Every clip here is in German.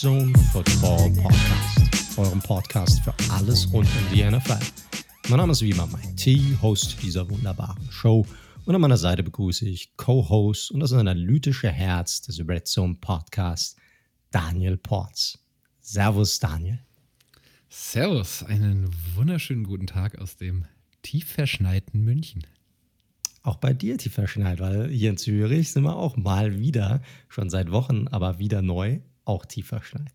Zone Football Podcast, eurem Podcast für alles rund um die NFL. Mein Name ist wie immer Mike T, Host dieser wunderbaren Show. Und an meiner Seite begrüße ich Co-Host und das analytische Herz des Red Zone Podcasts, Daniel Porz. Servus, Daniel. Servus, einen wunderschönen guten Tag aus dem tief verschneiten München. Auch bei dir tief verschneit, weil hier in Zürich sind wir auch mal wieder, schon seit Wochen, aber wieder neu, auch tief verschneit.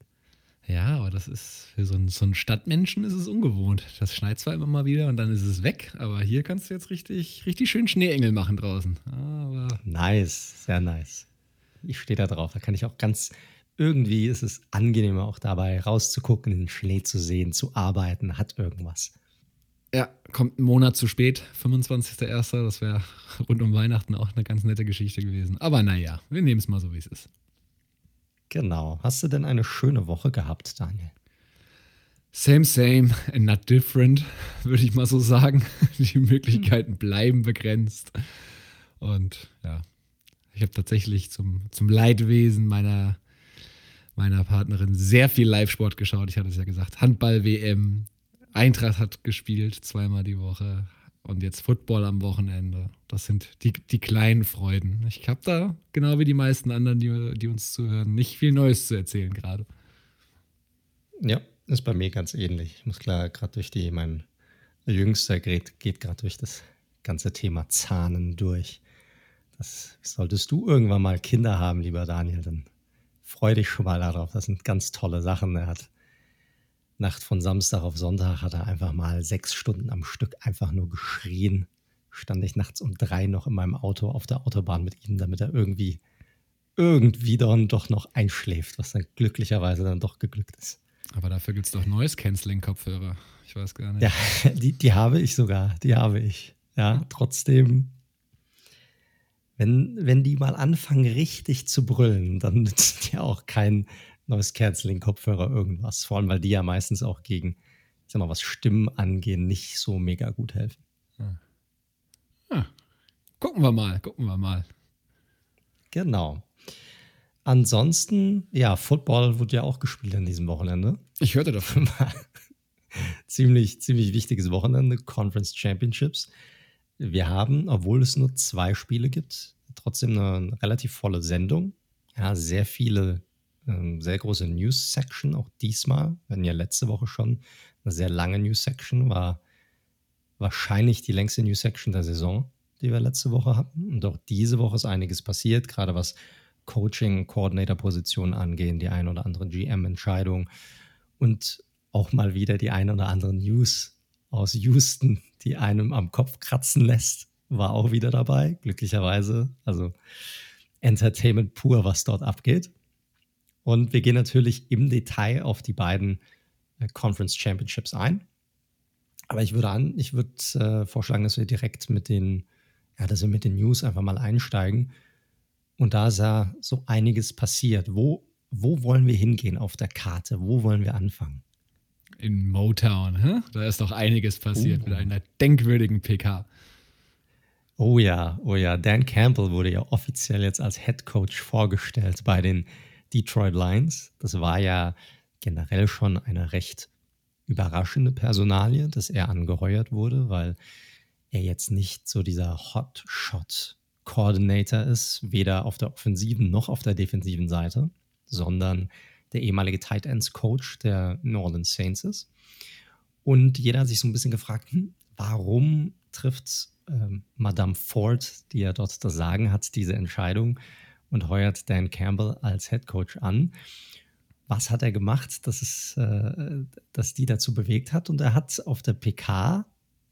Ja, aber das ist für so einen, so einen Stadtmenschen ist es ungewohnt. Das schneit zwar immer mal wieder und dann ist es weg, aber hier kannst du jetzt richtig, richtig schön Schneeengel machen draußen. Aber nice, sehr nice. Ich stehe da drauf. Da kann ich auch ganz irgendwie ist es angenehmer auch dabei rauszugucken, den Schnee zu sehen, zu arbeiten, hat irgendwas. Ja, kommt einen Monat zu spät, 25.01. Das wäre rund um Weihnachten auch eine ganz nette Geschichte gewesen. Aber naja, wir nehmen es mal so, wie es ist. Genau. Hast du denn eine schöne Woche gehabt, Daniel? Same, same and not different, würde ich mal so sagen. Die Möglichkeiten bleiben begrenzt. Und ja, ich habe tatsächlich zum, zum Leidwesen meiner, meiner Partnerin sehr viel Live-Sport geschaut. Ich hatte es ja gesagt, Handball-WM, Eintracht hat gespielt zweimal die Woche und jetzt Football am Wochenende. Das sind die, die kleinen Freuden. Ich habe da, genau wie die meisten anderen, die, die uns zuhören, nicht viel Neues zu erzählen gerade. Ja, ist bei mir ganz ähnlich. Ich muss klar, gerade durch die, mein Jüngster geht, geht gerade durch das ganze Thema Zahnen durch. Das solltest du irgendwann mal Kinder haben, lieber Daniel, dann freu dich schon mal darauf. Das sind ganz tolle Sachen. Er hat Nacht von Samstag auf Sonntag hat er einfach mal sechs Stunden am Stück einfach nur geschrien. Stand ich nachts um drei noch in meinem Auto auf der Autobahn mit ihm, damit er irgendwie, irgendwie dann doch noch einschläft, was dann glücklicherweise dann doch geglückt ist. Aber dafür gibt es doch Noise Canceling Kopfhörer. Ich weiß gar nicht. Ja, die, die habe ich sogar. Die habe ich. Ja, trotzdem, wenn, wenn die mal anfangen, richtig zu brüllen, dann nützt ja auch kein neues Canceling-Kopfhörer irgendwas. Vor allem, weil die ja meistens auch gegen, ich sag mal, was Stimmen angehen, nicht so mega gut helfen. Ja. Ja. Gucken wir mal, gucken wir mal. Genau. Ansonsten, ja, Football wurde ja auch gespielt an diesem Wochenende. Ich hörte davon. ziemlich, ziemlich wichtiges Wochenende, Conference Championships. Wir haben, obwohl es nur zwei Spiele gibt, trotzdem eine relativ volle Sendung. Ja, sehr viele ähm, sehr große News-Section, auch diesmal. Hatten ja letzte Woche schon eine sehr lange News-Section, war wahrscheinlich die längste News-Section der Saison, die wir letzte Woche hatten. Und auch diese Woche ist einiges passiert, gerade was Coaching, Coordinator-Positionen angehen, die ein oder andere GM-Entscheidung und auch mal wieder die ein oder andere News aus Houston, die einem am Kopf kratzen lässt, war auch wieder dabei, glücklicherweise. Also Entertainment pur, was dort abgeht. Und wir gehen natürlich im Detail auf die beiden äh, Conference Championships ein. Aber ich würde an, ich würde äh, vorschlagen, dass wir direkt mit den, ja, dass wir mit den News einfach mal einsteigen. Und da ist ja so einiges passiert. Wo, wo wollen wir hingehen auf der Karte? Wo wollen wir anfangen? In Motown, hä? da ist doch einiges passiert uh. mit einer denkwürdigen PK. Oh ja, oh ja. Dan Campbell wurde ja offiziell jetzt als Head Coach vorgestellt bei den Detroit Lions. Das war ja generell schon eine recht überraschende Personalie, dass er angeheuert wurde, weil er jetzt nicht so dieser Hotshot-Coordinator ist, weder auf der offensiven noch auf der defensiven Seite, sondern der ehemalige Tight Ends Coach der Orleans Saints ist. Und jeder hat sich so ein bisschen gefragt, hm, warum trifft ähm, Madame Ford, die ja dort das Sagen hat, diese Entscheidung? Und heuert Dan Campbell als Head Coach an. Was hat er gemacht, dass, es, äh, dass die dazu bewegt hat? Und er hat auf der PK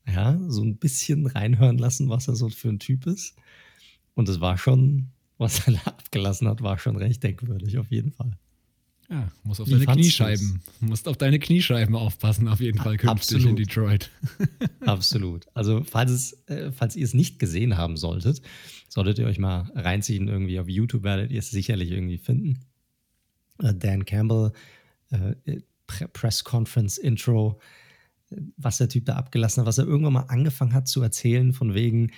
ja, so ein bisschen reinhören lassen, was er so für ein Typ ist. Und es war schon, was er da abgelassen hat, war schon recht denkwürdig, auf jeden Fall. Ja, muss auf deine Kniescheiben, musst auf deine Kniescheiben aufpassen, auf jeden Fall künftig Absolut. in Detroit. Absolut. Also, falls, es, äh, falls ihr es nicht gesehen haben solltet, solltet ihr euch mal reinziehen. Irgendwie auf YouTube werdet ihr es sicherlich irgendwie finden. Äh, Dan Campbell, äh, Press Conference Intro, was der Typ da abgelassen hat, was er irgendwann mal angefangen hat zu erzählen, von wegen,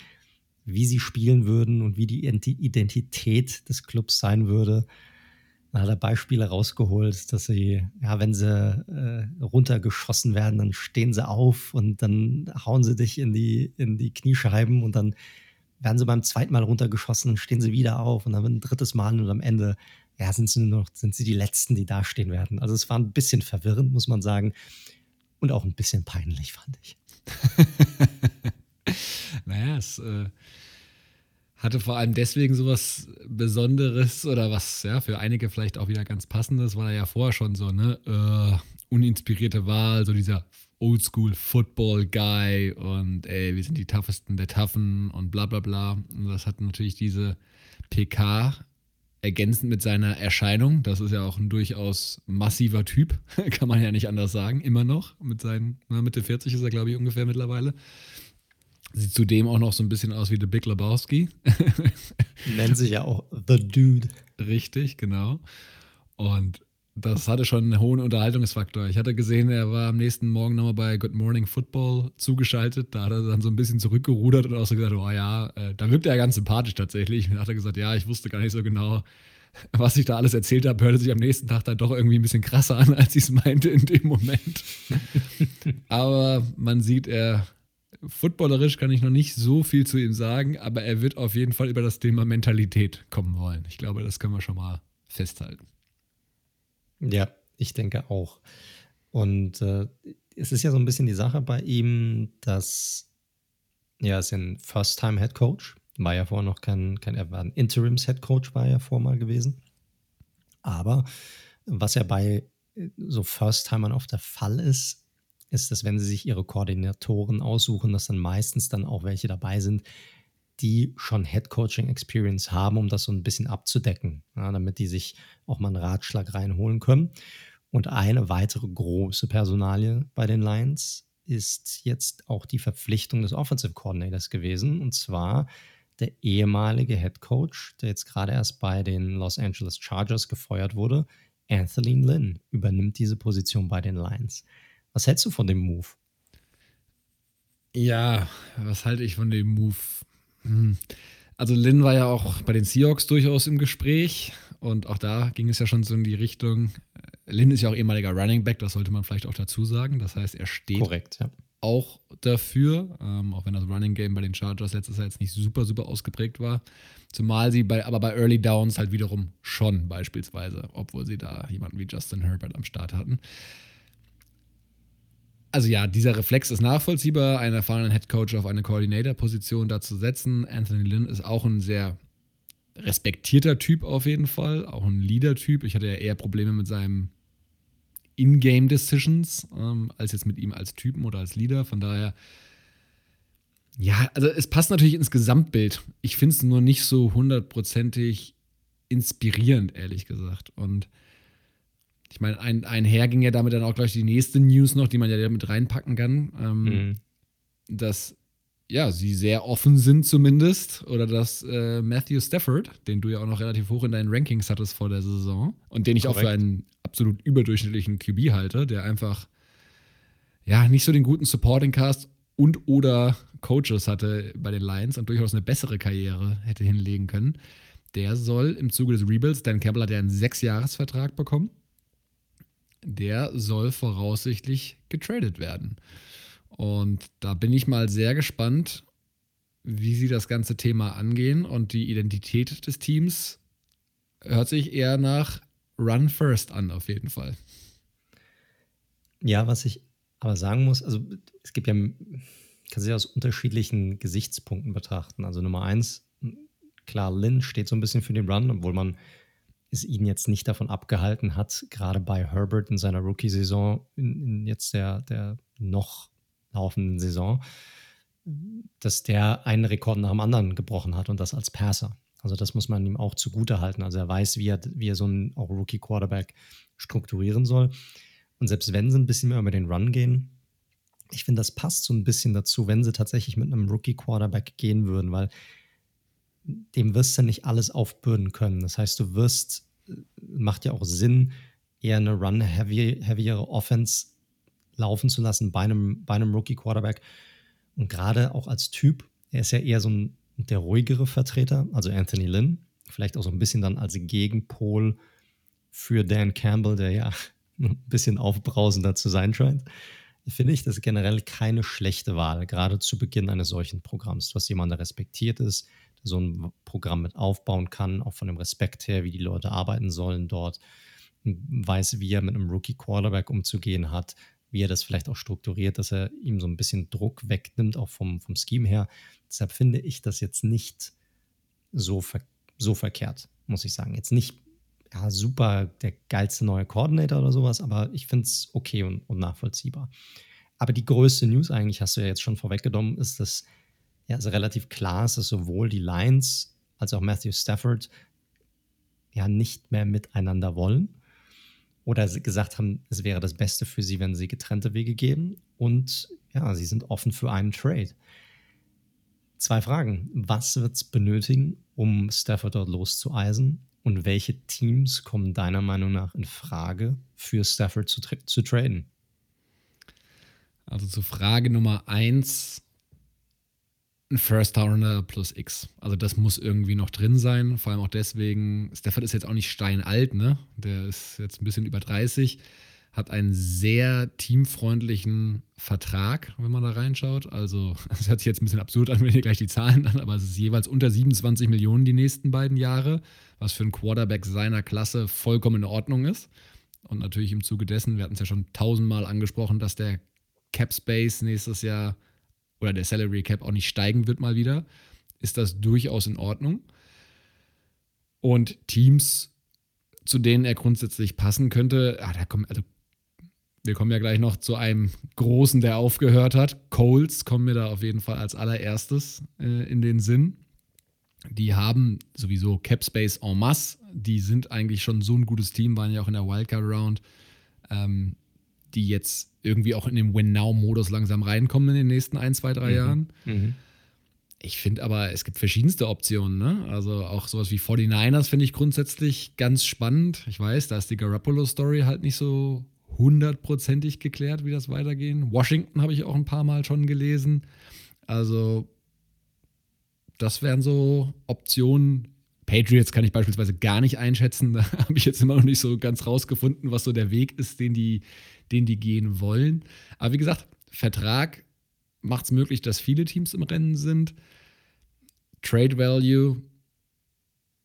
wie sie spielen würden und wie die Identität des Clubs sein würde Dann hat er Beispiele rausgeholt, dass sie, ja, wenn sie äh, runtergeschossen werden, dann stehen sie auf und dann hauen sie dich in die, in die Kniescheiben und dann werden sie beim zweiten Mal runtergeschossen und stehen sie wieder auf und dann ein drittes Mal und am Ende, ja, sind sie nur noch, sind sie die Letzten, die dastehen werden. Also es war ein bisschen verwirrend, muss man sagen. Und auch ein bisschen peinlich, fand ich. naja, es äh, hatte vor allem deswegen sowas Besonderes oder was ja für einige vielleicht auch wieder ganz passendes, weil er ja vorher schon so ne äh, uninspirierte Wahl, so dieser Oldschool Football Guy und ey, wir sind die toughesten der Toughen und bla bla bla. Und das hat natürlich diese PK ergänzend mit seiner Erscheinung. Das ist ja auch ein durchaus massiver Typ, kann man ja nicht anders sagen, immer noch. Mit seinen, na, Mitte 40 ist er, glaube ich, ungefähr mittlerweile. Sieht zudem auch noch so ein bisschen aus wie The Big Lebowski. Nennt sich ja auch The Dude. Richtig, genau. Und das hatte schon einen hohen Unterhaltungsfaktor. Ich hatte gesehen, er war am nächsten Morgen nochmal bei Good Morning Football zugeschaltet. Da hat er dann so ein bisschen zurückgerudert und auch so gesagt, oh ja, äh, da wirkt er ganz sympathisch tatsächlich. Und hat er gesagt, ja, ich wusste gar nicht so genau, was ich da alles erzählt habe, hörte sich am nächsten Tag dann doch irgendwie ein bisschen krasser an, als ich es meinte in dem Moment. Aber man sieht, er footballerisch kann ich noch nicht so viel zu ihm sagen, aber er wird auf jeden Fall über das Thema Mentalität kommen wollen. Ich glaube, das können wir schon mal festhalten. Ja, ich denke auch. Und äh, es ist ja so ein bisschen die Sache bei ihm, dass ja, es ist ein First-Time-Head Coach. War ja vorher noch kein, kein er war ein Interims-Head Coach, war ja vorher mal gewesen. Aber was ja bei so First-Timern oft der Fall ist, ist, dass wenn sie sich ihre Koordinatoren aussuchen, dass dann meistens dann auch welche dabei sind, die schon Head Coaching Experience haben, um das so ein bisschen abzudecken, ja, damit die sich auch mal einen Ratschlag reinholen können. Und eine weitere große Personalie bei den Lions ist jetzt auch die Verpflichtung des Offensive Coordinators gewesen, und zwar der ehemalige Head Coach, der jetzt gerade erst bei den Los Angeles Chargers gefeuert wurde, Anthony Lynn, übernimmt diese Position bei den Lions. Was hältst du von dem Move? Ja, was halte ich von dem Move? Hm. Also Lynn war ja auch bei den Seahawks durchaus im Gespräch und auch da ging es ja schon so in die Richtung. Äh, Lynn ist ja auch ehemaliger Running Back, das sollte man vielleicht auch dazu sagen. Das heißt, er steht Korrekt, ja. auch dafür, ähm, auch wenn das Running Game bei den Chargers letztes Jahr jetzt nicht super, super ausgeprägt war. Zumal sie bei, aber bei Early Downs halt wiederum schon beispielsweise, obwohl sie da jemanden wie Justin Herbert am Start hatten. Also ja, dieser Reflex ist nachvollziehbar, einen erfahrenen Headcoach auf eine Coordinator-Position da zu setzen. Anthony Lynn ist auch ein sehr respektierter Typ auf jeden Fall, auch ein Leader-Typ. Ich hatte ja eher Probleme mit seinem In-Game-Decisions ähm, als jetzt mit ihm als Typen oder als Leader. Von daher, ja, also es passt natürlich ins Gesamtbild. Ich finde es nur nicht so hundertprozentig inspirierend, ehrlich gesagt. Und ich meine, ein, einher ging ja damit dann auch gleich die nächste News noch, die man ja mit reinpacken kann. Ähm, mhm. Dass ja, sie sehr offen sind zumindest. Oder dass äh, Matthew Stafford, den du ja auch noch relativ hoch in deinen Rankings hattest vor der Saison und den ich Korrekt. auch für einen absolut überdurchschnittlichen QB halte, der einfach ja nicht so den guten Supporting Cast und oder Coaches hatte bei den Lions und durchaus eine bessere Karriere hätte hinlegen können. Der soll im Zuge des Rebuilds, Dan Campbell hat ja einen Sechsjahresvertrag bekommen der soll voraussichtlich getradet werden. Und da bin ich mal sehr gespannt, wie sie das ganze Thema angehen. Und die Identität des Teams hört sich eher nach Run First an, auf jeden Fall. Ja, was ich aber sagen muss, also es gibt ja, kann sich aus unterschiedlichen Gesichtspunkten betrachten. Also Nummer eins, klar, Lynn steht so ein bisschen für den Run, obwohl man es ihn jetzt nicht davon abgehalten hat, gerade bei Herbert in seiner Rookie-Saison, in, in, jetzt der, der noch laufenden Saison, dass der einen Rekord nach dem anderen gebrochen hat und das als Passer. Also das muss man ihm auch zugute halten. Also er weiß, wie er, wie er so einen Rookie-Quarterback strukturieren soll. Und selbst wenn sie ein bisschen mehr über den Run gehen, ich finde, das passt so ein bisschen dazu, wenn sie tatsächlich mit einem Rookie-Quarterback gehen würden, weil dem wirst du nicht alles aufbürden können. Das heißt, du wirst, macht ja auch Sinn, eher eine run-heaviere Offense laufen zu lassen bei einem, bei einem Rookie-Quarterback. Und gerade auch als Typ, er ist ja eher so ein, der ruhigere Vertreter, also Anthony Lynn, vielleicht auch so ein bisschen dann als Gegenpol für Dan Campbell, der ja ein bisschen aufbrausender zu sein scheint, finde ich das generell keine schlechte Wahl, gerade zu Beginn eines solchen Programms. Jemanden, der respektiert ist, so ein Programm mit aufbauen kann, auch von dem Respekt her, wie die Leute arbeiten sollen dort, weiß, wie er mit einem Rookie-Quarterback umzugehen hat, wie er das vielleicht auch strukturiert, dass er ihm so ein bisschen Druck wegnimmt, auch vom, vom Scheme her. Deshalb finde ich das jetzt nicht so, ver so verkehrt, muss ich sagen. Jetzt nicht ja, super der geilste neue Coordinator oder sowas, aber ich finde es okay und, und, nachvollziehbar. Aber die größte News eigentlich, hast du ja jetzt schon vorweggenommen, ist, dass ja, also relativ klar ist, dass sowohl die Lions als auch Matthew Stafford ja nicht mehr miteinander wollen oder gesagt haben, es wäre das Beste für sie, wenn sie getrennte Wege gehen. Und ja, sie sind offen für einen Trade. Zwei Fragen. Was wird es benötigen, um Stafford dort loszueisen? Und welche Teams kommen deiner Meinung nach in Frage, für Stafford zu, tra zu traden? Also zur Frage Nummer eins, ein First Rounder plus X. Also das muss irgendwie noch drin sein. Vor allem auch deswegen, Stafford ist jetzt auch nicht steinalt, ne? Der ist jetzt ein bisschen über 30, hat einen sehr teamfreundlichen Vertrag, wenn man da reinschaut. Also, es hört sich jetzt ein bisschen absurd an, wenn ihr gleich die Zahlen an, aber es ist jeweils unter 27 Millionen die nächsten beiden Jahre, was für einen Quarterback seiner Klasse vollkommen in Ordnung ist. Und natürlich im Zuge dessen, wir hatten es ja schon tausendmal angesprochen, dass der Cap Space nächstes Jahr oder der Salary Cap auch nicht steigen wird mal wieder, ist das durchaus in Ordnung. Und Teams, zu denen er grundsätzlich passen könnte, ah, da kommen, also wir kommen ja gleich noch zu einem großen, der aufgehört hat. Coles kommen mir da auf jeden Fall als allererstes äh, in den Sinn. Die haben sowieso Cap Space en masse. Die sind eigentlich schon so ein gutes Team, waren ja auch in der Wildcard Round. Ähm, die jetzt irgendwie auch in den Win-Now-Modus langsam reinkommen in den nächsten ein, zwei, drei mhm. Jahren. Mhm. Ich finde aber, es gibt verschiedenste Optionen. Ne? Also auch sowas wie 49ers finde ich grundsätzlich ganz spannend. Ich weiß, da ist die Garoppolo-Story halt nicht so hundertprozentig geklärt, wie das weitergehen. Washington habe ich auch ein paar Mal schon gelesen. Also das wären so Optionen, Patriots kann ich beispielsweise gar nicht einschätzen. Da habe ich jetzt immer noch nicht so ganz rausgefunden, was so der Weg ist, den die, den die gehen wollen. Aber wie gesagt, Vertrag macht es möglich, dass viele Teams im Rennen sind. Trade Value,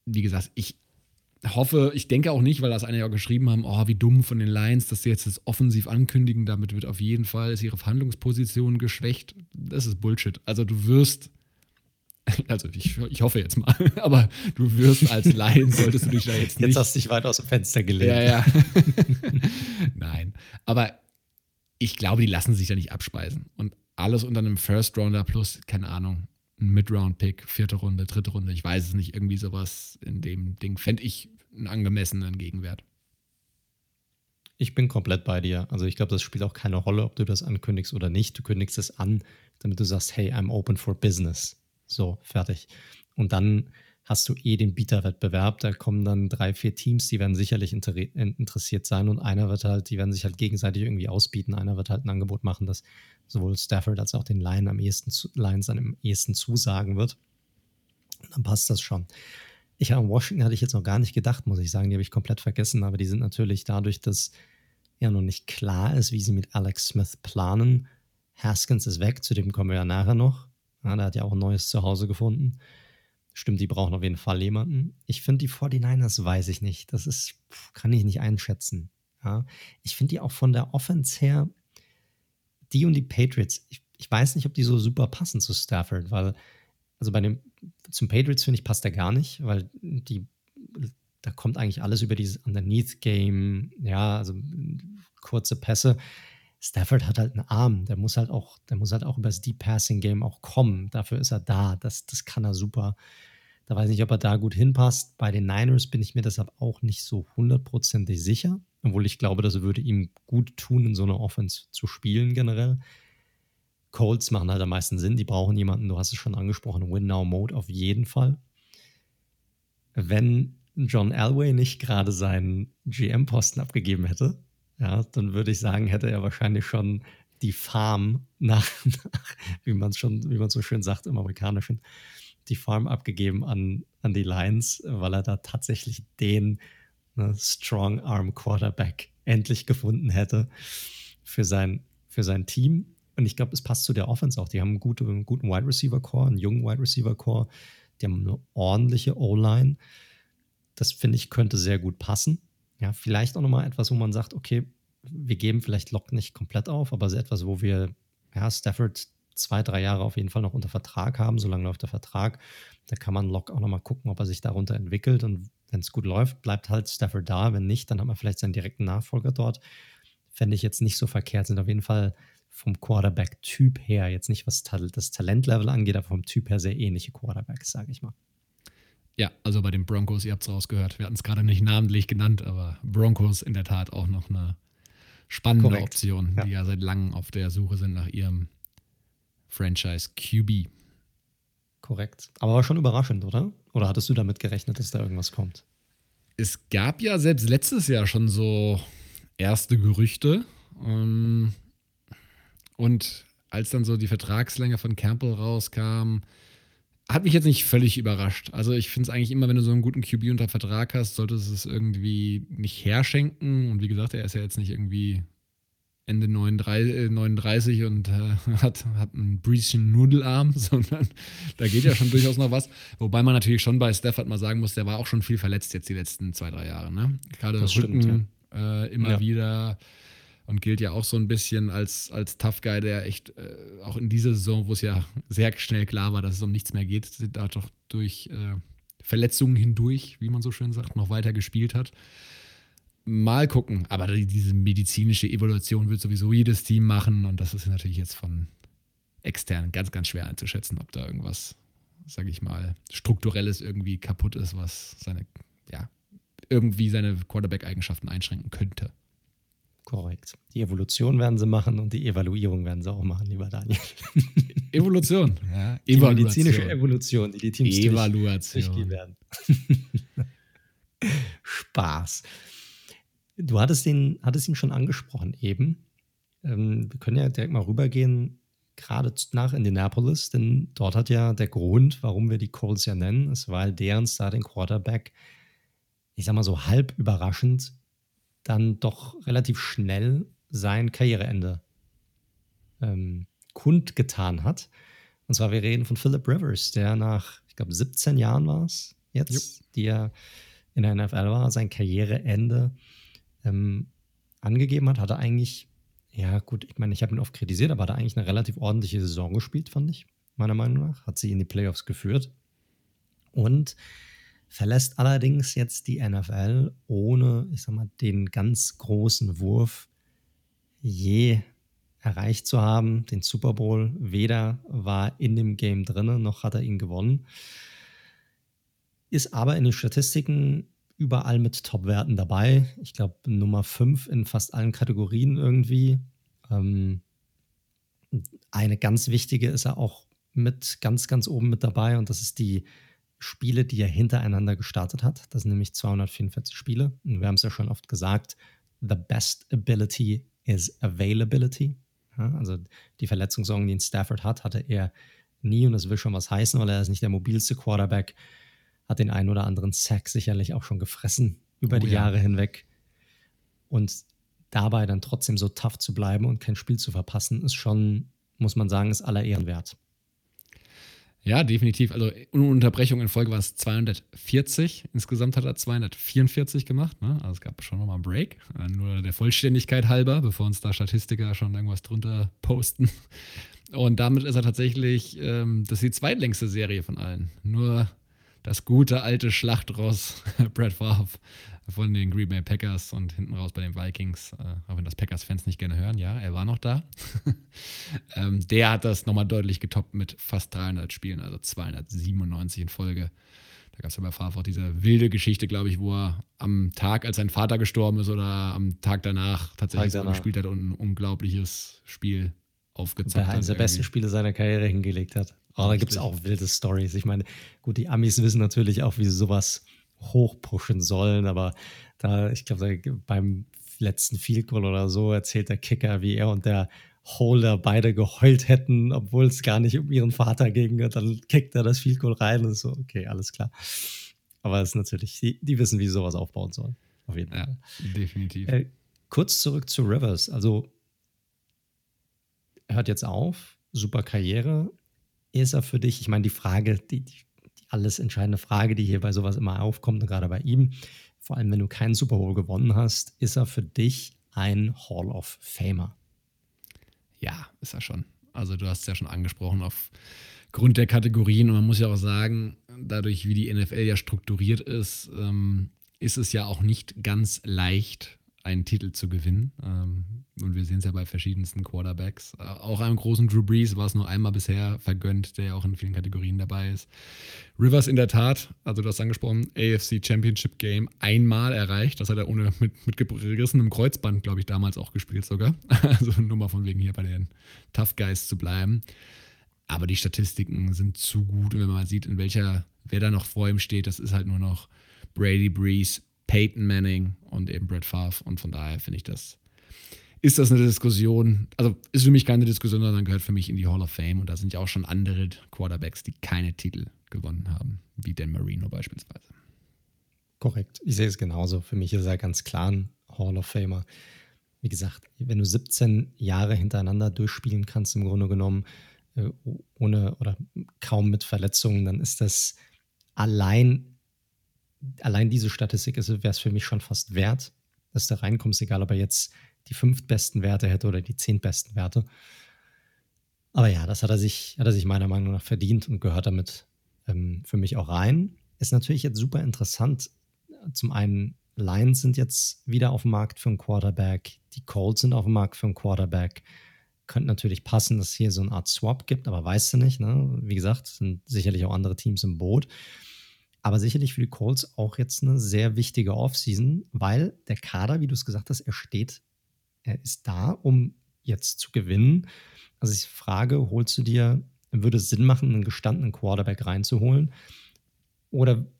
wie gesagt, ich hoffe, ich denke auch nicht, weil das eine ja geschrieben haben, oh, wie dumm von den Lions, dass sie jetzt das offensiv ankündigen, damit wird auf jeden Fall ist ihre Verhandlungsposition geschwächt. Das ist Bullshit. Also du wirst also ich, ich hoffe jetzt mal, aber du wirst als Laien, solltest du dich da jetzt nicht. Jetzt hast du dich weit aus dem Fenster gelegt. Ja, ja. Nein, aber ich glaube, die lassen sich da nicht abspeisen. Und alles unter einem First Rounder plus, keine Ahnung, ein Mid-Round-Pick, vierte Runde, dritte Runde, ich weiß es nicht, irgendwie sowas in dem Ding, fände ich einen angemessenen Gegenwert. Ich bin komplett bei dir. Also ich glaube, das spielt auch keine Rolle, ob du das ankündigst oder nicht. Du kündigst es an, damit du sagst, hey, I'm open for business. So, fertig. Und dann hast du eh den Bieterwettbewerb. Da kommen dann drei, vier Teams, die werden sicherlich inter interessiert sein und einer wird halt, die werden sich halt gegenseitig irgendwie ausbieten. Einer wird halt ein Angebot machen, das sowohl Stafford als auch den Lions am ehesten, Lions am ehesten zusagen wird. Und dann passt das schon. Ich an Washington hatte ich jetzt noch gar nicht gedacht, muss ich sagen. Die habe ich komplett vergessen, aber die sind natürlich dadurch, dass ja noch nicht klar ist, wie sie mit Alex Smith planen. Haskins ist weg, zu dem kommen wir ja nachher noch. Ja, der hat ja auch ein neues Zuhause gefunden. Stimmt, die brauchen auf jeden Fall jemanden. Ich finde die 49ers, weiß ich nicht. Das ist, kann ich nicht einschätzen. Ja, ich finde die auch von der Offense her, die und die Patriots, ich, ich weiß nicht, ob die so super passen zu Stafford, weil, also bei dem, zum Patriots finde ich, passt der gar nicht, weil die, da kommt eigentlich alles über dieses Underneath-Game, ja, also kurze Pässe. Stafford hat halt einen Arm, der muss halt auch, der muss halt auch über das Deep Passing Game auch kommen. Dafür ist er da. Das, das kann er super. Da weiß ich nicht, ob er da gut hinpasst. Bei den Niners bin ich mir deshalb auch nicht so hundertprozentig sicher, obwohl ich glaube, das würde ihm gut tun, in so einer Offense zu spielen generell. Colts machen halt am meisten Sinn. Die brauchen jemanden, du hast es schon angesprochen, Win-Now-Mode auf jeden Fall. Wenn John Elway nicht gerade seinen GM-Posten abgegeben hätte, ja, dann würde ich sagen, hätte er wahrscheinlich schon die Farm nach, nach wie man schon, wie man so schön sagt im Amerikanischen, die Farm abgegeben an, an die Lions, weil er da tatsächlich den ne, Strong Arm Quarterback endlich gefunden hätte für sein, für sein Team. Und ich glaube, es passt zu der Offense auch. Die haben einen guten, guten Wide Receiver Core, einen jungen Wide Receiver Core. Die haben eine ordentliche O-Line. Das finde ich könnte sehr gut passen. Ja, vielleicht auch nochmal etwas, wo man sagt, okay, wir geben vielleicht Lock nicht komplett auf, aber so etwas, wo wir ja, Stafford zwei, drei Jahre auf jeden Fall noch unter Vertrag haben, solange läuft der Vertrag. Da kann man Lock auch nochmal gucken, ob er sich darunter entwickelt. Und wenn es gut läuft, bleibt halt Stafford da. Wenn nicht, dann hat man vielleicht seinen direkten Nachfolger dort. Fände ich jetzt nicht so verkehrt. Sind auf jeden Fall vom Quarterback-Typ her, jetzt nicht was das Talentlevel angeht, aber vom Typ her sehr ähnliche Quarterbacks, sage ich mal. Ja, also bei den Broncos, ihr habt es rausgehört, wir hatten es gerade nicht namentlich genannt, aber Broncos in der Tat auch noch eine spannende Korrekt. Option, ja. die ja seit langem auf der Suche sind nach ihrem Franchise QB. Korrekt. Aber war schon überraschend, oder? Oder hattest du damit gerechnet, dass da irgendwas kommt? Es gab ja selbst letztes Jahr schon so erste Gerüchte. Ähm, und als dann so die Vertragslänge von Campbell rauskam, hat mich jetzt nicht völlig überrascht. Also ich finde es eigentlich immer, wenn du so einen guten QB unter Vertrag hast, solltest du es irgendwie nicht herschenken. Und wie gesagt, er ist ja jetzt nicht irgendwie Ende 39, 39 äh, und äh, hat, hat einen Breeschen Nudelarm, sondern da geht ja schon durchaus noch was. Wobei man natürlich schon bei Stafford mal sagen muss, der war auch schon viel verletzt jetzt die letzten zwei, drei Jahre. Ne? Gerade das Rücken stimmt, ja. äh, immer ja. wieder und gilt ja auch so ein bisschen als, als Tough Guy, der echt äh, auch in dieser Saison, wo es ja sehr schnell klar war, dass es um nichts mehr geht, da doch durch äh, Verletzungen hindurch, wie man so schön sagt, noch weiter gespielt hat. Mal gucken, aber diese medizinische Evaluation wird sowieso jedes Team machen und das ist natürlich jetzt von extern ganz, ganz schwer einzuschätzen, ob da irgendwas, sage ich mal, strukturelles irgendwie kaputt ist, was seine, ja, irgendwie seine Quarterback-Eigenschaften einschränken könnte. Korrekt. Die Evolution werden sie machen und die Evaluierung werden sie auch machen, lieber Daniel. Evolution, ja. Die Evaluation. medizinische Evolution, die die Teams Evaluation. durchgehen werden. Spaß. Du hattest ihn, hattest ihn schon angesprochen eben. Ähm, wir können ja direkt mal rübergehen, gerade nach Indianapolis, denn dort hat ja der Grund, warum wir die Colts ja nennen, ist, weil deren Starting Quarterback, ich sag mal so halb überraschend, dann doch relativ schnell sein Karriereende ähm, kundgetan hat. Und zwar, wir reden von Philip Rivers, der nach, ich glaube, 17 Jahren war es jetzt, Jupp. die er in der NFL war, sein Karriereende ähm, angegeben hat, hat er eigentlich, ja gut, ich meine, ich habe ihn oft kritisiert, aber hat er eigentlich eine relativ ordentliche Saison gespielt, fand ich, meiner Meinung nach. Hat sie in die Playoffs geführt. Und verlässt allerdings jetzt die NFL ohne, ich sag mal, den ganz großen Wurf je erreicht zu haben, den Super Bowl. Weder war in dem Game drin, noch hat er ihn gewonnen. Ist aber in den Statistiken überall mit Top-Werten dabei. Ich glaube, Nummer 5 in fast allen Kategorien irgendwie. Ähm, eine ganz wichtige ist er auch mit ganz, ganz oben mit dabei und das ist die Spiele, die er hintereinander gestartet hat. Das sind nämlich 244 Spiele. Und wir haben es ja schon oft gesagt, the best ability is availability. Ja, also die Verletzungssorgen, die ihn Stafford hat, hatte er nie und das will schon was heißen, weil er ist nicht der mobilste Quarterback hat den einen oder anderen Sack sicherlich auch schon gefressen über oh, die ja. Jahre hinweg. Und dabei dann trotzdem so tough zu bleiben und kein Spiel zu verpassen, ist schon, muss man sagen, ist aller Ehren wert. Ja, definitiv. Also ohne Unterbrechung in Folge war es 240. Insgesamt hat er 244 gemacht. Ne? Also es gab schon nochmal einen Break. Äh, nur der Vollständigkeit halber, bevor uns da Statistiker schon irgendwas drunter posten. Und damit ist er tatsächlich, ähm, das ist die zweitlängste Serie von allen. Nur das gute alte Schlachtross Brad Favre von den Green Bay Packers und hinten raus bei den Vikings, äh, auch wenn das Packers-Fans nicht gerne hören, ja, er war noch da. ähm, der hat das nochmal deutlich getoppt mit fast 300 Spielen, also 297 in Folge. Da gab es ja bei Favre auch diese wilde Geschichte, glaube ich, wo er am Tag, als sein Vater gestorben ist oder am Tag danach tatsächlich Tag danach. gespielt hat und ein unglaubliches Spiel aufgezeigt hat. Eines der besten Spiele seiner Karriere hingelegt hat. Aber da gibt es auch wilde Stories. Ich meine, gut, die Amis wissen natürlich auch, wie sie sowas hochpushen sollen, aber da, ich glaube, beim letzten Field Goal oder so erzählt der Kicker, wie er und der Holder beide geheult hätten, obwohl es gar nicht um ihren Vater ging. Und dann kickt er das Field Goal rein und so, okay, alles klar. Aber es ist natürlich, die, die wissen, wie sie sowas aufbauen sollen. Auf jeden Fall. Ja, definitiv. Äh, kurz zurück zu Rivers. Also hört jetzt auf, super Karriere. Ist er für dich, ich meine, die Frage, die, die alles entscheidende Frage, die hier bei sowas immer aufkommt, gerade bei ihm, vor allem wenn du keinen Super Bowl gewonnen hast, ist er für dich ein Hall of Famer? Ja, ist er schon. Also du hast es ja schon angesprochen, aufgrund der Kategorien. Und man muss ja auch sagen, dadurch, wie die NFL ja strukturiert ist, ähm, ist es ja auch nicht ganz leicht, einen Titel zu gewinnen. Ähm, und wir sehen es ja bei verschiedensten Quarterbacks. Äh, auch einem großen Drew Brees war es nur einmal bisher vergönnt, der ja auch in vielen Kategorien dabei ist. Rivers in der Tat, also du hast angesprochen, AFC Championship Game einmal erreicht. Das hat er ohne mit, mit gerissenem Kreuzband, glaube ich, damals auch gespielt sogar. Also nur mal von wegen hier bei den Tough Guys zu bleiben. Aber die Statistiken sind zu gut. Und wenn man mal sieht, in welcher, wer da noch vor ihm steht, das ist halt nur noch Brady Brees, Peyton Manning und eben Brett Favre. Und von daher finde ich das, ist das eine Diskussion, also ist für mich keine Diskussion, sondern gehört für mich in die Hall of Fame. Und da sind ja auch schon andere Quarterbacks, die keine Titel gewonnen haben, wie Dan Marino beispielsweise. Korrekt, ich sehe es genauso. Für mich ist er ganz klar ein Hall of Famer. Wie gesagt, wenn du 17 Jahre hintereinander durchspielen kannst, im Grunde genommen, äh, ohne oder kaum mit Verletzungen, dann ist das allein allein diese Statistik wäre es für mich schon fast wert, dass du da reinkommst, egal ob er jetzt die fünf besten Werte hätte oder die zehn besten Werte. Aber ja, das hat er sich, hat er sich meiner Meinung nach verdient und gehört damit ähm, für mich auch rein. Ist natürlich jetzt super interessant. Zum einen, Lions sind jetzt wieder auf dem Markt für einen Quarterback, die Colts sind auf dem Markt für einen Quarterback. Könnte natürlich passen, dass es hier so eine Art Swap gibt, aber weißt du nicht. Ne? Wie gesagt, sind sicherlich auch andere Teams im Boot. Aber sicherlich für die Colts auch jetzt eine sehr wichtige Offseason, weil der Kader, wie du es gesagt hast, er steht, er ist da, um jetzt zu gewinnen. Also ich frage, holst du dir, würde es Sinn machen, einen gestandenen Quarterback reinzuholen? Oder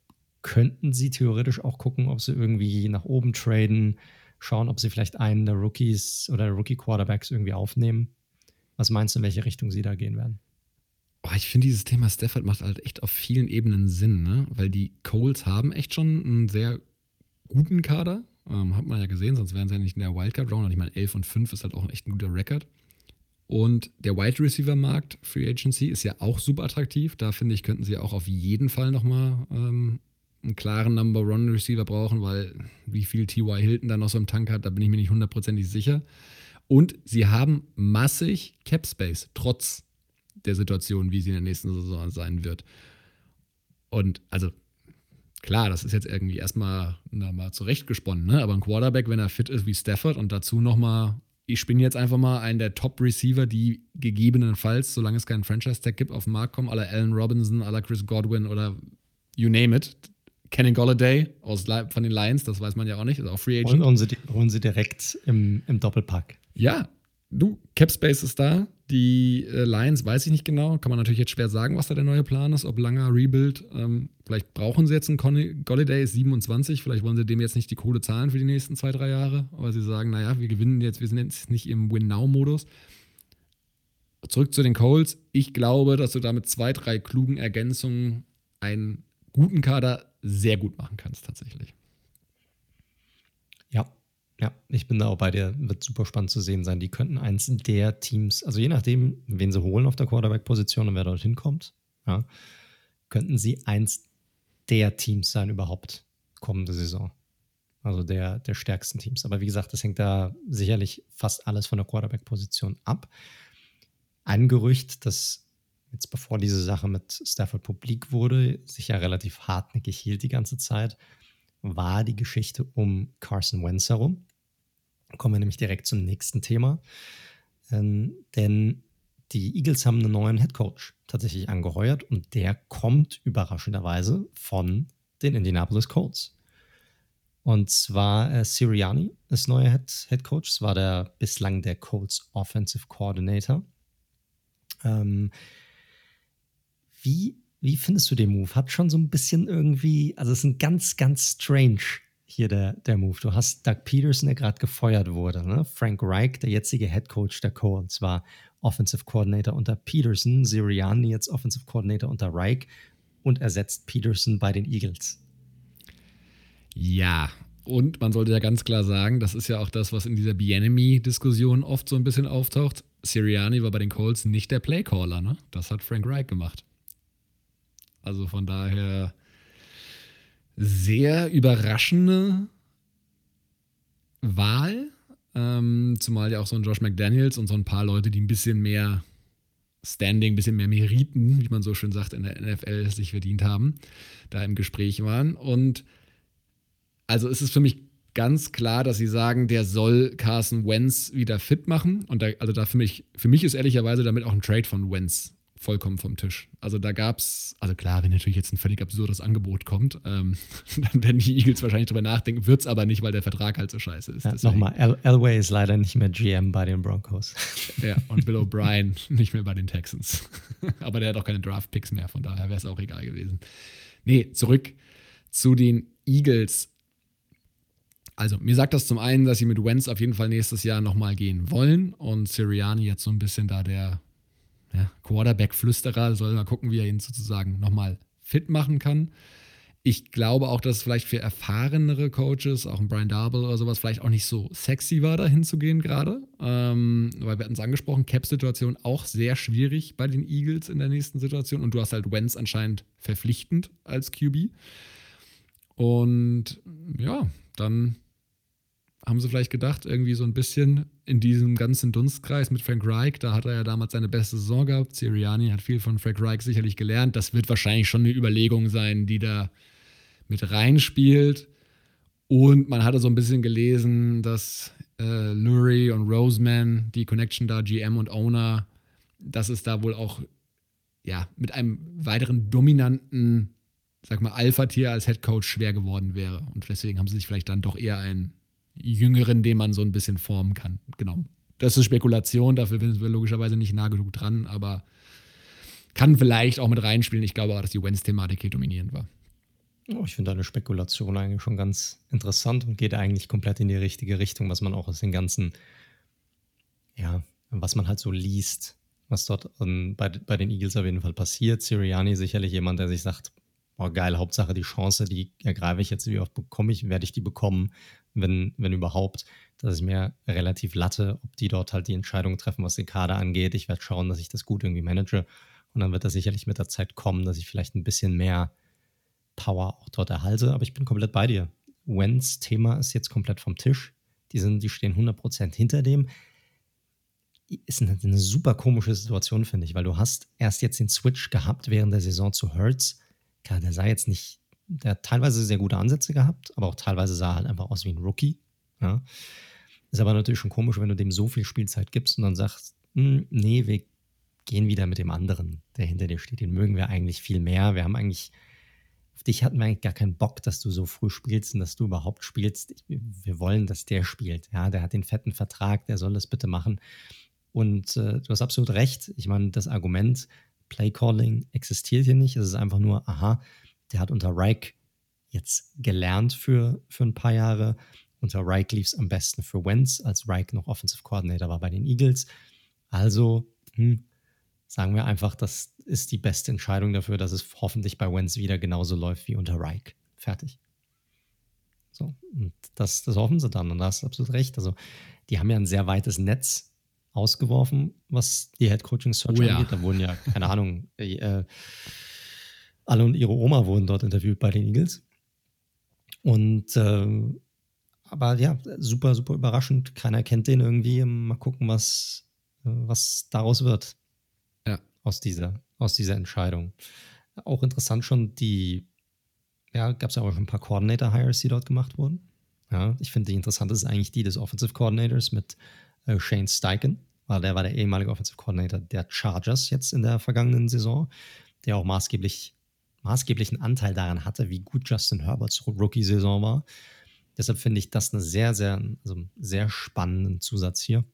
könnten sie theoretisch auch gucken, ob sie irgendwie nach oben traden, schauen, ob sie vielleicht einen der Rookies oder Rookie-Quarterbacks irgendwie aufnehmen? Was meinst du, in welche Richtung sie da gehen werden? Oh, ich finde, dieses Thema Stafford macht halt echt auf vielen Ebenen Sinn, ne? weil die Coles haben echt schon einen sehr guten Kader. Ähm, hat man ja gesehen, sonst wären sie ja nicht in der Wildcard-Round. Und ich meine, 11 und 5 ist halt auch echt ein guter Rekord. Und der Wide Receiver-Markt, Free Agency, ist ja auch super attraktiv. Da finde ich, könnten sie auch auf jeden Fall nochmal ähm, einen klaren Number One Receiver brauchen, weil wie viel T.Y. Hilton da noch so im Tank hat, da bin ich mir nicht hundertprozentig sicher. Und sie haben massig Cap Space, trotz der Situation, wie sie in der nächsten Saison sein wird. Und also klar, das ist jetzt irgendwie erstmal na, mal zurechtgesponnen, ne? aber ein Quarterback, wenn er fit ist wie Stafford und dazu nochmal, ich bin jetzt einfach mal einen der Top-Receiver, die gegebenenfalls, solange es keinen Franchise-Tag gibt, auf den Markt kommen, aller Allen Robinson, aller Chris Godwin oder you name it. Kenny Golladay aus, von den Lions, das weiß man ja auch nicht, ist auch Free Agent. Und holen sie, holen sie direkt im, im Doppelpack. Ja, du, Cap Space ist da. Die äh, Lions weiß ich nicht genau. Kann man natürlich jetzt schwer sagen, was da der neue Plan ist. Ob langer Rebuild. Ähm, vielleicht brauchen sie jetzt einen Conny Golliday, ist 27. Vielleicht wollen sie dem jetzt nicht die Kohle zahlen für die nächsten zwei, drei Jahre. Aber sie sagen, naja, wir gewinnen jetzt, wir sind jetzt nicht im Win-Now-Modus. Zurück zu den Coles. Ich glaube, dass du da mit zwei, drei klugen Ergänzungen einen guten Kader sehr gut machen kannst, tatsächlich. Ja, ich bin da auch bei dir. Wird super spannend zu sehen sein. Die könnten eins der Teams, also je nachdem, wen sie holen auf der Quarterback-Position und wer dorthin kommt, ja, könnten sie eins der Teams sein überhaupt kommende Saison. Also der, der stärksten Teams. Aber wie gesagt, das hängt da sicherlich fast alles von der Quarterback-Position ab. Ein Gerücht, das jetzt bevor diese Sache mit Stafford publik wurde, sich ja relativ hartnäckig hielt die ganze Zeit, war die Geschichte um Carson Wentz herum. Kommen wir nämlich direkt zum nächsten Thema. Ähm, denn die Eagles haben einen neuen Head Coach tatsächlich angeheuert und der kommt überraschenderweise von den Indianapolis Colts. Und zwar äh, Sirianni ist neuer Head, Head Coach. Es war der bislang der Colts Offensive Coordinator. Ähm, wie, wie findest du den Move? Hat schon so ein bisschen irgendwie, also es ist ein ganz, ganz strange hier der, der Move. Du hast Doug Peterson, der gerade gefeuert wurde. Ne? Frank Reich, der jetzige Head Coach der Colts, war Offensive Coordinator unter Peterson. Sirianni jetzt Offensive Coordinator unter Reich und ersetzt Peterson bei den Eagles. Ja, Und man sollte ja ganz klar sagen, das ist ja auch das, was in dieser Bienemy-Diskussion oft so ein bisschen auftaucht. Sirianni war bei den Colts nicht der Playcaller, ne? Das hat Frank Reich gemacht. Also von daher sehr überraschende Wahl. Ähm, zumal ja auch so ein Josh McDaniels und so ein paar Leute, die ein bisschen mehr Standing, ein bisschen mehr Meriten, wie man so schön sagt, in der NFL sich verdient haben, da im Gespräch waren. Und also ist es für mich ganz klar, dass sie sagen, der soll Carson Wentz wieder fit machen. Und da, also da für mich, für mich ist ehrlicherweise damit auch ein Trade von Wentz vollkommen vom Tisch. Also da gab es, also klar, wenn natürlich jetzt ein völlig absurdes Angebot kommt, ähm, dann werden die Eagles wahrscheinlich drüber nachdenken, wird es aber nicht, weil der Vertrag halt so scheiße ist. Ja, Nochmal, El Elway ist leider nicht mehr GM bei den Broncos. Ja, und Bill O'Brien nicht mehr bei den Texans. aber der hat auch keine Draft-Picks mehr, von daher wäre es auch egal gewesen. Nee, zurück zu den Eagles. Also, mir sagt das zum einen, dass sie mit Wentz auf jeden Fall nächstes Jahr nochmal gehen wollen und Sirianni jetzt so ein bisschen da der ja, Quarterback-Flüsterer, soll mal gucken, wie er ihn sozusagen nochmal fit machen kann. Ich glaube auch, dass es vielleicht für erfahrenere Coaches, auch ein Brian Darble oder sowas, vielleicht auch nicht so sexy war, da hinzugehen gerade. Ähm, weil wir hatten es angesprochen, Cap-Situation auch sehr schwierig bei den Eagles in der nächsten Situation. Und du hast halt Wentz anscheinend verpflichtend als QB. Und ja, dann haben sie vielleicht gedacht, irgendwie so ein bisschen in diesem ganzen Dunstkreis mit Frank Reich, da hat er ja damals seine beste Saison gehabt. Siriani hat viel von Frank Reich sicherlich gelernt. Das wird wahrscheinlich schon eine Überlegung sein, die da mit reinspielt. Und man hatte so ein bisschen gelesen, dass äh, Lurie und Roseman, die Connection da, GM und Owner, dass es da wohl auch ja, mit einem weiteren dominanten, sag mal, Alpha-Tier als Head Coach schwer geworden wäre. Und deswegen haben sie sich vielleicht dann doch eher einen Jüngeren, den man so ein bisschen formen kann. Genau. Das ist Spekulation, dafür sind wir logischerweise nicht nah genug dran, aber kann vielleicht auch mit reinspielen. Ich glaube auch, dass die Wentz-Thematik hier dominierend war. Oh, ich finde deine Spekulation eigentlich schon ganz interessant und geht eigentlich komplett in die richtige Richtung, was man auch aus den ganzen, ja, was man halt so liest, was dort um, bei, bei den Eagles auf jeden Fall passiert. Siriani sicherlich jemand, der sich sagt, oh geil, Hauptsache die Chance, die ergreife ich jetzt, wie oft bekomme ich, werde ich die bekommen, wenn, wenn überhaupt. Das ist mir relativ latte, ob die dort halt die Entscheidung treffen, was den Kader angeht. Ich werde schauen, dass ich das gut irgendwie manage. Und dann wird das sicherlich mit der Zeit kommen, dass ich vielleicht ein bisschen mehr Power auch dort erhalte. Aber ich bin komplett bei dir. Wens Thema ist jetzt komplett vom Tisch. Die, sind, die stehen 100% hinter dem. Ist eine, eine super komische Situation, finde ich, weil du hast erst jetzt den Switch gehabt während der Saison zu Hertz klar, der sah jetzt nicht, der hat teilweise sehr gute Ansätze gehabt, aber auch teilweise sah er halt einfach aus wie ein Rookie. Ja. Ist aber natürlich schon komisch, wenn du dem so viel Spielzeit gibst und dann sagst, hm, nee, wir gehen wieder mit dem anderen, der hinter dir steht. Den mögen wir eigentlich viel mehr. Wir haben eigentlich, auf dich hatten wir eigentlich gar keinen Bock, dass du so früh spielst und dass du überhaupt spielst. Wir wollen, dass der spielt. Ja, der hat den fetten Vertrag, der soll das bitte machen. Und äh, du hast absolut recht. Ich meine, das Argument, Playcalling existiert hier nicht. Es ist einfach nur, aha, der hat unter Reich jetzt gelernt für, für ein paar Jahre. Unter Reich lief es am besten für Wentz, als Reich noch Offensive Coordinator war bei den Eagles. Also hm, sagen wir einfach, das ist die beste Entscheidung dafür, dass es hoffentlich bei Wentz wieder genauso läuft wie unter Reich. Fertig. So, und das, das hoffen sie dann und da hast du absolut recht. Also, die haben ja ein sehr weites Netz ausgeworfen, was die Head Coaching Search oh, ja. angeht. Da wurden ja, keine Ahnung, äh, alle und ihre Oma wurden dort interviewt bei den Eagles. Und äh, aber ja, super, super überraschend. Keiner kennt den irgendwie. Mal gucken, was, was daraus wird. Ja. Aus dieser, aus dieser Entscheidung. Auch interessant schon, die, ja, gab es ja auch schon ein paar Coordinator-Hires, die dort gemacht wurden. Ja, ich finde, die interessante ist eigentlich die des Offensive Coordinators mit äh, Shane Steichen war der war der ehemalige Offensive Coordinator der Chargers jetzt in der vergangenen Saison, der auch maßgeblich maßgeblichen Anteil daran hatte, wie gut Justin Herberts Rookie-Saison war. Deshalb finde ich das einen sehr, sehr, also sehr spannenden Zusatz hier.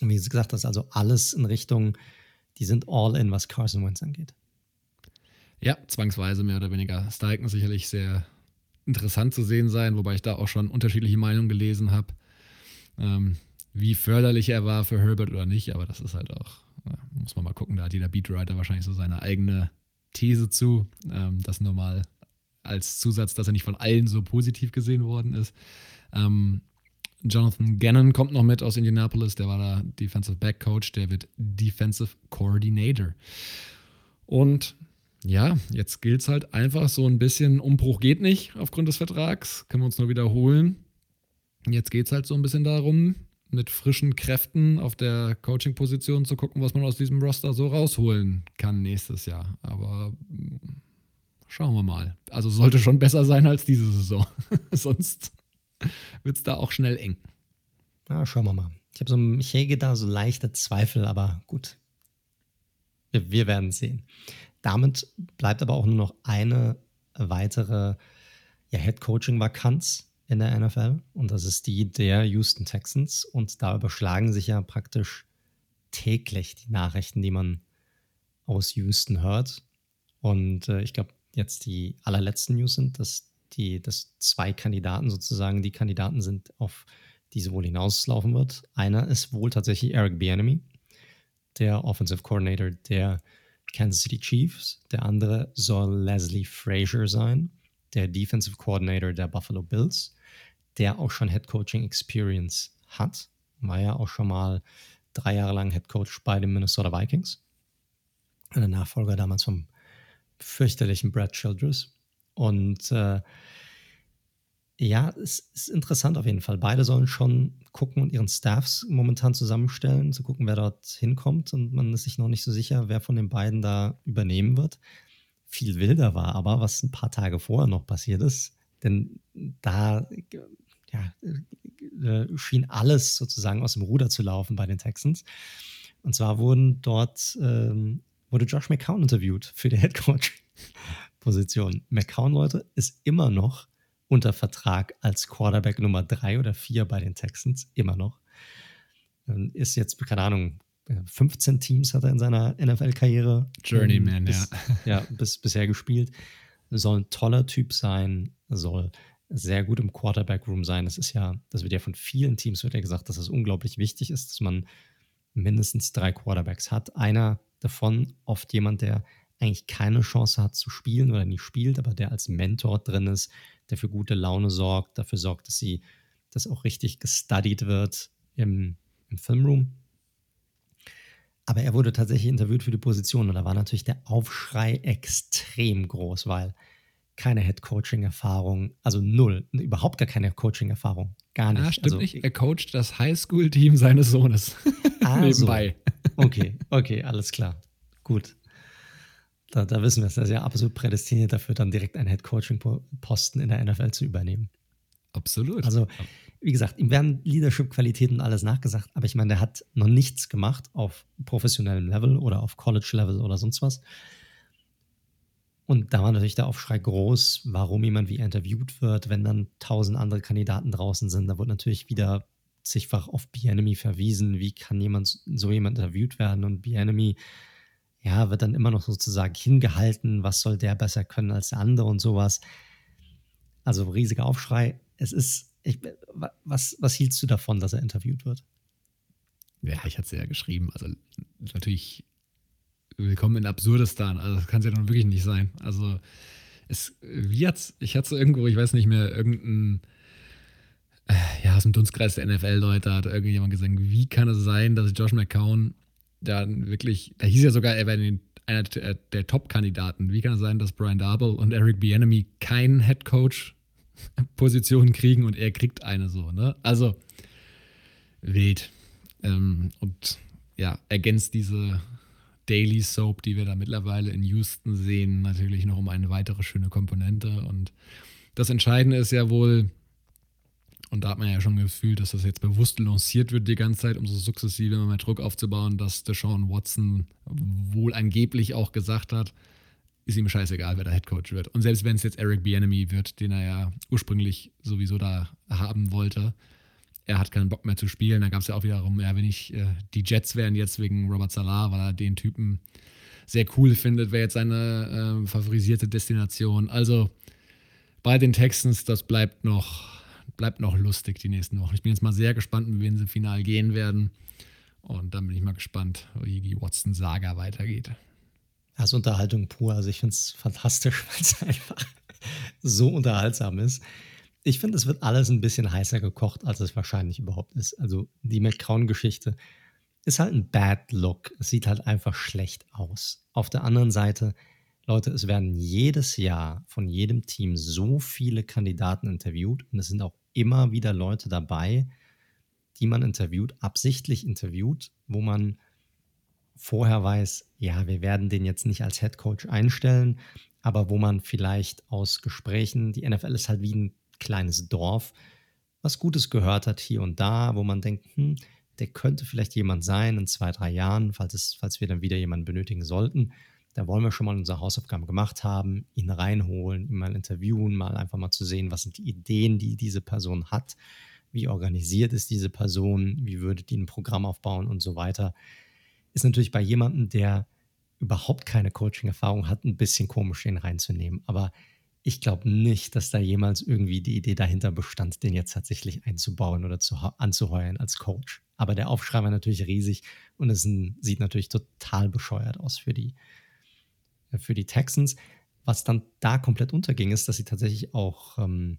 Und wie gesagt, das ist also alles in Richtung, die sind all in, was Carson Wentz angeht. Ja, zwangsweise mehr oder weniger. Steigen sicherlich sehr interessant zu sehen sein, wobei ich da auch schon unterschiedliche Meinungen gelesen habe. Ähm, wie förderlich er war für Herbert oder nicht, aber das ist halt auch, muss man mal gucken, da hat jeder Beatwriter wahrscheinlich so seine eigene These zu. Ähm, das nur mal als Zusatz, dass er nicht von allen so positiv gesehen worden ist. Ähm, Jonathan Gannon kommt noch mit aus Indianapolis, der war da Defensive Back Coach, der wird Defensive Coordinator. Und ja, jetzt gilt es halt einfach so ein bisschen, Umbruch geht nicht aufgrund des Vertrags, können wir uns nur wiederholen. Jetzt geht es halt so ein bisschen darum, mit frischen Kräften auf der Coaching-Position zu gucken, was man aus diesem Roster so rausholen kann nächstes Jahr. Aber mm, schauen wir mal. Also sollte schon besser sein als diese Saison. Sonst wird es da auch schnell eng. Ja, schauen wir mal. Ich habe so, ich hege da so leichte Zweifel, aber gut. Wir, wir werden sehen. Damit bleibt aber auch nur noch eine weitere ja, Head-Coaching-Vakanz in der NFL und das ist die der Houston Texans und da überschlagen sich ja praktisch täglich die Nachrichten, die man aus Houston hört und äh, ich glaube jetzt die allerletzten News sind, dass die, dass zwei Kandidaten sozusagen die Kandidaten sind, auf die sie wohl hinauslaufen wird. Einer ist wohl tatsächlich Eric Bieniemy, der Offensive Coordinator der Kansas City Chiefs. Der andere soll Leslie Frazier sein, der Defensive Coordinator der Buffalo Bills, der auch schon Head Coaching Experience hat. War ja auch schon mal drei Jahre lang Head Coach bei den Minnesota Vikings. Der Nachfolger damals vom fürchterlichen Brad Childress. Und äh, ja, es ist interessant auf jeden Fall. Beide sollen schon gucken und ihren Staffs momentan zusammenstellen, zu gucken, wer dort hinkommt. Und man ist sich noch nicht so sicher, wer von den beiden da übernehmen wird. Viel wilder war aber, was ein paar Tage vorher noch passiert ist. Denn da ja, äh, schien alles sozusagen aus dem Ruder zu laufen bei den Texans. Und zwar wurden dort, ähm, wurde Josh McCown interviewt für die Headcoach-Position. McCown, Leute, ist immer noch unter Vertrag als Quarterback Nummer drei oder vier bei den Texans, immer noch. Ist jetzt, keine Ahnung, 15 Teams hat er in seiner NFL-Karriere. Journeyman, bis, ja. Ja, bis, bisher gespielt. Soll ein toller Typ sein, soll sehr gut im Quarterback-Room sein. Das ist ja, das wird ja von vielen Teams wird ja gesagt, dass es unglaublich wichtig ist, dass man mindestens drei Quarterbacks hat. Einer davon oft jemand, der eigentlich keine Chance hat zu spielen oder nie spielt, aber der als Mentor drin ist, der für gute Laune sorgt, dafür sorgt, dass sie, dass auch richtig gestudied wird im, im Filmroom. Aber er wurde tatsächlich interviewt für die Position und da war natürlich der Aufschrei extrem groß, weil keine Head-Coaching-Erfahrung, also null, überhaupt gar keine Coaching-Erfahrung, gar nicht. Ah, stimmt also, nicht, er coacht das Highschool-Team seines Sohnes. Ah, Nebenbei. So. Okay, okay, alles klar. Gut. Da, da wissen wir es. Er ist ja absolut prädestiniert dafür, dann direkt einen Head-Coaching-Posten in der NFL zu übernehmen. Absolut. Also, wie gesagt, ihm werden Leadership-Qualitäten und alles nachgesagt, aber ich meine, der hat noch nichts gemacht auf professionellem Level oder auf College-Level oder sonst was. Und da war natürlich der Aufschrei groß, warum jemand wie interviewt wird, wenn dann tausend andere Kandidaten draußen sind. Da wird natürlich wieder zigfach auf B-Enemy verwiesen. Wie kann jemand, so jemand interviewt werden? Und B-Enemy ja, wird dann immer noch sozusagen hingehalten, was soll der besser können als der andere und sowas. Also riesiger Aufschrei. Es ist, ich, was, was hieltst du davon, dass er interviewt wird? Ja, ich hatte es ja geschrieben. Also natürlich willkommen in Absurdistan. Also das kann es ja nun wirklich nicht sein. Also es, wie jetzt, ich hatte irgendwo, ich weiß nicht mehr, irgendein, äh, ja, aus dem Dunstkreis der NFL-Leute hat irgendjemand gesagt, wie kann es sein, dass Josh McCown dann wirklich, da hieß ja sogar, er wäre einer der, Top-Kandidaten. Wie kann es sein, dass Brian Darble und Eric Bieniemy keinen Head-Coach-Position kriegen und er kriegt eine so, ne? Also wild. Ähm, und ja, ergänzt diese Daily Soap, die wir da mittlerweile in Houston sehen, natürlich noch um eine weitere schöne Komponente. Und das Entscheidende ist ja wohl, und da hat man ja schon gefühlt, dass das jetzt bewusst lanciert wird die ganze Zeit, um so sukzessive immer mehr Druck aufzubauen, dass Deshaun Watson wohl angeblich auch gesagt hat, ist ihm scheißegal, wer der Headcoach wird. Und selbst wenn es jetzt Eric Bieniemy wird, den er ja ursprünglich sowieso da haben wollte, er hat keinen Bock mehr zu spielen. Da gab es ja auch wiederum, ja, wenn ich, äh, die Jets wären jetzt wegen Robert Salah, weil er den Typen sehr cool findet, wäre jetzt seine äh, favorisierte Destination. Also bei den Texans, das bleibt noch bleibt noch lustig die nächsten Wochen. Ich bin jetzt mal sehr gespannt, wie wen sie final gehen werden. Und dann bin ich mal gespannt, wie die Watson-Saga weitergeht. Das ist Unterhaltung pur. Also ich finde es fantastisch, weil es einfach so unterhaltsam ist. Ich finde, es wird alles ein bisschen heißer gekocht, als es wahrscheinlich überhaupt ist. Also die McCrown-Geschichte ist halt ein Bad Look. Es sieht halt einfach schlecht aus. Auf der anderen Seite, Leute, es werden jedes Jahr von jedem Team so viele Kandidaten interviewt und es sind auch immer wieder Leute dabei, die man interviewt, absichtlich interviewt, wo man vorher weiß, ja, wir werden den jetzt nicht als Head Coach einstellen, aber wo man vielleicht aus Gesprächen, die NFL ist halt wie ein kleines Dorf, was Gutes gehört hat hier und da, wo man denkt, hm, der könnte vielleicht jemand sein in zwei, drei Jahren, falls, es, falls wir dann wieder jemanden benötigen sollten. Da wollen wir schon mal unsere Hausaufgaben gemacht haben, ihn reinholen, ihn mal interviewen, mal einfach mal zu sehen, was sind die Ideen, die diese Person hat, wie organisiert ist diese Person, wie würde die ein Programm aufbauen und so weiter. Ist natürlich bei jemandem, der überhaupt keine Coaching-Erfahrung hat, ein bisschen komisch, den reinzunehmen. Aber ich glaube nicht, dass da jemals irgendwie die Idee dahinter bestand, den jetzt tatsächlich einzubauen oder zu, anzuheuern als Coach. Aber der Aufschrei war natürlich riesig und es sieht natürlich total bescheuert aus für die, für die Texans. Was dann da komplett unterging, ist, dass sie tatsächlich auch ähm,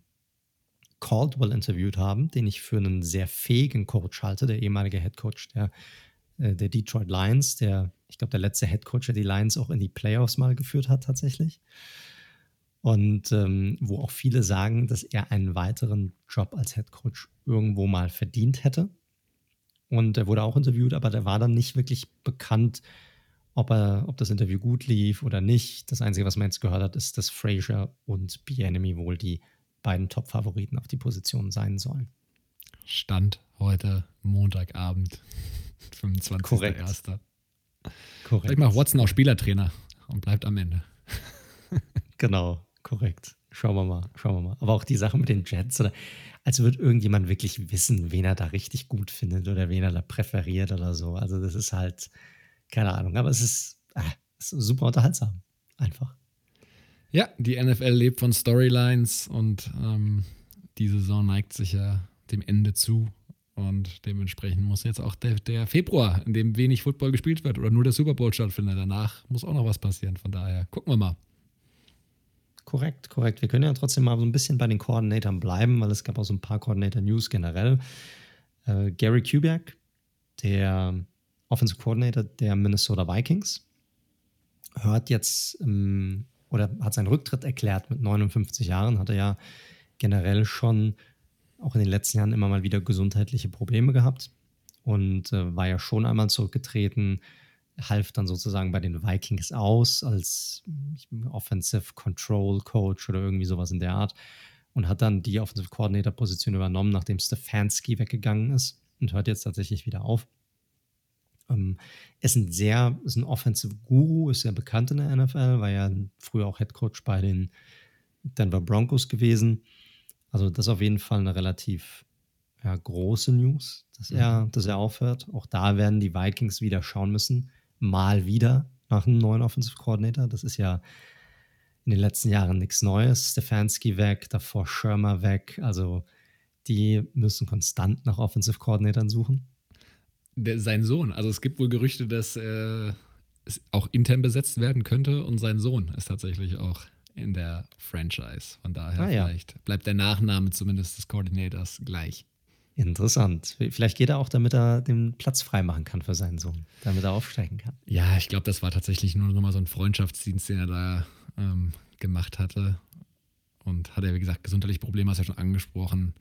Caldwell interviewt haben, den ich für einen sehr fähigen Coach halte, der ehemalige Head Coach der, äh, der Detroit Lions, der, ich glaube, der letzte Head Coach, der die Lions auch in die Playoffs mal geführt hat, tatsächlich. Und ähm, wo auch viele sagen, dass er einen weiteren Job als Head Coach irgendwo mal verdient hätte. Und er wurde auch interviewt, aber der war dann nicht wirklich bekannt, ob, er, ob das Interview gut lief oder nicht. Das Einzige, was man jetzt gehört hat, ist, dass Frazier und Bienemy wohl die beiden Top-Favoriten auf die Position sein sollen. Stand heute Montagabend, 25.01. Korrekt. Korrekt. Vielleicht macht Watson auch Spielertrainer und bleibt am Ende. genau, korrekt. Schauen wir mal, schauen wir mal. Aber auch die Sache mit den Jets, oder als würde irgendjemand wirklich wissen, wen er da richtig gut findet oder wen er da präferiert oder so. Also das ist halt, keine Ahnung, aber es ist, äh, ist super unterhaltsam. Einfach. Ja, die NFL lebt von Storylines und ähm, die Saison neigt sich ja dem Ende zu. Und dementsprechend muss jetzt auch der, der, Februar, in dem wenig Football gespielt wird oder nur der Super Bowl stattfindet, danach muss auch noch was passieren. Von daher gucken wir mal. Korrekt, korrekt. Wir können ja trotzdem mal so ein bisschen bei den Koordinatoren bleiben, weil es gab auch so ein paar Coordinator-News generell. Äh, Gary Kubiak, der Offensive Coordinator der Minnesota Vikings, hört jetzt ähm, oder hat seinen Rücktritt erklärt mit 59 Jahren, hat er ja generell schon auch in den letzten Jahren immer mal wieder gesundheitliche Probleme gehabt und äh, war ja schon einmal zurückgetreten half dann sozusagen bei den Vikings aus als Offensive Control Coach oder irgendwie sowas in der Art und hat dann die Offensive Coordinator Position übernommen, nachdem Stefanski weggegangen ist und hört jetzt tatsächlich wieder auf. Ähm, ist ein sehr, ist ein Offensive Guru, ist sehr bekannt in der NFL, war ja früher auch Head Coach bei den Denver Broncos gewesen. Also das ist auf jeden Fall eine relativ ja, große News, dass er, mhm. dass er aufhört. Auch da werden die Vikings wieder schauen müssen, mal wieder nach einem neuen Offensive Coordinator. Das ist ja in den letzten Jahren nichts Neues. Stefanski weg, davor Schirmer weg. Also die müssen konstant nach Offensive Coordinatoren suchen. Der, sein Sohn, also es gibt wohl Gerüchte, dass äh, es auch intern besetzt werden könnte und sein Sohn ist tatsächlich auch in der Franchise. Von daher ah, ja. vielleicht bleibt der Nachname zumindest des Coordinators gleich. Interessant. Vielleicht geht er auch, damit er den Platz freimachen kann für seinen Sohn, damit er aufsteigen kann. Ja, ich glaube, das war tatsächlich nur noch mal so ein Freundschaftsdienst, den er da ähm, gemacht hatte. Und hat er, wie gesagt, gesundheitliche Probleme, hast du ja schon angesprochen.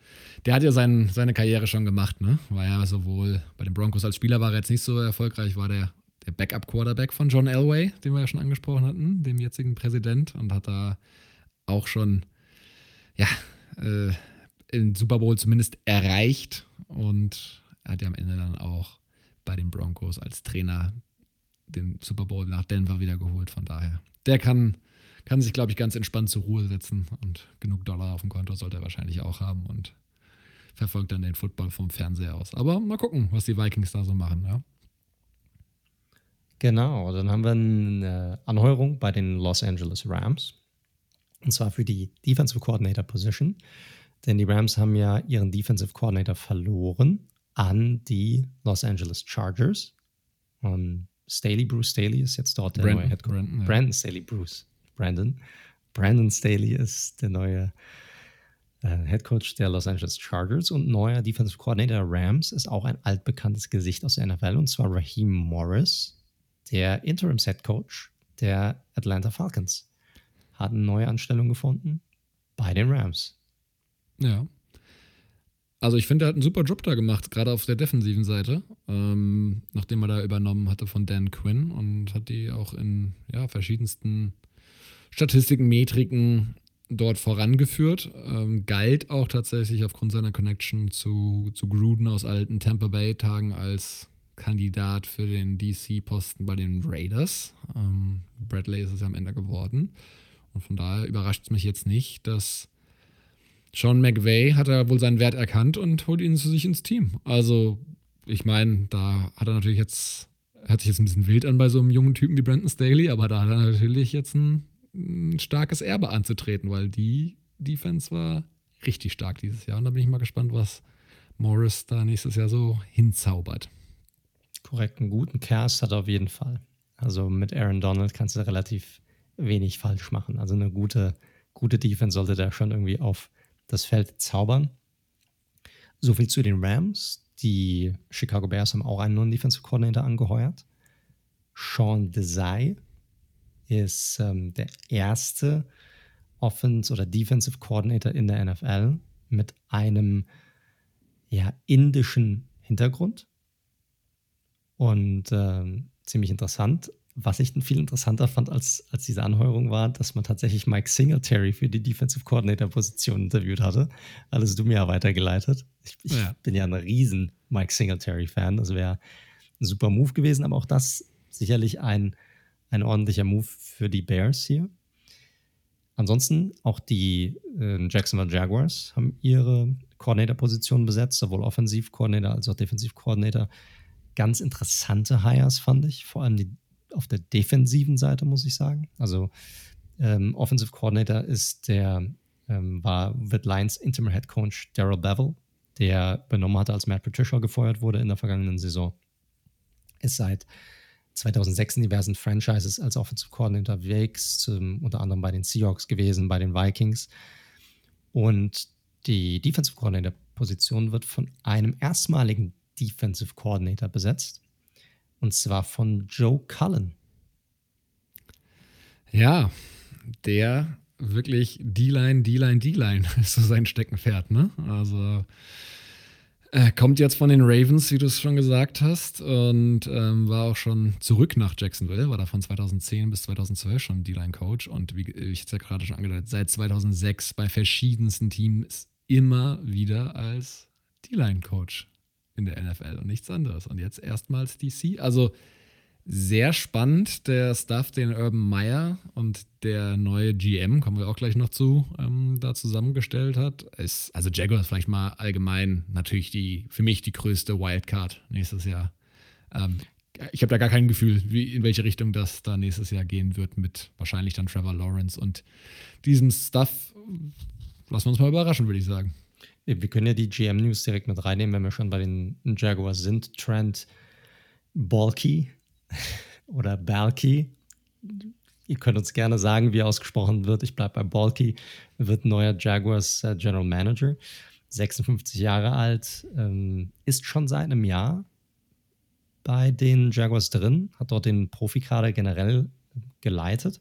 Der hat ja sein, seine Karriere schon gemacht, ne? War ja sowohl bei den Broncos als Spieler war er jetzt nicht so erfolgreich, war der, der Backup-Quarterback von John Elway, den wir ja schon angesprochen hatten, dem jetzigen Präsident, und hat da auch schon, ja, äh, den Super Bowl zumindest erreicht und er hat ja am Ende dann auch bei den Broncos als Trainer den Super Bowl nach Denver wieder geholt. Von daher, der kann, kann sich, glaube ich, ganz entspannt zur Ruhe setzen und genug Dollar auf dem Konto sollte er wahrscheinlich auch haben und verfolgt dann den Football vom Fernseher aus. Aber mal gucken, was die Vikings da so machen, ja. Genau, dann haben wir eine Anheuerung bei den Los Angeles Rams. Und zwar für die Defensive Coordinator Position. Denn die Rams haben ja ihren Defensive Coordinator verloren an die Los Angeles Chargers. Und Staley, Bruce Staley ist jetzt dort der Brandon, neue Head Coach. Brandon, ja. Brandon Staley, Bruce. Brandon. Brandon Staley ist der neue äh, Head Coach der Los Angeles Chargers und neuer Defensive Coordinator Rams ist auch ein altbekanntes Gesicht aus der NFL und zwar Raheem Morris, der Interims Head Coach der Atlanta Falcons. Hat eine neue Anstellung gefunden bei den Rams. Ja. Also ich finde, er hat einen super Job da gemacht, gerade auf der defensiven Seite, ähm, nachdem er da übernommen hatte von Dan Quinn und hat die auch in ja, verschiedensten Statistiken, Metriken dort vorangeführt. Ähm, galt auch tatsächlich aufgrund seiner Connection zu, zu Gruden aus alten Tampa Bay-Tagen als Kandidat für den DC-Posten bei den Raiders. Ähm, Bradley ist es ja am Ende geworden. Und von daher überrascht es mich jetzt nicht, dass Sean McVay hat er wohl seinen Wert erkannt und holt ihn zu sich ins Team. Also, ich meine, da hat er natürlich jetzt, hört sich jetzt ein bisschen wild an bei so einem jungen Typen wie Brandon Staley, aber da hat er natürlich jetzt ein ein starkes Erbe anzutreten, weil die Defense war richtig stark dieses Jahr. Und da bin ich mal gespannt, was Morris da nächstes Jahr so hinzaubert. Korrekt, einen guten Cast hat er auf jeden Fall. Also mit Aaron Donald kannst du relativ wenig falsch machen. Also eine gute, gute Defense sollte da schon irgendwie auf das Feld zaubern. Soviel zu den Rams. Die Chicago Bears haben auch einen neuen Defensive Coordinator angeheuert. Sean Desai ist ähm, der erste Offense- oder Defensive Coordinator in der NFL mit einem ja, indischen Hintergrund. Und ähm, ziemlich interessant. Was ich viel interessanter fand als, als diese Anheuerung war, dass man tatsächlich Mike Singletary für die Defensive Coordinator-Position interviewt hatte. Alles du mir ja weitergeleitet. Ich, ich ja. bin ja ein riesen Mike Singletary-Fan. Das wäre ein super Move gewesen, aber auch das sicherlich ein ein ordentlicher Move für die Bears hier. Ansonsten auch die äh, Jacksonville Jaguars haben ihre Coordinator-Position besetzt, sowohl Offensiv-Coordinator als auch Defensiv-Coordinator. Ganz interessante Hires fand ich, vor allem die, auf der defensiven Seite, muss ich sagen. Also ähm, Offensive Coordinator ist der, ähm, war, wird Lions Interim Head Coach Daryl Bevel, der benommen hatte, als Matt Patricia gefeuert wurde in der vergangenen Saison. Ist seit 2006 in diversen Franchises als Offensive Coordinator unterwegs, zum, unter anderem bei den Seahawks gewesen, bei den Vikings. Und die Defensive Coordinator Position wird von einem erstmaligen Defensive Coordinator besetzt. Und zwar von Joe Cullen. Ja, der wirklich D-Line, D-Line, D-Line ist so sein Steckenpferd, ne? Also äh, kommt jetzt von den Ravens, wie du es schon gesagt hast, und ähm, war auch schon zurück nach Jacksonville, war da von 2010 bis 2012 schon D-Line-Coach und wie ich es ja gerade schon angedeutet, seit 2006 bei verschiedensten Teams immer wieder als D-Line-Coach in der NFL und nichts anderes. Und jetzt erstmals DC. Also sehr spannend, der Stuff, den Urban Meyer und der neue GM, kommen wir auch gleich noch zu, ähm, da zusammengestellt hat. Ist, also Jaguar ist vielleicht mal allgemein natürlich die, für mich die größte Wildcard nächstes Jahr. Ähm, ich habe da gar kein Gefühl, wie, in welche Richtung das da nächstes Jahr gehen wird mit wahrscheinlich dann Trevor Lawrence und diesem Stuff. Lassen wir uns mal überraschen, würde ich sagen. Wir können ja die GM-News direkt mit reinnehmen, wenn wir schon bei den Jaguars sind. Trent Balky oder Balky. Ihr könnt uns gerne sagen, wie ausgesprochen wird. Ich bleibe bei Balky. Wird neuer Jaguars äh, General Manager. 56 Jahre alt, ähm, ist schon seit einem Jahr bei den Jaguars drin, hat dort den Profikader generell geleitet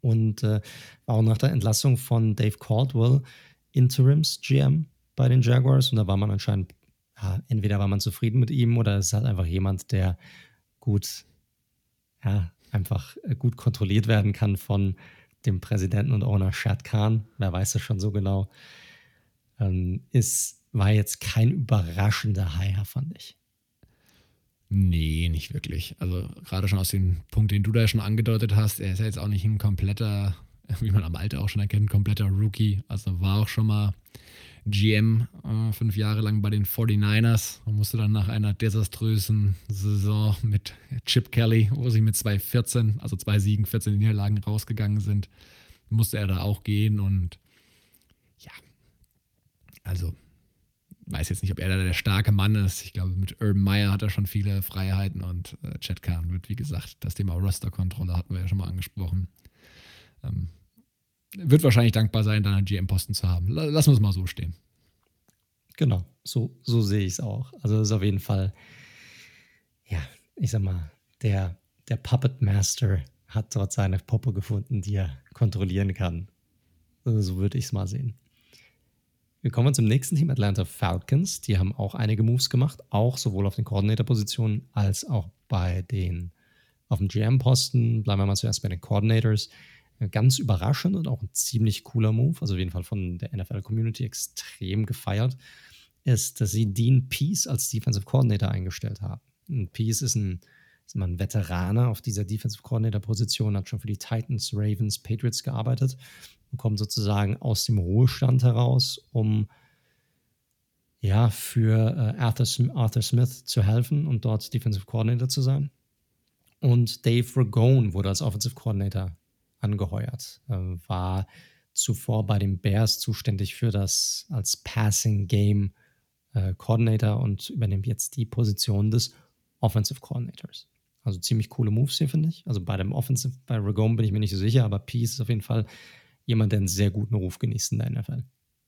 und äh, war auch nach der Entlassung von Dave Caldwell Interims GM bei den Jaguars und da war man anscheinend, ja, entweder war man zufrieden mit ihm oder es ist halt einfach jemand, der gut, ja, einfach gut kontrolliert werden kann von dem Präsidenten und Owner Shad Khan, wer weiß das schon so genau, ähm, ist, war jetzt kein überraschender Hire, fand ich. Nee, nicht wirklich. Also gerade schon aus dem Punkt, den du da schon angedeutet hast, er ist ja jetzt auch nicht ein kompletter, wie man am Alter auch schon erkennt, kompletter Rookie. Also war auch schon mal GM äh, fünf Jahre lang bei den 49ers und musste dann nach einer desaströsen Saison mit Chip Kelly, wo sie mit 2-14, also zwei Siegen, 14 Niederlagen rausgegangen sind, musste er da auch gehen und ja, also weiß jetzt nicht, ob er da der starke Mann ist. Ich glaube, mit Urban Meyer hat er schon viele Freiheiten und äh, Chad Kahn wird, wie gesagt, das Thema Roster-Kontrolle hatten wir ja schon mal angesprochen. Ähm, wird wahrscheinlich dankbar sein, dann einen GM-Posten zu haben. Lassen wir es mal so stehen. Genau, so, so sehe ich es auch. Also ist auf jeden Fall, ja, ich sag mal, der, der Puppet Master hat dort seine Puppe gefunden, die er kontrollieren kann. Also so würde ich es mal sehen. Wir kommen zum nächsten Team, Atlanta Falcons. Die haben auch einige Moves gemacht, auch sowohl auf den Coordinator-Positionen als auch bei den auf dem GM-Posten. Bleiben wir mal zuerst bei den Coordinators. Ganz überraschend und auch ein ziemlich cooler Move, also auf jeden Fall von der NFL-Community extrem gefeiert, ist, dass sie Dean Peace als Defensive Coordinator eingestellt haben. Und Peace ist ein, ist ein Veteraner auf dieser Defensive Coordinator-Position, hat schon für die Titans, Ravens, Patriots gearbeitet und kommt sozusagen aus dem Ruhestand heraus, um ja, für äh, Arthur, Arthur Smith zu helfen und dort Defensive Coordinator zu sein. Und Dave Ragone wurde als Offensive Coordinator angeheuert, äh, war zuvor bei den Bears zuständig für das als Passing Game äh, Coordinator und übernimmt jetzt die Position des Offensive Coordinators. Also ziemlich coole Moves hier, finde ich. Also bei dem Offensive, bei Ragone bin ich mir nicht so sicher, aber Peace ist auf jeden Fall jemand, der einen sehr guten Ruf genießt in der NFL.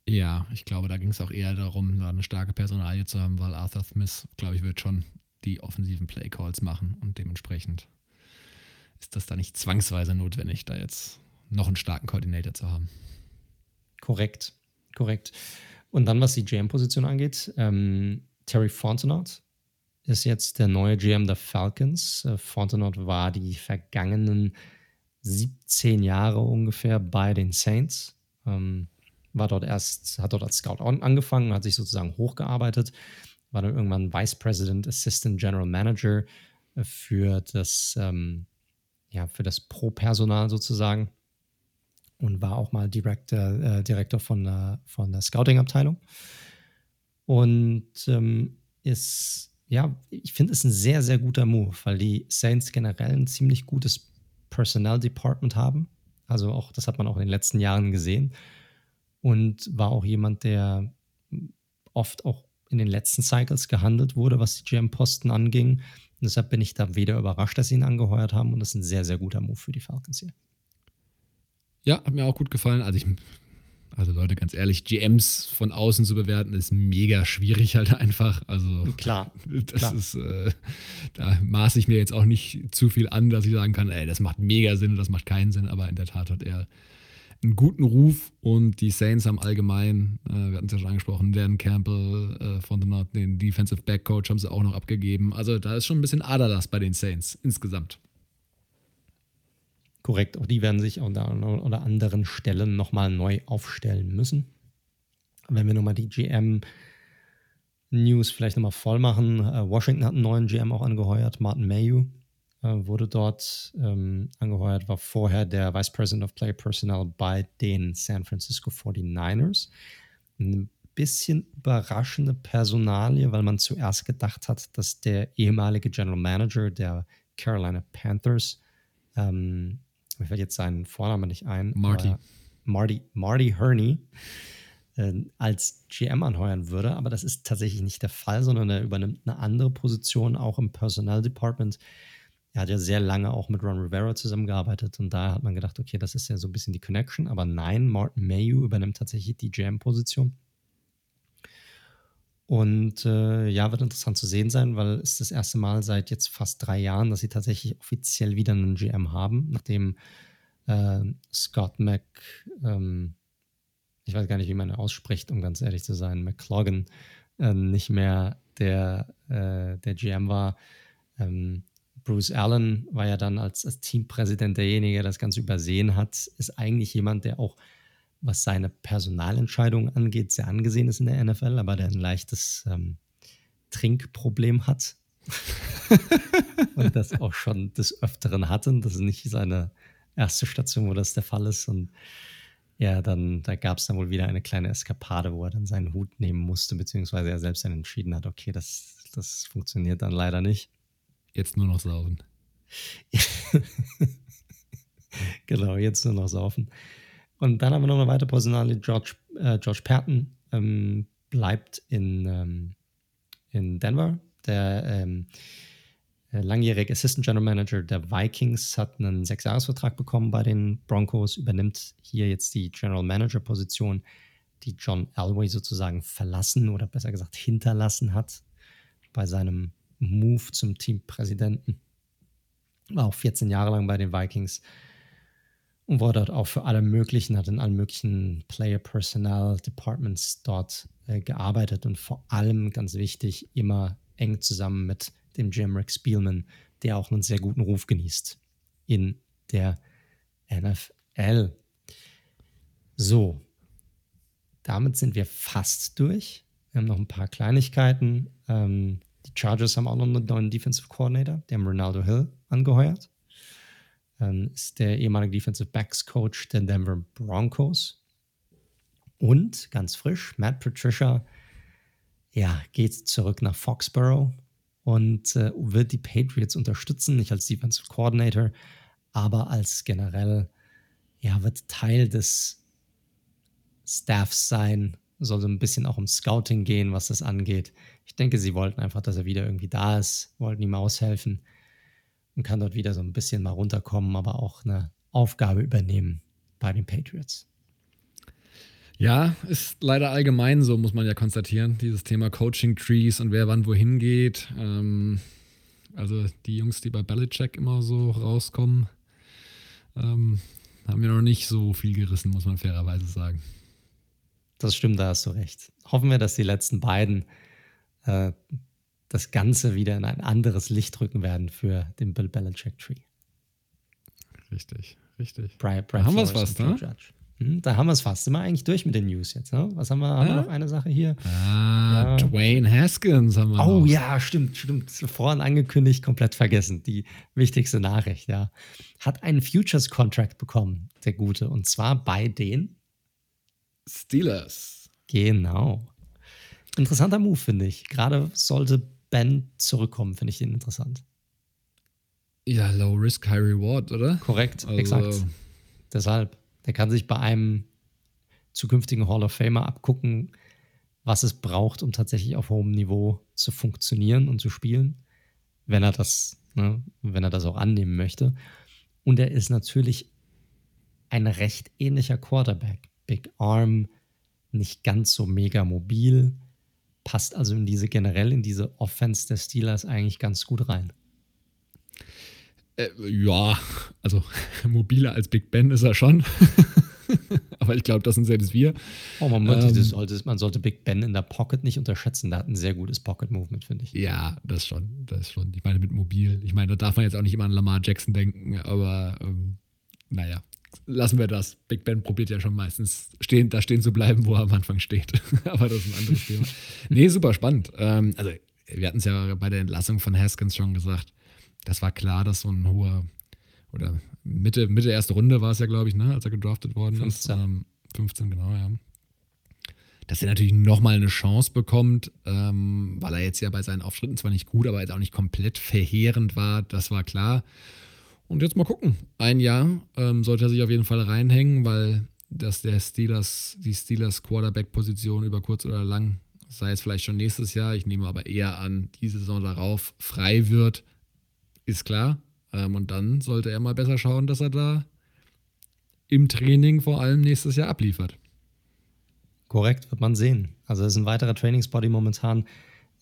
Ja, ich glaube, da ging es auch eher darum, da eine starke Personalie zu haben, weil Arthur Smith, glaube ich, wird schon die offensiven Playcalls machen und dementsprechend ist das da nicht zwangsweise notwendig, da jetzt noch einen starken Koordinator zu haben. Korrekt, korrekt. Und dann, was die GM-Position angeht, ähm, Terry Fontenot ist jetzt der neue GM der Falcons. Äh, Fontenot war die vergangenen 17 Jahre ungefähr bei den Saints. Ähm, war dort erst, hat dort als Scout angefangen, hat sich sozusagen hochgearbeitet, war dann irgendwann Vice President, Assistant General Manager äh, für das, ähm, ja, für das Pro-Personal sozusagen und war auch mal Director, äh, Direktor von der, von der Scouting-Abteilung. Und ähm, ist, ja, ich finde es ein sehr, sehr guter Move, weil die Saints generell ein ziemlich gutes Personnel Department haben. Also auch, das hat man auch in den letzten Jahren gesehen. Und war auch jemand, der oft auch in den letzten Cycles gehandelt wurde, was die GM-Posten anging. Und deshalb bin ich da weder überrascht, dass sie ihn angeheuert haben. Und das ist ein sehr, sehr guter Move für die Falcons hier. Ja, hat mir auch gut gefallen. Also ich, also Leute, ganz ehrlich, GMs von außen zu bewerten, ist mega schwierig halt einfach. Also klar, das klar. ist, äh, da maße ich mir jetzt auch nicht zu viel an, dass ich sagen kann, ey, das macht mega Sinn und das macht keinen Sinn, aber in der Tat hat er einen guten Ruf und die Saints haben allgemein, äh, wir hatten es ja schon angesprochen, Dan Campbell äh, von den, den Defensive Back Coach haben sie auch noch abgegeben. Also da ist schon ein bisschen Aderlass bei den Saints insgesamt. Korrekt, auch die werden sich an oder anderen Stellen nochmal neu aufstellen müssen. Wenn wir nochmal die GM News vielleicht nochmal voll machen. Äh, Washington hat einen neuen GM auch angeheuert, Martin Mayu wurde dort ähm, angeheuert, war vorher der Vice President of Player Personnel bei den San Francisco 49ers. Ein bisschen überraschende Personalie, weil man zuerst gedacht hat, dass der ehemalige General Manager der Carolina Panthers ähm, mir fällt jetzt sein Vorname nicht ein. Marty. Marty, Marty Herney äh, als GM anheuern würde, aber das ist tatsächlich nicht der Fall, sondern er übernimmt eine andere Position auch im Personnel Department. Er hat ja sehr lange auch mit Ron Rivera zusammengearbeitet und da hat man gedacht, okay, das ist ja so ein bisschen die Connection, aber nein, Martin Mayu übernimmt tatsächlich die GM-Position. Und äh, ja, wird interessant zu sehen sein, weil es das erste Mal seit jetzt fast drei Jahren, dass sie tatsächlich offiziell wieder einen GM haben, nachdem äh, Scott Mac, ähm, ich weiß gar nicht, wie man ihn ausspricht, um ganz ehrlich zu sein, McClogan äh, nicht mehr der, äh, der GM war. Ähm, Bruce Allen war ja dann als, als Teampräsident derjenige, der das Ganze übersehen hat, ist eigentlich jemand, der auch was seine Personalentscheidungen angeht, sehr angesehen ist in der NFL, aber der ein leichtes ähm, Trinkproblem hat. und das auch schon des Öfteren hatten. Das ist nicht seine erste Station, wo das der Fall ist. Und ja, dann, da gab es dann wohl wieder eine kleine Eskapade, wo er dann seinen Hut nehmen musste, beziehungsweise er selbst dann entschieden hat, okay, das, das funktioniert dann leider nicht. Jetzt nur noch saufen. genau, jetzt nur noch saufen. Und dann haben wir noch eine weitere Personalie, George, äh, George Patton ähm, bleibt in, ähm, in Denver. Der ähm, äh, langjährige Assistant General Manager der Vikings, hat einen Sechsjahresvertrag bekommen bei den Broncos, übernimmt hier jetzt die General Manager-Position, die John Elway sozusagen verlassen oder besser gesagt hinterlassen hat bei seinem Move zum Teampräsidenten. War auch 14 Jahre lang bei den Vikings und war dort auch für alle möglichen, hat in allen möglichen Player Personnel Departments dort äh, gearbeitet und vor allem ganz wichtig immer eng zusammen mit dem Jim Rick Spielman, der auch einen sehr guten Ruf genießt in der NFL. So, damit sind wir fast durch. Wir haben noch ein paar Kleinigkeiten. Ähm, die Chargers haben auch noch einen neuen Defensive Coordinator, der haben Ronaldo Hill angeheuert. Ähm, ist der ehemalige Defensive Backs Coach der Denver Broncos. Und ganz frisch, Matt Patricia ja, geht zurück nach Foxborough und äh, wird die Patriots unterstützen, nicht als Defensive Coordinator, aber als generell, ja, wird Teil des Staffs sein, soll so ein bisschen auch um Scouting gehen, was das angeht. Ich denke, sie wollten einfach, dass er wieder irgendwie da ist, wollten ihm aushelfen und kann dort wieder so ein bisschen mal runterkommen, aber auch eine Aufgabe übernehmen bei den Patriots. Ja, ist leider allgemein so, muss man ja konstatieren, dieses Thema Coaching Trees und wer wann wohin geht. Ähm, also die Jungs, die bei Belichick immer so rauskommen, ähm, haben wir noch nicht so viel gerissen, muss man fairerweise sagen. Das stimmt, da hast du recht. Hoffen wir, dass die letzten beiden äh, das Ganze wieder in ein anderes Licht rücken werden für den Bill Belichick Tree. Richtig, richtig. Brian, Brian haben wir es fast, ne? Hm, da haben wir es fast. Sind wir eigentlich durch mit den News jetzt. Ne? Was haben wir? Haben wir noch eine Sache hier? Ah, ja. Dwayne Haskins haben wir. Oh noch. ja, stimmt, stimmt. Vorhin angekündigt, komplett vergessen. Die wichtigste Nachricht, ja. Hat einen Futures-Contract bekommen, der Gute. Und zwar bei den Steelers. Genau. Interessanter Move, finde ich. Gerade sollte Ben zurückkommen, finde ich den interessant. Ja, Low Risk, High Reward, oder? Korrekt, also, exakt. Deshalb. Der kann sich bei einem zukünftigen Hall of Famer abgucken, was es braucht, um tatsächlich auf hohem Niveau zu funktionieren und zu spielen, wenn er das, ne, wenn er das auch annehmen möchte. Und er ist natürlich ein recht ähnlicher Quarterback. Big Arm, nicht ganz so mega mobil, passt also in diese generell in diese Offense der Steelers eigentlich ganz gut rein. Äh, ja, also mobiler als Big Ben ist er schon. Aber ich glaube, das sind selbst wir. Oh, man, ähm, sollte, man, sollte, Big Ben in der Pocket nicht unterschätzen. Der hat ein sehr gutes Pocket-Movement, finde ich. Ja, das schon. Das schon. Ich meine, mit mobil. Ich meine, da darf man jetzt auch nicht immer an Lamar Jackson denken, aber ähm, naja, lassen wir das. Big Ben probiert ja schon meistens stehen, da stehen zu bleiben, wo er am Anfang steht. aber das ist ein anderes Thema. Nee, super spannend. Ähm, also, wir hatten es ja bei der Entlassung von Haskins schon gesagt das war klar, dass so ein hoher, oder Mitte, Mitte erste Runde war es ja, glaube ich, ne, als er gedraftet worden 15. ist. Ähm, 15, genau, ja. Dass er natürlich nochmal eine Chance bekommt, ähm, weil er jetzt ja bei seinen Auftritten zwar nicht gut, aber jetzt auch nicht komplett verheerend war, das war klar. Und jetzt mal gucken. Ein Jahr ähm, sollte er sich auf jeden Fall reinhängen, weil dass der Steelers, die Steelers Quarterback-Position über kurz oder lang, sei es vielleicht schon nächstes Jahr, ich nehme aber eher an, diese Saison darauf frei wird, ist klar. Ähm, und dann sollte er mal besser schauen, dass er da im Training vor allem nächstes Jahr abliefert. Korrekt, wird man sehen. Also es ist ein weiterer Trainingsbody momentan.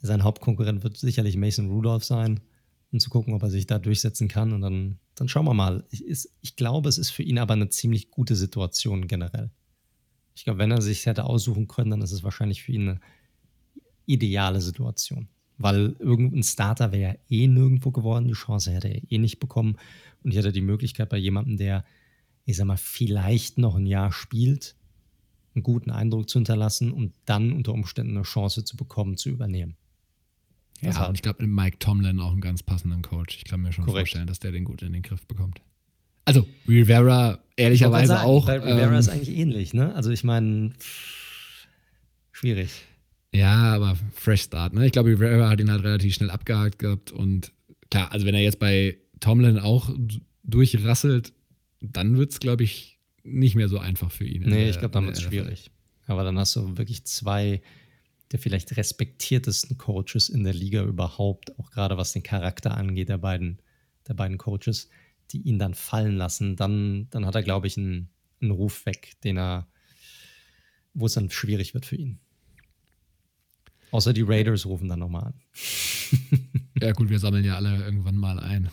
Sein Hauptkonkurrent wird sicherlich Mason Rudolph sein, um zu gucken, ob er sich da durchsetzen kann. Und dann, dann schauen wir mal. Ich, ist, ich glaube, es ist für ihn aber eine ziemlich gute Situation generell. Ich glaube, wenn er sich hätte aussuchen können, dann ist es wahrscheinlich für ihn eine ideale Situation weil irgendein Starter wäre ja eh nirgendwo geworden. Die Chance hätte er eh nicht bekommen. Und ich hatte die Möglichkeit bei jemandem, der, ich sag mal, vielleicht noch ein Jahr spielt, einen guten Eindruck zu hinterlassen und dann unter Umständen eine Chance zu bekommen, zu übernehmen. Ja, also, und ich glaube, Mike Tomlin auch einen ganz passenden Coach. Ich kann mir schon korrekt. vorstellen, dass der den gut in den Griff bekommt. Also, Rivera ehrlicherweise sagen, auch. Weil Rivera ähm, ist eigentlich ähnlich, ne? Also, ich meine, schwierig. Ja, aber Fresh Start. Ne? Ich glaube, Rivera hat ihn halt relativ schnell abgehakt gehabt. Und klar, also wenn er jetzt bei Tomlin auch durchrasselt, dann wird es, glaube ich, nicht mehr so einfach für ihn. Nee, ich glaube, dann wird es schwierig. Aber dann hast du wirklich zwei der vielleicht respektiertesten Coaches in der Liga überhaupt, auch gerade was den Charakter angeht der beiden, der beiden Coaches, die ihn dann fallen lassen, dann, dann hat er, glaube ich, einen, einen Ruf weg, den er, wo es dann schwierig wird für ihn. Außer die Raiders rufen dann nochmal an. ja, gut, wir sammeln ja alle irgendwann mal ein.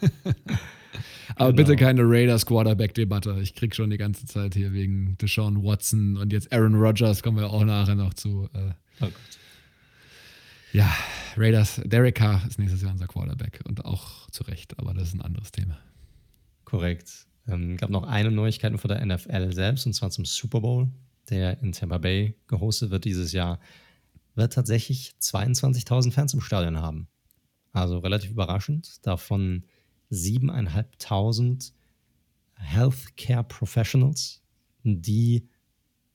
Aber genau. bitte keine Raiders Quarterback-Debatte. Ich krieg schon die ganze Zeit hier wegen Deshaun Watson und jetzt Aaron Rodgers, kommen wir auch nachher noch zu. Äh. Oh Gott. Ja, Raiders, Derek Carr ist nächstes Jahr unser Quarterback und auch zu Recht, aber das ist ein anderes Thema. Korrekt. Ähm, gab noch eine Neuigkeit von der NFL selbst und zwar zum Super Bowl, der in Tampa Bay gehostet wird dieses Jahr. Wird tatsächlich 22.000 Fans im Stadion haben. Also relativ überraschend. Davon 7.500 Healthcare Professionals, die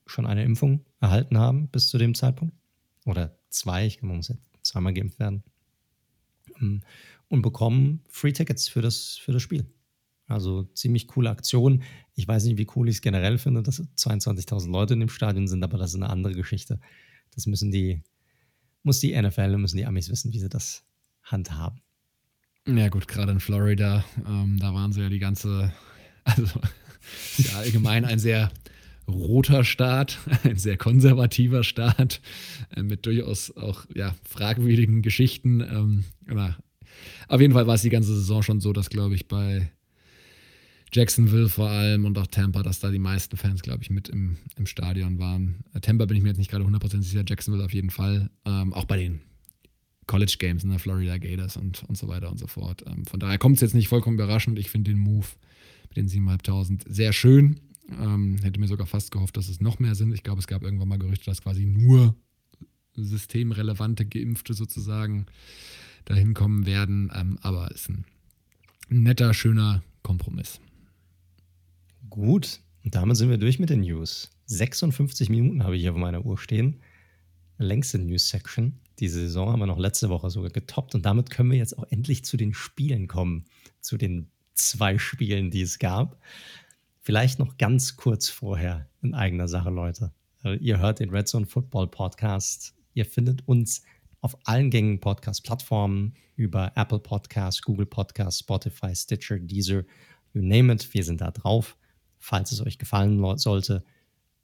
schon eine Impfung erhalten haben bis zu dem Zeitpunkt. Oder zwei, ich glaube, man muss jetzt zweimal geimpft werden. Ähm, und bekommen Free Tickets für das, für das Spiel. Also ziemlich coole Aktion. Ich weiß nicht, wie cool ich es generell finde, dass 22.000 Leute in dem Stadion sind, aber das ist eine andere Geschichte. Das müssen die, muss die NFL und müssen die Amis wissen, wie sie das handhaben. Ja, gut, gerade in Florida, ähm, da waren sie ja die ganze, also ja allgemein ein sehr roter Staat, ein sehr konservativer Staat äh, mit durchaus auch ja, fragwürdigen Geschichten. Ähm, aber auf jeden Fall war es die ganze Saison schon so, dass, glaube ich, bei Jacksonville vor allem und auch Tampa, dass da die meisten Fans, glaube ich, mit im, im Stadion waren. Äh, Tampa bin ich mir jetzt nicht gerade 100% sicher, Jacksonville auf jeden Fall. Ähm, auch bei den College Games, ne, Florida Gators und, und so weiter und so fort. Ähm, von daher kommt es jetzt nicht vollkommen überraschend. Ich finde den Move mit den 7.500 sehr schön. Ähm, hätte mir sogar fast gehofft, dass es noch mehr sind. Ich glaube, es gab irgendwann mal Gerüchte, dass quasi nur systemrelevante Geimpfte sozusagen dahin kommen werden. Ähm, aber es ist ein netter, schöner Kompromiss. Gut, und damit sind wir durch mit den News. 56 Minuten habe ich hier auf meiner Uhr stehen. Längste News-Section. Diese Saison haben wir noch letzte Woche sogar getoppt und damit können wir jetzt auch endlich zu den Spielen kommen. Zu den zwei Spielen, die es gab. Vielleicht noch ganz kurz vorher in eigener Sache, Leute. Äh, ihr hört den Red Zone Football Podcast. Ihr findet uns auf allen gängigen Podcast-Plattformen über Apple Podcasts, Google Podcasts, Spotify, Stitcher, Deezer, you name it. Wir sind da drauf. Falls es euch gefallen sollte,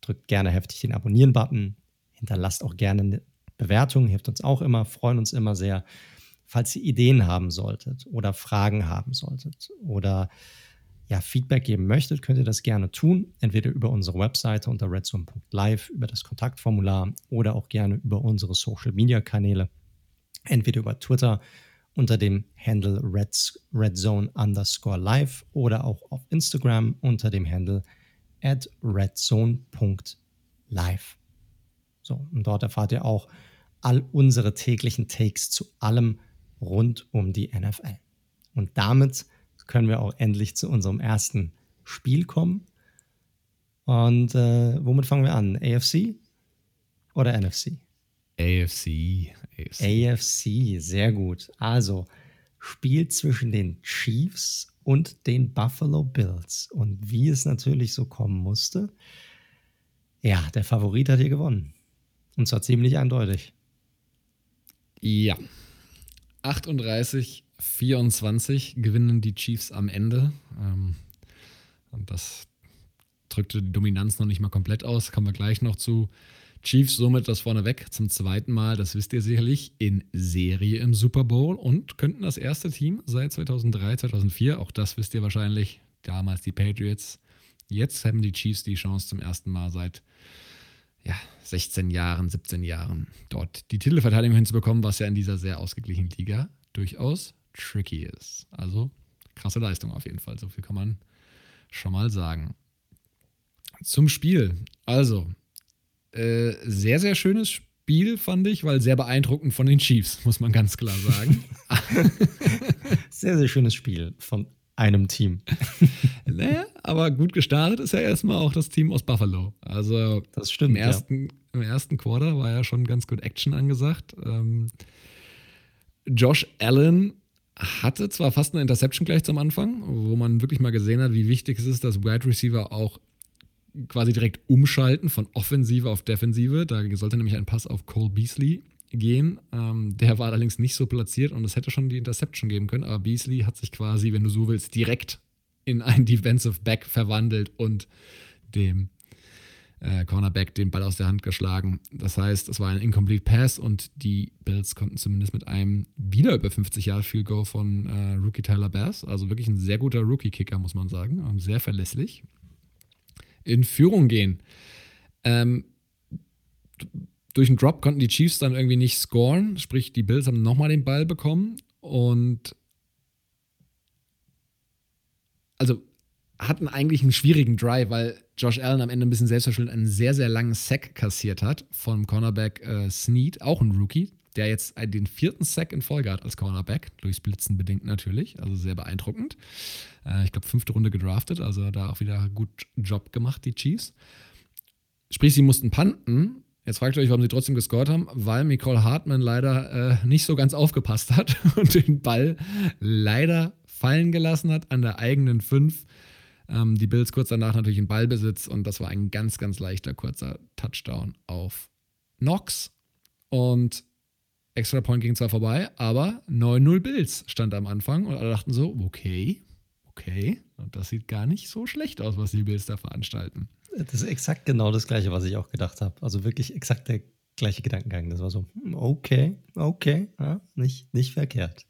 drückt gerne heftig den Abonnieren-Button. Hinterlasst auch gerne Bewertung, hilft uns auch immer, freuen uns immer sehr. Falls ihr Ideen haben solltet oder Fragen haben solltet oder ja, Feedback geben möchtet, könnt ihr das gerne tun. Entweder über unsere Webseite unter redzone.live, über das Kontaktformular oder auch gerne über unsere Social Media Kanäle. Entweder über Twitter unter dem Handle redzone underscore live oder auch auf Instagram unter dem Handle at redzone.live. So, und dort erfahrt ihr auch all unsere täglichen Takes zu allem rund um die NFL. Und damit können wir auch endlich zu unserem ersten Spiel kommen. Und äh, womit fangen wir an? AFC oder NFC? AFC, AFC. AFC, sehr gut. Also Spiel zwischen den Chiefs und den Buffalo Bills. Und wie es natürlich so kommen musste, ja, der Favorit hat hier gewonnen. Und zwar ziemlich eindeutig. Ja. 38 24 gewinnen die Chiefs am Ende. Ähm, und das drückte die Dominanz noch nicht mal komplett aus. Kommen wir gleich noch zu. Chiefs somit das vorneweg zum zweiten Mal, das wisst ihr sicherlich, in Serie im Super Bowl und könnten das erste Team seit 2003, 2004, auch das wisst ihr wahrscheinlich, damals die Patriots. Jetzt haben die Chiefs die Chance zum ersten Mal seit ja, 16 Jahren, 17 Jahren dort die Titelverteidigung hinzubekommen, was ja in dieser sehr ausgeglichenen Liga durchaus tricky ist. Also krasse Leistung auf jeden Fall. So viel kann man schon mal sagen. Zum Spiel. Also, äh, sehr, sehr schönes Spiel, fand ich, weil sehr beeindruckend von den Chiefs, muss man ganz klar sagen. sehr, sehr schönes Spiel von einem Team. naja, aber gut gestartet ist ja erstmal auch das Team aus Buffalo. Also das stimmt, im ersten, ja. im ersten Quarter war ja schon ganz gut Action angesagt. Ähm, Josh Allen hatte zwar fast eine Interception gleich zum Anfang, wo man wirklich mal gesehen hat, wie wichtig es ist, dass Wide Receiver auch quasi direkt umschalten von Offensive auf Defensive. Da sollte nämlich ein Pass auf Cole Beasley gehen. Ähm, der war allerdings nicht so platziert und es hätte schon die Interception geben können, aber Beasley hat sich quasi, wenn du so willst, direkt in einen Defensive Back verwandelt und dem äh, Cornerback den Ball aus der Hand geschlagen. Das heißt, es war ein Incomplete Pass und die Bills konnten zumindest mit einem wieder über 50 Jahre Field Goal von äh, Rookie Tyler Bass, also wirklich ein sehr guter Rookie-Kicker, muss man sagen, sehr verlässlich, in Führung gehen. Ähm, durch den Drop konnten die Chiefs dann irgendwie nicht scoren, sprich, die Bills haben nochmal den Ball bekommen und also hatten eigentlich einen schwierigen Drive, weil Josh Allen am Ende ein bisschen selbstverschuldet einen sehr, sehr langen Sack kassiert hat vom Cornerback äh, Snead, auch ein Rookie, der jetzt den vierten Sack in Folge hat als Cornerback, durchs Blitzen bedingt natürlich, also sehr beeindruckend. Äh, ich glaube, fünfte Runde gedraftet, also da auch wieder gut Job gemacht, die Chiefs. Sprich, sie mussten punten. Jetzt fragt ihr euch, warum sie trotzdem gescored haben, weil Nicole Hartman leider äh, nicht so ganz aufgepasst hat und den Ball leider fallen gelassen hat an der eigenen 5 ähm, die Bills kurz danach natürlich in Ballbesitz und das war ein ganz, ganz leichter, kurzer Touchdown auf Knox. Und Extra Point ging zwar vorbei, aber 9-0 Bills stand am Anfang und alle dachten so, okay, okay, und das sieht gar nicht so schlecht aus, was die Bills da veranstalten. Das ist exakt genau das Gleiche, was ich auch gedacht habe. Also wirklich exakt der gleiche Gedankengang. Das war so, okay, okay, ja, nicht, nicht verkehrt.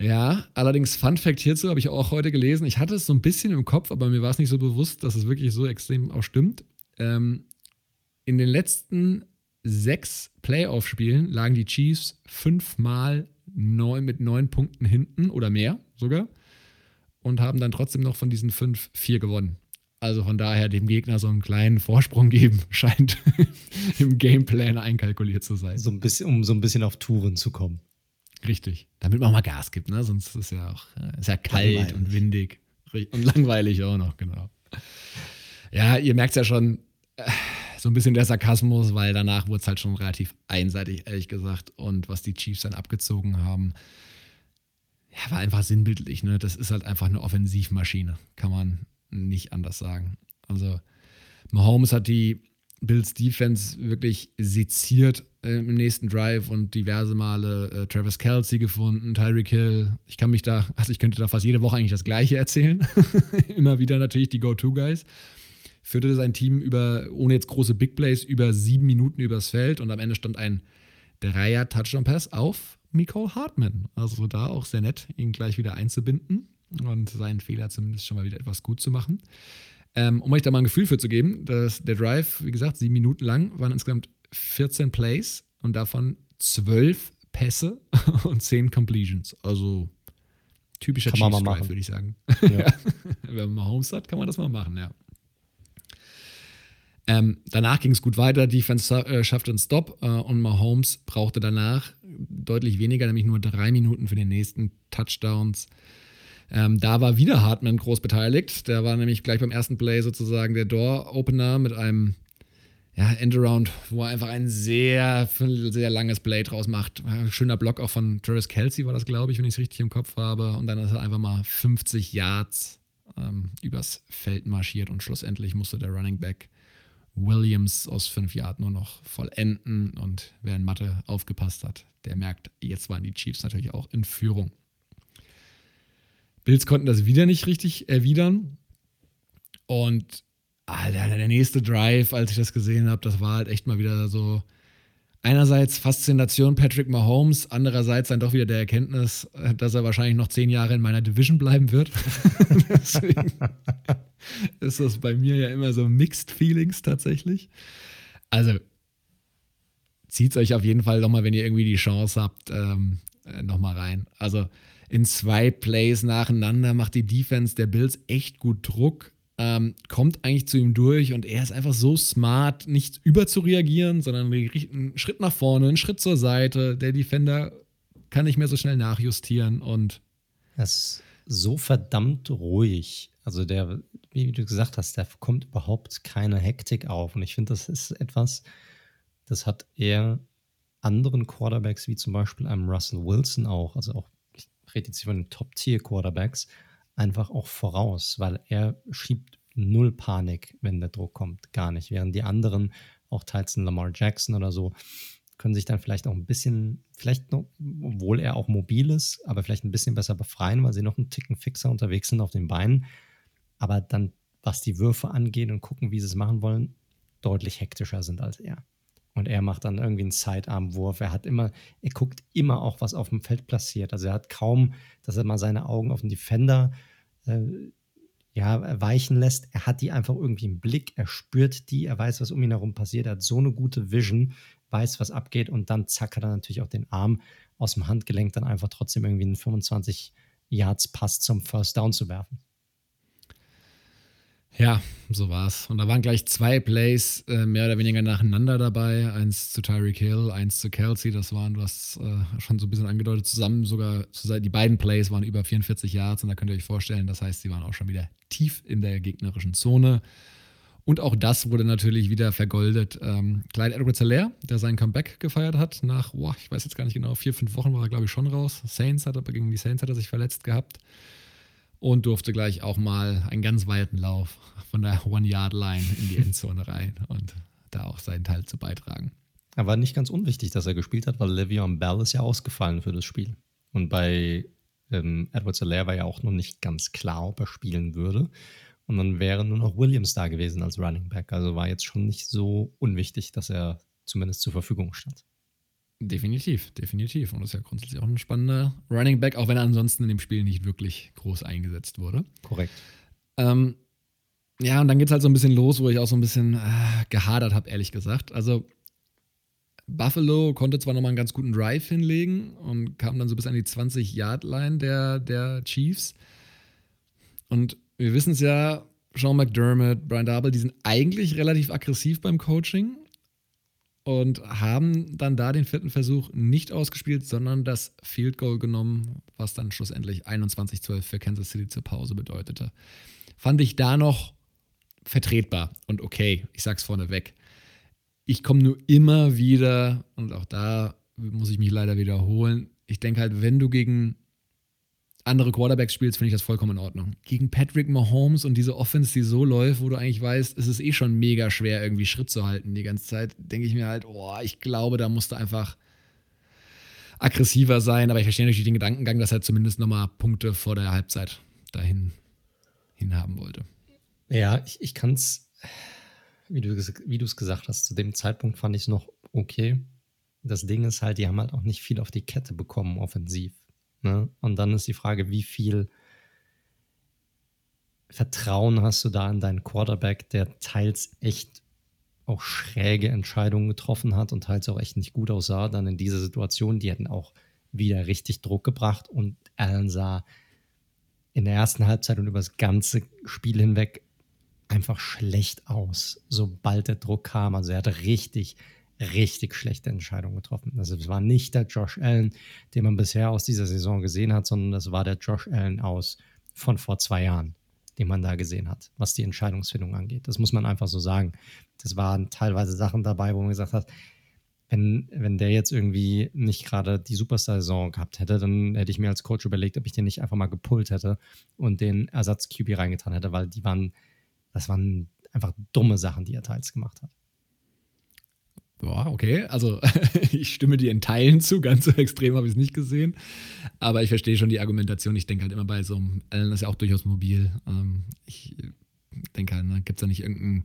Ja, allerdings Fun Fact hierzu habe ich auch heute gelesen. Ich hatte es so ein bisschen im Kopf, aber mir war es nicht so bewusst, dass es wirklich so extrem auch stimmt. Ähm, in den letzten sechs Playoff-Spielen lagen die Chiefs fünfmal neun, mit neun Punkten hinten oder mehr sogar und haben dann trotzdem noch von diesen fünf vier gewonnen. Also von daher dem Gegner so einen kleinen Vorsprung geben, scheint im Gameplan einkalkuliert zu sein. So ein bisschen, um so ein bisschen auf Touren zu kommen. Richtig. Damit man auch mal Gas gibt, ne? Sonst ist es ja auch äh, ist ja kalt langweilig. und windig. Und langweilig auch noch, genau. Ja, ihr merkt es ja schon, äh, so ein bisschen der Sarkasmus, weil danach wurde es halt schon relativ einseitig, ehrlich gesagt. Und was die Chiefs dann abgezogen haben, ja, war einfach sinnbildlich, ne? Das ist halt einfach eine Offensivmaschine, kann man nicht anders sagen. Also, Mahomes hat die Bills Defense wirklich seziert äh, im nächsten Drive und diverse Male äh, Travis Kelsey gefunden, Tyreek Hill. Ich kann mich da, also ich könnte da fast jede Woche eigentlich das Gleiche erzählen. Immer wieder natürlich die Go-To-Guys. Führte sein Team über, ohne jetzt große Big Plays, über sieben Minuten übers Feld und am Ende stand ein Dreier-Touchdown-Pass auf Nicole Hartman. Also da auch sehr nett, ihn gleich wieder einzubinden und seinen Fehler zumindest schon mal wieder etwas gut zu machen. Ähm, um euch da mal ein Gefühl für zu geben, dass der Drive, wie gesagt, sieben Minuten lang, waren insgesamt 14 Plays und davon 12 Pässe und 10 Completions. Also typischer kann Chiefs Drive, würde ich sagen. Ja. Wenn man Homes hat, kann man das mal machen, ja. Ähm, danach ging es gut weiter. Defense äh, schaffte einen Stop äh, und Mahomes brauchte danach deutlich weniger, nämlich nur drei Minuten für den nächsten Touchdowns. Ähm, da war wieder Hartman groß beteiligt. Der war nämlich gleich beim ersten Play sozusagen der Door-Opener mit einem ja, Endaround, wo er einfach ein sehr, sehr langes Play draus macht. Schöner Block auch von Travis Kelsey war das, glaube ich, wenn ich es richtig im Kopf habe. Und dann ist er einfach mal 50 Yards ähm, übers Feld marschiert und schlussendlich musste der Running Back Williams aus fünf Yards nur noch vollenden. Und wer in Mathe aufgepasst hat, der merkt, jetzt waren die Chiefs natürlich auch in Führung. Bills konnten das wieder nicht richtig erwidern. Und Alter, der nächste Drive, als ich das gesehen habe, das war halt echt mal wieder so. Einerseits Faszination Patrick Mahomes, andererseits dann doch wieder der Erkenntnis, dass er wahrscheinlich noch zehn Jahre in meiner Division bleiben wird. Deswegen ist das bei mir ja immer so Mixed Feelings tatsächlich. Also zieht es euch auf jeden Fall nochmal, wenn ihr irgendwie die Chance habt, ähm, äh, nochmal rein. Also in zwei Plays nacheinander macht die Defense der Bills echt gut Druck, ähm, kommt eigentlich zu ihm durch und er ist einfach so smart, nicht über zu reagieren, sondern einen Schritt nach vorne, einen Schritt zur Seite. Der Defender kann nicht mehr so schnell nachjustieren und. Er ist so verdammt ruhig. Also der, wie du gesagt hast, da kommt überhaupt keine Hektik auf. Und ich finde, das ist etwas, das hat er anderen Quarterbacks, wie zum Beispiel einem Russell Wilson auch, also auch rede jetzt von den Top-Tier-Quarterbacks, einfach auch voraus, weil er schiebt null Panik, wenn der Druck kommt, gar nicht. Während die anderen, auch teils ein Lamar Jackson oder so, können sich dann vielleicht auch ein bisschen, vielleicht noch, obwohl er auch mobil ist, aber vielleicht ein bisschen besser befreien, weil sie noch einen Ticken fixer unterwegs sind auf den Beinen. Aber dann, was die Würfe angeht und gucken, wie sie es machen wollen, deutlich hektischer sind als er. Und er macht dann irgendwie einen Sidearm-Wurf. Er hat immer, er guckt immer auch, was auf dem Feld passiert. Also er hat kaum, dass er mal seine Augen auf den Defender äh, ja, weichen lässt. Er hat die einfach irgendwie im Blick, er spürt die, er weiß, was um ihn herum passiert, er hat so eine gute Vision, weiß, was abgeht und dann zack hat er natürlich auch den Arm aus dem Handgelenk, dann einfach trotzdem irgendwie einen 25 Yards Pass zum First Down zu werfen. Ja, so war's. Und da waren gleich zwei Plays äh, mehr oder weniger nacheinander dabei. Eins zu Tyreek Hill, eins zu Kelsey. Das waren, du hast äh, schon so ein bisschen angedeutet, zusammen sogar, die beiden Plays waren über 44 Yards. Und da könnt ihr euch vorstellen, das heißt, sie waren auch schon wieder tief in der gegnerischen Zone. Und auch das wurde natürlich wieder vergoldet. Ähm, Clyde edwards helaire der sein Comeback gefeiert hat, nach, boah, ich weiß jetzt gar nicht genau, vier, fünf Wochen war er, glaube ich, schon raus. Saints hat er, gegen die Saints hat er sich verletzt gehabt und durfte gleich auch mal einen ganz weiten Lauf von der One-Yard-Line in die Endzone rein und da auch seinen Teil zu beitragen. Er war nicht ganz unwichtig, dass er gespielt hat, weil Le'Veon Bell ist ja ausgefallen für das Spiel. Und bei ähm, Edwards Alaire war ja auch noch nicht ganz klar, ob er spielen würde. Und dann wäre nur noch Williams da gewesen als Running Back. Also war jetzt schon nicht so unwichtig, dass er zumindest zur Verfügung stand. Definitiv, definitiv. Und das ist ja grundsätzlich auch ein spannender Running Back, auch wenn er ansonsten in dem Spiel nicht wirklich groß eingesetzt wurde. Korrekt. Ähm, ja, und dann geht es halt so ein bisschen los, wo ich auch so ein bisschen äh, gehadert habe, ehrlich gesagt. Also, Buffalo konnte zwar nochmal einen ganz guten Drive hinlegen und kam dann so bis an die 20-Yard-Line der, der Chiefs. Und wir wissen es ja, Sean McDermott, Brian Darble, die sind eigentlich relativ aggressiv beim Coaching und haben dann da den vierten Versuch nicht ausgespielt, sondern das Field Goal genommen, was dann schlussendlich 21-12 für Kansas City zur Pause bedeutete. Fand ich da noch vertretbar und okay, ich sag's vorneweg. Ich komme nur immer wieder, und auch da muss ich mich leider wiederholen, ich denke halt, wenn du gegen andere Quarterbacks spielst, finde ich das vollkommen in Ordnung. Gegen Patrick Mahomes und diese Offense, die so läuft, wo du eigentlich weißt, es ist eh schon mega schwer, irgendwie Schritt zu halten die ganze Zeit, denke ich mir halt, oh, ich glaube, da musst du einfach aggressiver sein. Aber ich verstehe natürlich den Gedankengang, dass er zumindest nochmal Punkte vor der Halbzeit dahin hinhaben wollte. Ja, ich, ich kann es, wie du es gesagt hast, zu dem Zeitpunkt fand ich es noch okay. Das Ding ist halt, die haben halt auch nicht viel auf die Kette bekommen, offensiv. Ne? Und dann ist die Frage, wie viel Vertrauen hast du da in deinen Quarterback, der teils echt auch schräge Entscheidungen getroffen hat und teils auch echt nicht gut aussah, dann in dieser Situation, die hätten auch wieder richtig Druck gebracht und Allen sah in der ersten Halbzeit und über das ganze Spiel hinweg einfach schlecht aus, sobald der Druck kam. Also er hatte richtig, richtig schlechte Entscheidungen getroffen. Also es war nicht der Josh Allen, den man bisher aus dieser Saison gesehen hat, sondern das war der Josh Allen aus von vor zwei Jahren, den man da gesehen hat, was die Entscheidungsfindung angeht. Das muss man einfach so sagen. Das waren teilweise Sachen dabei, wo man gesagt hat, wenn, wenn der jetzt irgendwie nicht gerade die Superstar-Saison gehabt hätte, dann hätte ich mir als Coach überlegt, ob ich den nicht einfach mal gepullt hätte und den Ersatz-QB reingetan hätte, weil die waren, das waren einfach dumme Sachen, die er teils gemacht hat. Boah, okay. Also ich stimme dir in Teilen zu, ganz so extrem habe ich es nicht gesehen. Aber ich verstehe schon die Argumentation. Ich denke halt immer bei so einem, Allen ist ja auch durchaus mobil. Ähm, ich denke halt, ne, gibt es da nicht irgendeinen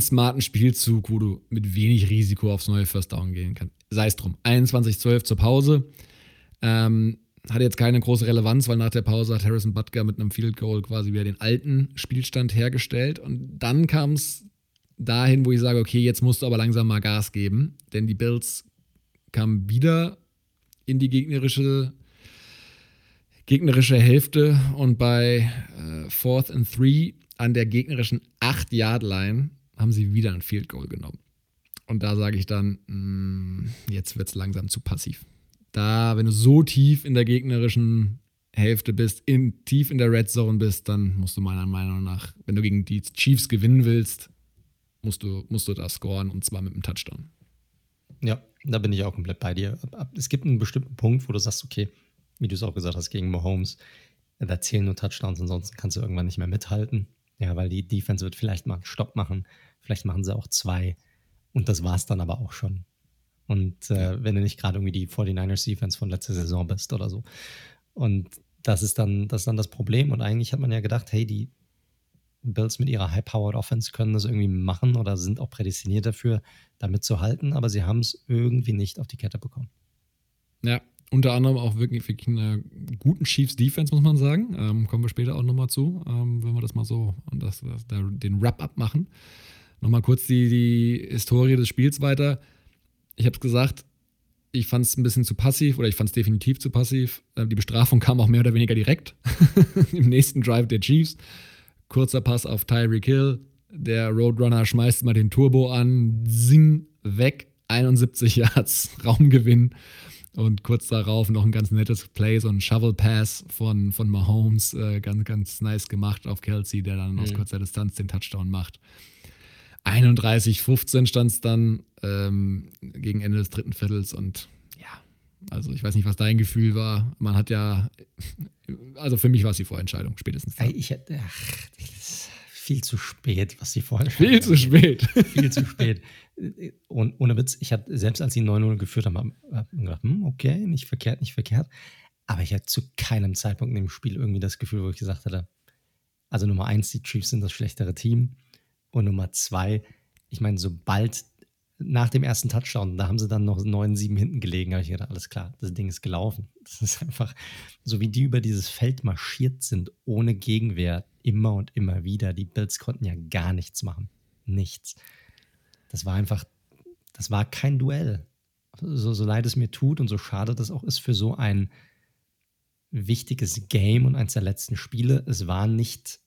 smarten Spielzug, wo du mit wenig Risiko aufs neue First Down gehen kannst. Sei es drum. 21-12 zur Pause. Ähm, hatte jetzt keine große Relevanz, weil nach der Pause hat Harrison Butker mit einem Field Goal quasi wieder den alten Spielstand hergestellt. Und dann kam es dahin, wo ich sage, okay, jetzt musst du aber langsam mal Gas geben, denn die Bills kamen wieder in die gegnerische, gegnerische Hälfte und bei äh, Fourth and Three an der gegnerischen 8-Yard-Line haben sie wieder ein Field Goal genommen. Und da sage ich dann, mh, mm, jetzt wird es langsam zu passiv. Da, wenn du so tief in der gegnerischen Hälfte bist, in, tief in der Red Zone bist, dann musst du meiner Meinung nach, wenn du gegen die Chiefs gewinnen willst, musst du, musst du da scoren und zwar mit einem Touchdown. Ja, da bin ich auch komplett bei dir. Es gibt einen bestimmten Punkt, wo du sagst, okay, wie du es auch gesagt hast, gegen Mahomes, da zählen nur Touchdowns, ansonsten kannst du irgendwann nicht mehr mithalten. Ja, weil die Defense wird vielleicht mal einen Stopp machen, vielleicht machen sie auch zwei und das war es dann aber auch schon. Und äh, wenn du nicht gerade irgendwie die 49ers Defense von letzter Saison bist oder so. Und das ist dann das, ist dann das Problem. Und eigentlich hat man ja gedacht, hey, die Bills mit ihrer High-Powered Offense können das irgendwie machen oder sind auch prädestiniert dafür, damit zu halten, aber sie haben es irgendwie nicht auf die Kette bekommen. Ja, unter anderem auch wirklich, wirklich eine guten Chiefs Defense, muss man sagen. Ähm, kommen wir später auch nochmal zu, ähm, wenn wir das mal so das, das, den Wrap-up machen. Nochmal kurz die, die Historie des Spiels weiter ich habe es gesagt, ich fand es ein bisschen zu passiv oder ich fand es definitiv zu passiv. Äh, die Bestrafung kam auch mehr oder weniger direkt im nächsten Drive der Chiefs. Kurzer Pass auf Tyreek Hill. Der Roadrunner schmeißt mal den Turbo an, sing weg, 71 Yards Raumgewinn. Und kurz darauf noch ein ganz nettes Play, so ein Shovel Pass von, von Mahomes, äh, ganz, ganz nice gemacht auf Kelsey, der dann mhm. aus kurzer Distanz den Touchdown macht. 31-15 stand es dann ähm, gegen Ende des dritten Viertels und also ich weiß nicht, was dein Gefühl war. Man hat ja, also für mich war es die Vorentscheidung, spätestens. Dann. Ich, ach, viel zu spät, was die Vorentscheidung Viel zu spät. viel zu spät. Und ohne Witz, ich hatte, selbst als sie 9-0 geführt haben, hab gedacht, hm, okay, nicht verkehrt, nicht verkehrt. Aber ich hatte zu keinem Zeitpunkt in dem Spiel irgendwie das Gefühl, wo ich gesagt hatte, also Nummer eins, die Chiefs sind das schlechtere Team. Und Nummer zwei, ich meine, sobald nach dem ersten Touchdown, da haben sie dann noch 9-7 hinten gelegen, habe ich gedacht, alles klar, das Ding ist gelaufen. Das ist einfach, so wie die über dieses Feld marschiert sind, ohne Gegenwehr, immer und immer wieder. Die Bills konnten ja gar nichts machen. Nichts. Das war einfach, das war kein Duell. So, so leid es mir tut und so schade das auch ist für so ein wichtiges Game und eins der letzten Spiele, es war nicht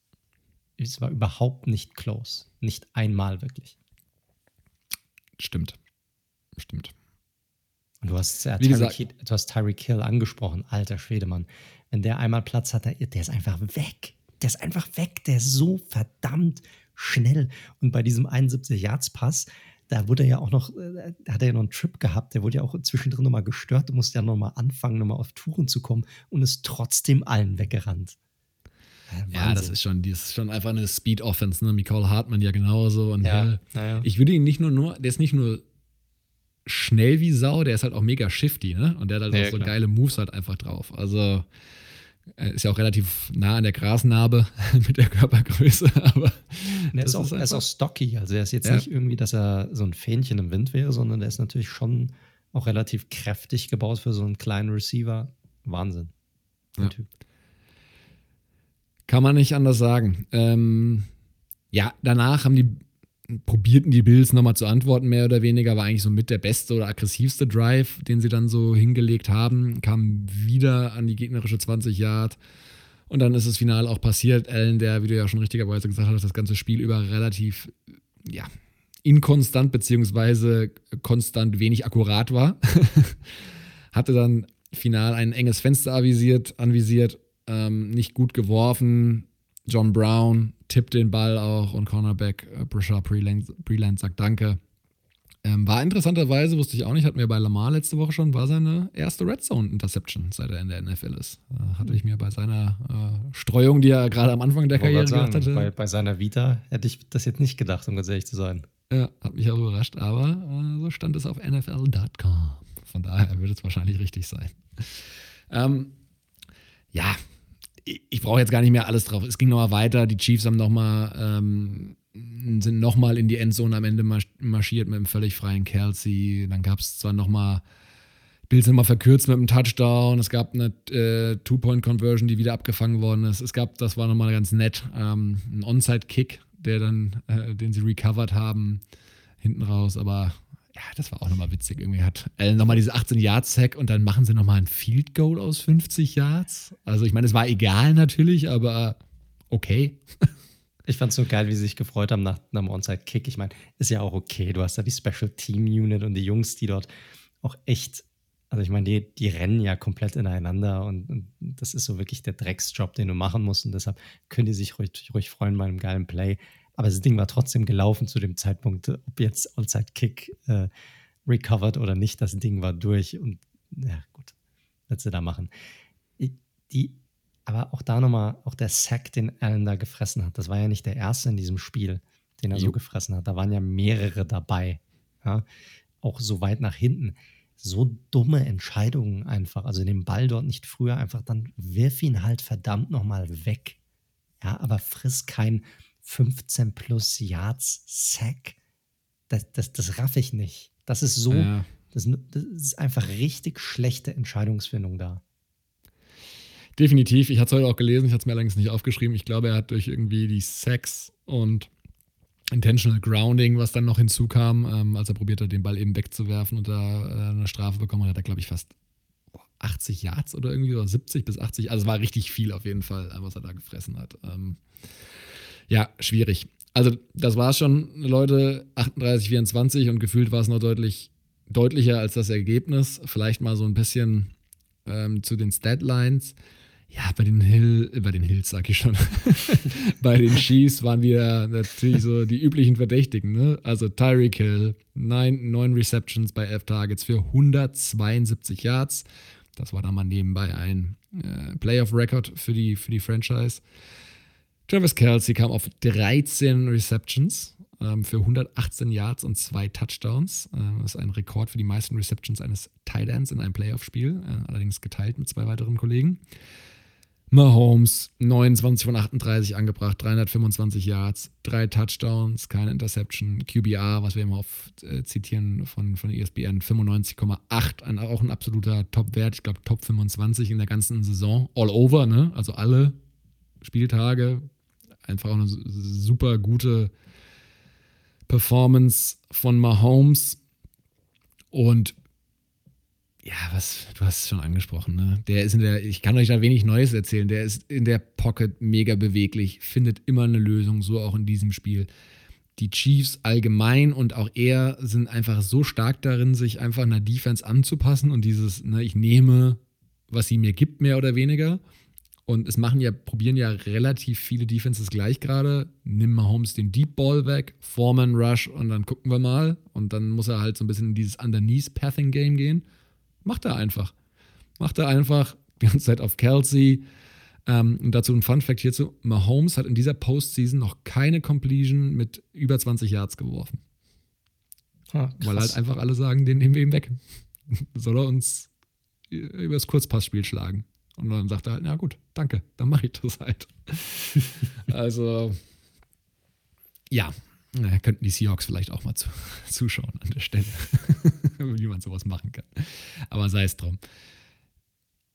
es war überhaupt nicht close. Nicht einmal wirklich. Stimmt. Stimmt. Und du hast, äh, Tyreek, du hast Tyreek Hill angesprochen, alter Schwedemann. Wenn der einmal Platz hat, der, der ist einfach weg. Der ist einfach weg. Der ist so verdammt schnell. Und bei diesem 71-Yards-Pass, da wurde er ja auch noch, äh, da hat er ja noch einen Trip gehabt, der wurde ja auch zwischendrin nochmal gestört, du musst ja nochmal anfangen, nochmal auf Touren zu kommen und ist trotzdem allen weggerannt. Ja, das ist schon, das ist schon einfach eine Speed-Offense, ne? Nicole Hartmann ja genauso. Und ja, ja. ich würde ihn nicht nur, nur, der ist nicht nur schnell wie Sau, der ist halt auch mega shifty, ne? Und der hat halt ja, auch so klar. geile Moves halt einfach drauf. Also ist ja auch relativ nah an der Grasnarbe mit der Körpergröße, aber er ist, auch, ist, ist auch stocky. Also er ist jetzt nicht irgendwie, dass er so ein Fähnchen im Wind wäre, sondern er ist natürlich schon auch relativ kräftig gebaut für so einen kleinen Receiver. Wahnsinn. Ja. Typ. Kann man nicht anders sagen. Ähm, ja, danach haben die probierten die Bills nochmal zu antworten, mehr oder weniger, war eigentlich so mit der beste oder aggressivste Drive, den sie dann so hingelegt haben, kam wieder an die gegnerische 20 Yard. Und dann ist das Finale auch passiert. Allen, der, wie du ja schon richtigerweise gesagt hast, das ganze Spiel über relativ, ja, inkonstant beziehungsweise konstant wenig akkurat war, hatte dann final ein enges Fenster avisiert, anvisiert ähm, nicht gut geworfen. John Brown tippt den Ball auch und Cornerback äh, Brashard Breland sagt Danke. Ähm, war interessanterweise, wusste ich auch nicht, hatten wir bei Lamar letzte Woche schon, war seine erste Red Zone Interception, seit er in der NFL ist. Äh, hatte ich mir bei seiner äh, Streuung, die er gerade am Anfang der Karriere sagen, gemacht hatte. Bei, bei, seiner Vita hätte ich das jetzt nicht gedacht, um ganz ehrlich zu sein. Ja, hat mich auch überrascht, aber äh, so stand es auf NFL.com. Von daher wird es wahrscheinlich richtig sein. Ähm, ja, ich brauche jetzt gar nicht mehr alles drauf. Es ging nochmal weiter. Die Chiefs haben noch ähm, sind nochmal in die Endzone am Ende marschiert mit einem völlig freien Kelsey. Dann gab es zwar nochmal, Bills sind mal verkürzt mit einem Touchdown. Es gab eine äh, Two-Point-Conversion, die wieder abgefangen worden ist. Es gab, das war nochmal ganz nett, ähm, ein Onside-Kick, der dann, äh, den sie recovered haben, hinten raus. Aber ja, das war auch nochmal witzig. Irgendwie hat Allen nochmal diese 18 Yards Sack und dann machen sie nochmal ein Field Goal aus 50 Yards. Also ich meine, es war egal natürlich, aber okay. Ich fand es so geil, wie sie sich gefreut haben nach einem Onside-Kick. Ich meine, ist ja auch okay. Du hast da die Special Team Unit und die Jungs, die dort auch echt, also ich meine, die, die rennen ja komplett ineinander und, und, das ist so wirklich der Drecksjob, den du machen musst und deshalb können die sich ruhig, ruhig freuen bei einem geilen Play. Aber das Ding war trotzdem gelaufen zu dem Zeitpunkt, ob jetzt Onside Kick äh, recovered oder nicht. Das Ding war durch und ja, gut, was sie da machen. Die Aber auch da nochmal, auch der Sack, den Allen da gefressen hat, das war ja nicht der erste in diesem Spiel, den er jo. so gefressen hat. Da waren ja mehrere dabei. Ja? Auch so weit nach hinten. So dumme Entscheidungen einfach. Also den Ball dort nicht früher einfach, dann wirf ihn halt verdammt nochmal weg. Ja, aber friss kein 15 plus Yards Sack. Das, das, das raff ich nicht. Das ist so, ja. das, das ist einfach richtig schlechte Entscheidungsfindung da. Definitiv. Ich hatte es heute auch gelesen, ich hatte es mir allerdings nicht aufgeschrieben. Ich glaube, er hat durch irgendwie die Sex und Intentional Grounding, was dann noch hinzukam, ähm, als er probiert hat, den Ball eben wegzuwerfen und da äh, eine Strafe bekommen hat, hat er, glaube ich, fast 80 Yards oder irgendwie oder 70 bis 80. Also es war richtig viel auf jeden Fall, was er da gefressen hat. Ähm, ja, schwierig. Also das war schon, Leute, 38, 24 und gefühlt war es noch deutlich deutlicher als das Ergebnis. Vielleicht mal so ein bisschen ähm, zu den Statlines. Ja, bei den Hill, bei den Hills sag ich schon. bei den Chiefs waren wir natürlich so die üblichen Verdächtigen, ne? Also Tyreek Hill, neun, neun Receptions bei elf Targets für 172 Yards. Das war dann mal nebenbei ein äh, Playoff-Record für die, für die Franchise. Travis Kelsey kam auf 13 Receptions ähm, für 118 Yards und zwei Touchdowns. Äh, das ist ein Rekord für die meisten Receptions eines Tight Ends in einem Playoff-Spiel, äh, allerdings geteilt mit zwei weiteren Kollegen. Mahomes 29 von 38 angebracht, 325 Yards, drei Touchdowns, keine Interception, QBR, was wir immer oft äh, zitieren von, von ESPN, 95,8, ein, auch ein absoluter Top-Wert, ich glaube Top 25 in der ganzen Saison, all over, ne? also alle Spieltage, einfach auch eine super gute Performance von Mahomes und ja, was, du hast es schon angesprochen, ne? Der ist in der, ich kann euch da wenig Neues erzählen, der ist in der Pocket mega beweglich, findet immer eine Lösung, so auch in diesem Spiel. Die Chiefs allgemein und auch er sind einfach so stark darin, sich einfach einer Defense anzupassen und dieses, ne, ich nehme, was sie mir gibt, mehr oder weniger. Und es machen ja, probieren ja relativ viele Defenses gleich gerade. Nimm mal Holmes den Deep Ball weg, Foreman Rush und dann gucken wir mal. Und dann muss er halt so ein bisschen in dieses Underneath-Pathing-Game gehen. Macht er einfach. Macht er einfach die ganze Zeit auf Kelsey. Ähm, und dazu ein Fun Fact hierzu: Mahomes hat in dieser Postseason noch keine Completion mit über 20 Yards geworfen. Ah, Weil halt einfach alle sagen, den nehmen wir ihm weg. Soll er uns über das Kurzpassspiel schlagen. Und dann sagt er halt, na gut, danke, dann mache ich das halt. also, ja, naja, könnten die Seahawks vielleicht auch mal zu, zuschauen an der Stelle, wie man sowas machen kann. Aber sei es drum.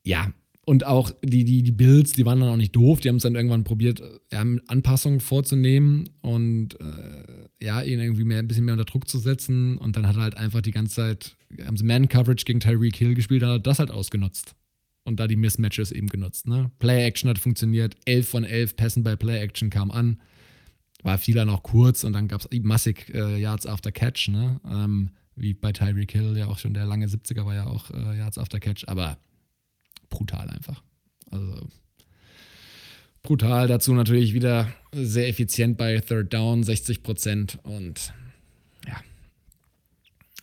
Ja, und auch die, die, die Bills, die waren dann auch nicht doof. Die haben es dann irgendwann probiert, ja, Anpassungen vorzunehmen und äh, ja, ihn irgendwie mehr, ein bisschen mehr unter Druck zu setzen. Und dann hat er halt einfach die ganze Zeit, haben sie Man-Coverage gegen Tyreek Hill gespielt, dann hat er das halt ausgenutzt. Und da die Mismatches eben genutzt. Ne? Play-Action hat funktioniert, 11 von 11 Pässen bei Play-Action kam an war viel dann auch kurz und dann gab es massig äh, Yards after Catch, ne? Ähm, wie bei Tyreek Hill ja auch schon der lange 70er war ja auch äh, Yards after Catch, aber brutal einfach. Also brutal. Dazu natürlich wieder sehr effizient bei Third Down, 60 Prozent und ja,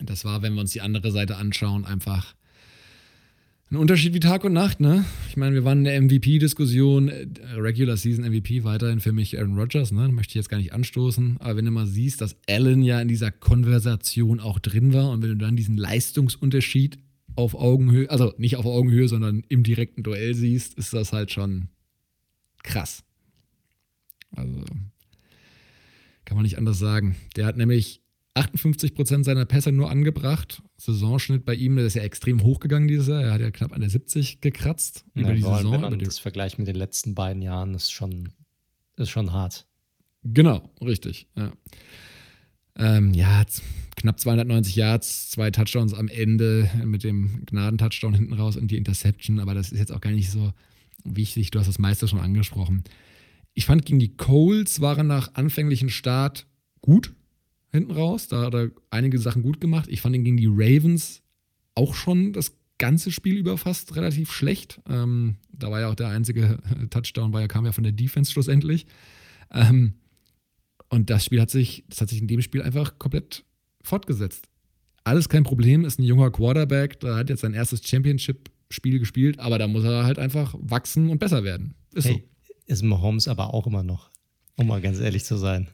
das war, wenn wir uns die andere Seite anschauen, einfach ein Unterschied wie Tag und Nacht, ne? Ich meine, wir waren in der MVP-Diskussion, äh, Regular Season MVP weiterhin für mich Aaron Rodgers, ne? Möchte ich jetzt gar nicht anstoßen. Aber wenn du mal siehst, dass Allen ja in dieser Konversation auch drin war und wenn du dann diesen Leistungsunterschied auf Augenhöhe, also nicht auf Augenhöhe, sondern im direkten Duell siehst, ist das halt schon krass. Also kann man nicht anders sagen. Der hat nämlich 58 Prozent seiner Pässe nur angebracht. Saisonschnitt bei ihm, der ist ja extrem hochgegangen dieses Jahr. Er hat ja knapp an der 70 gekratzt ja, über die Saison. Wenn man das vergleicht mit den letzten beiden Jahren, ist schon, ist schon hart. Genau, richtig. Ja, ähm, ja knapp 290 Yards, zwei Touchdowns am Ende mit dem Gnadentouchdown hinten raus und die Interception. Aber das ist jetzt auch gar nicht so wichtig. Du hast das meiste schon angesprochen. Ich fand, gegen die Coles waren nach anfänglichen Start gut hinten raus. Da hat er einige Sachen gut gemacht. Ich fand ihn gegen die Ravens auch schon das ganze Spiel über fast relativ schlecht. Ähm, da war ja auch der einzige Touchdown, war ja, kam ja von der Defense schlussendlich. Ähm, und das Spiel hat sich, das hat sich in dem Spiel einfach komplett fortgesetzt. Alles kein Problem, ist ein junger Quarterback, da hat jetzt sein erstes Championship Spiel gespielt, aber da muss er halt einfach wachsen und besser werden. Ist hey, so. Ist Mahomes aber auch immer noch, um mal ganz ehrlich zu sein.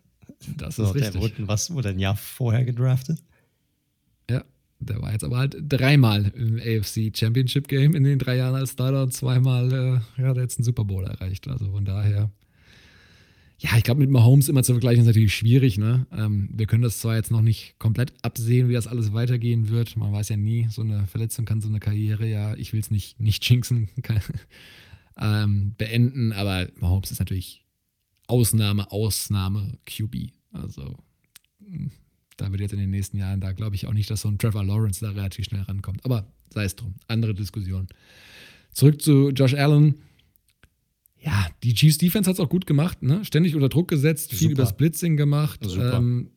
Das ist so, richtig. Der wurde, was wurde ein Jahr vorher gedraftet? Ja, der war jetzt aber halt dreimal im AFC Championship Game in den drei Jahren als Starter und zweimal äh, ja, hat er jetzt einen Super Bowl erreicht. Also von daher ja, ich glaube, mit Mahomes immer zu vergleichen ist natürlich schwierig. Ne? Ähm, wir können das zwar jetzt noch nicht komplett absehen, wie das alles weitergehen wird. Man weiß ja nie, so eine Verletzung kann so eine Karriere ja, ich will es nicht, nicht jinxen, kann, ähm, beenden. Aber Mahomes ist natürlich Ausnahme, Ausnahme QB. Also hm, da wird jetzt in den nächsten Jahren da, glaube ich, auch nicht, dass so ein Trevor Lawrence da relativ schnell rankommt. Aber sei es drum, andere Diskussion. Zurück zu Josh Allen ja, die Chiefs Defense hat es auch gut gemacht, ne? Ständig unter Druck gesetzt, Super. viel übers Blitzing gemacht. Ähm,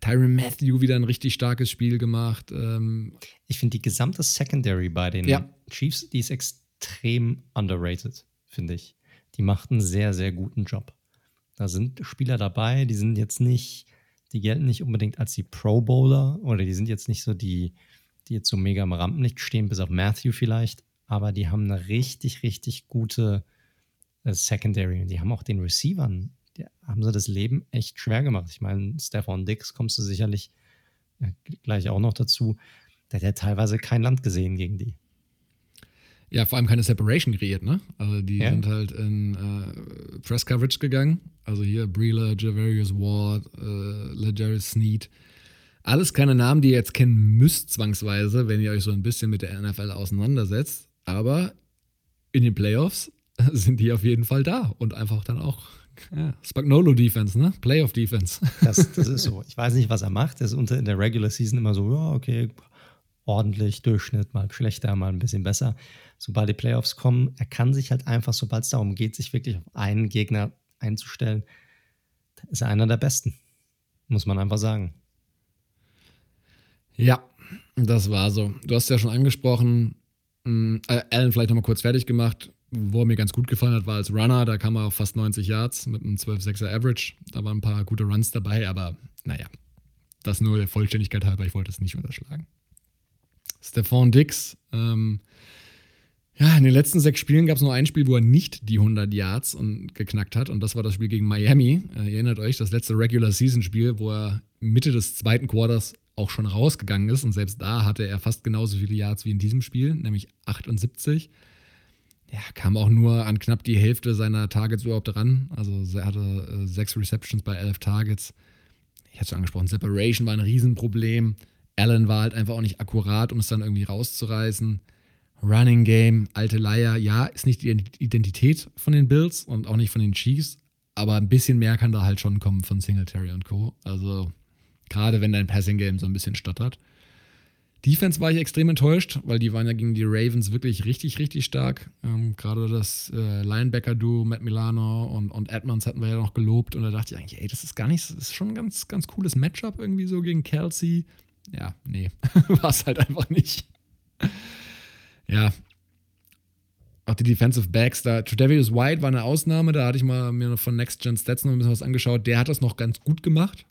Tyron Matthew wieder ein richtig starkes Spiel gemacht. Ähm, ich finde die gesamte Secondary bei den ja. Chiefs, die ist extrem underrated, finde ich. Die macht einen sehr, sehr guten Job. Da sind Spieler dabei, die sind jetzt nicht, die gelten nicht unbedingt als die Pro Bowler oder die sind jetzt nicht so die, die jetzt so mega am Rampenlicht stehen, bis auf Matthew vielleicht, aber die haben eine richtig, richtig gute äh, Secondary. Die haben auch den Receivern, die haben sie das Leben echt schwer gemacht. Ich meine, Stefan Dix kommst du sicherlich ja, gleich auch noch dazu. Der hat teilweise kein Land gesehen gegen die. Ja, vor allem keine Separation kreiert, ne? Also die ja. sind halt in äh, Press Coverage gegangen. Also hier Breela, Javarius Ward, äh, Legarius Sneed. Alles keine Namen, die ihr jetzt kennen müsst, zwangsweise, wenn ihr euch so ein bisschen mit der NFL auseinandersetzt. Aber in den Playoffs sind die auf jeden Fall da und einfach dann auch ja, Spagnolo Defense, ne? Playoff Defense. Das, das, ist so. Ich weiß nicht, was er macht. Er ist unter in der Regular Season immer so, ja, okay, ordentlich, Durchschnitt, mal schlechter, mal ein bisschen besser. Sobald die Playoffs kommen, er kann sich halt einfach, sobald es darum geht, sich wirklich auf einen Gegner einzustellen, ist er einer der Besten. Muss man einfach sagen. Ja, das war so. Du hast ja schon angesprochen, äh, Allen vielleicht nochmal kurz fertig gemacht wo er mir ganz gut gefallen hat, war als Runner. Da kam er auf fast 90 Yards mit einem 12-6er Average. Da waren ein paar gute Runs dabei, aber naja, das nur der Vollständigkeit halber. Ich wollte es nicht unterschlagen. Stefan Dix, ähm, ja, in den letzten sechs Spielen gab es nur ein Spiel, wo er nicht die 100 Yards und geknackt hat. Und das war das Spiel gegen Miami. Äh, ihr erinnert euch, das letzte Regular Season Spiel, wo er Mitte des zweiten Quarters auch schon rausgegangen ist. Und selbst da hatte er fast genauso viele Yards wie in diesem Spiel, nämlich 78 ja, kam auch nur an knapp die Hälfte seiner Targets überhaupt ran. Also er hatte äh, sechs Receptions bei elf Targets. Ich hatte schon angesprochen, Separation war ein Riesenproblem. Allen war halt einfach auch nicht akkurat, um es dann irgendwie rauszureißen. Running Game, alte Leier, ja, ist nicht die Identität von den Bills und auch nicht von den Chiefs, aber ein bisschen mehr kann da halt schon kommen von Singletary und Co. Also gerade wenn dein Passing Game so ein bisschen stottert. Defense war ich extrem enttäuscht, weil die waren ja gegen die Ravens wirklich richtig, richtig stark. Ähm, Gerade das äh, Linebacker-Duo, Matt Milano und, und Edmonds hatten wir ja noch gelobt. Und da dachte ich eigentlich, ey, das ist gar nicht, das ist schon ein ganz, ganz cooles Matchup irgendwie so gegen Kelsey. Ja, nee, war es halt einfach nicht. ja. Auch die Defensive Backs da. Tredavious White war eine Ausnahme, da hatte ich mal mir von Next Gen Stats noch ein bisschen was angeschaut. Der hat das noch ganz gut gemacht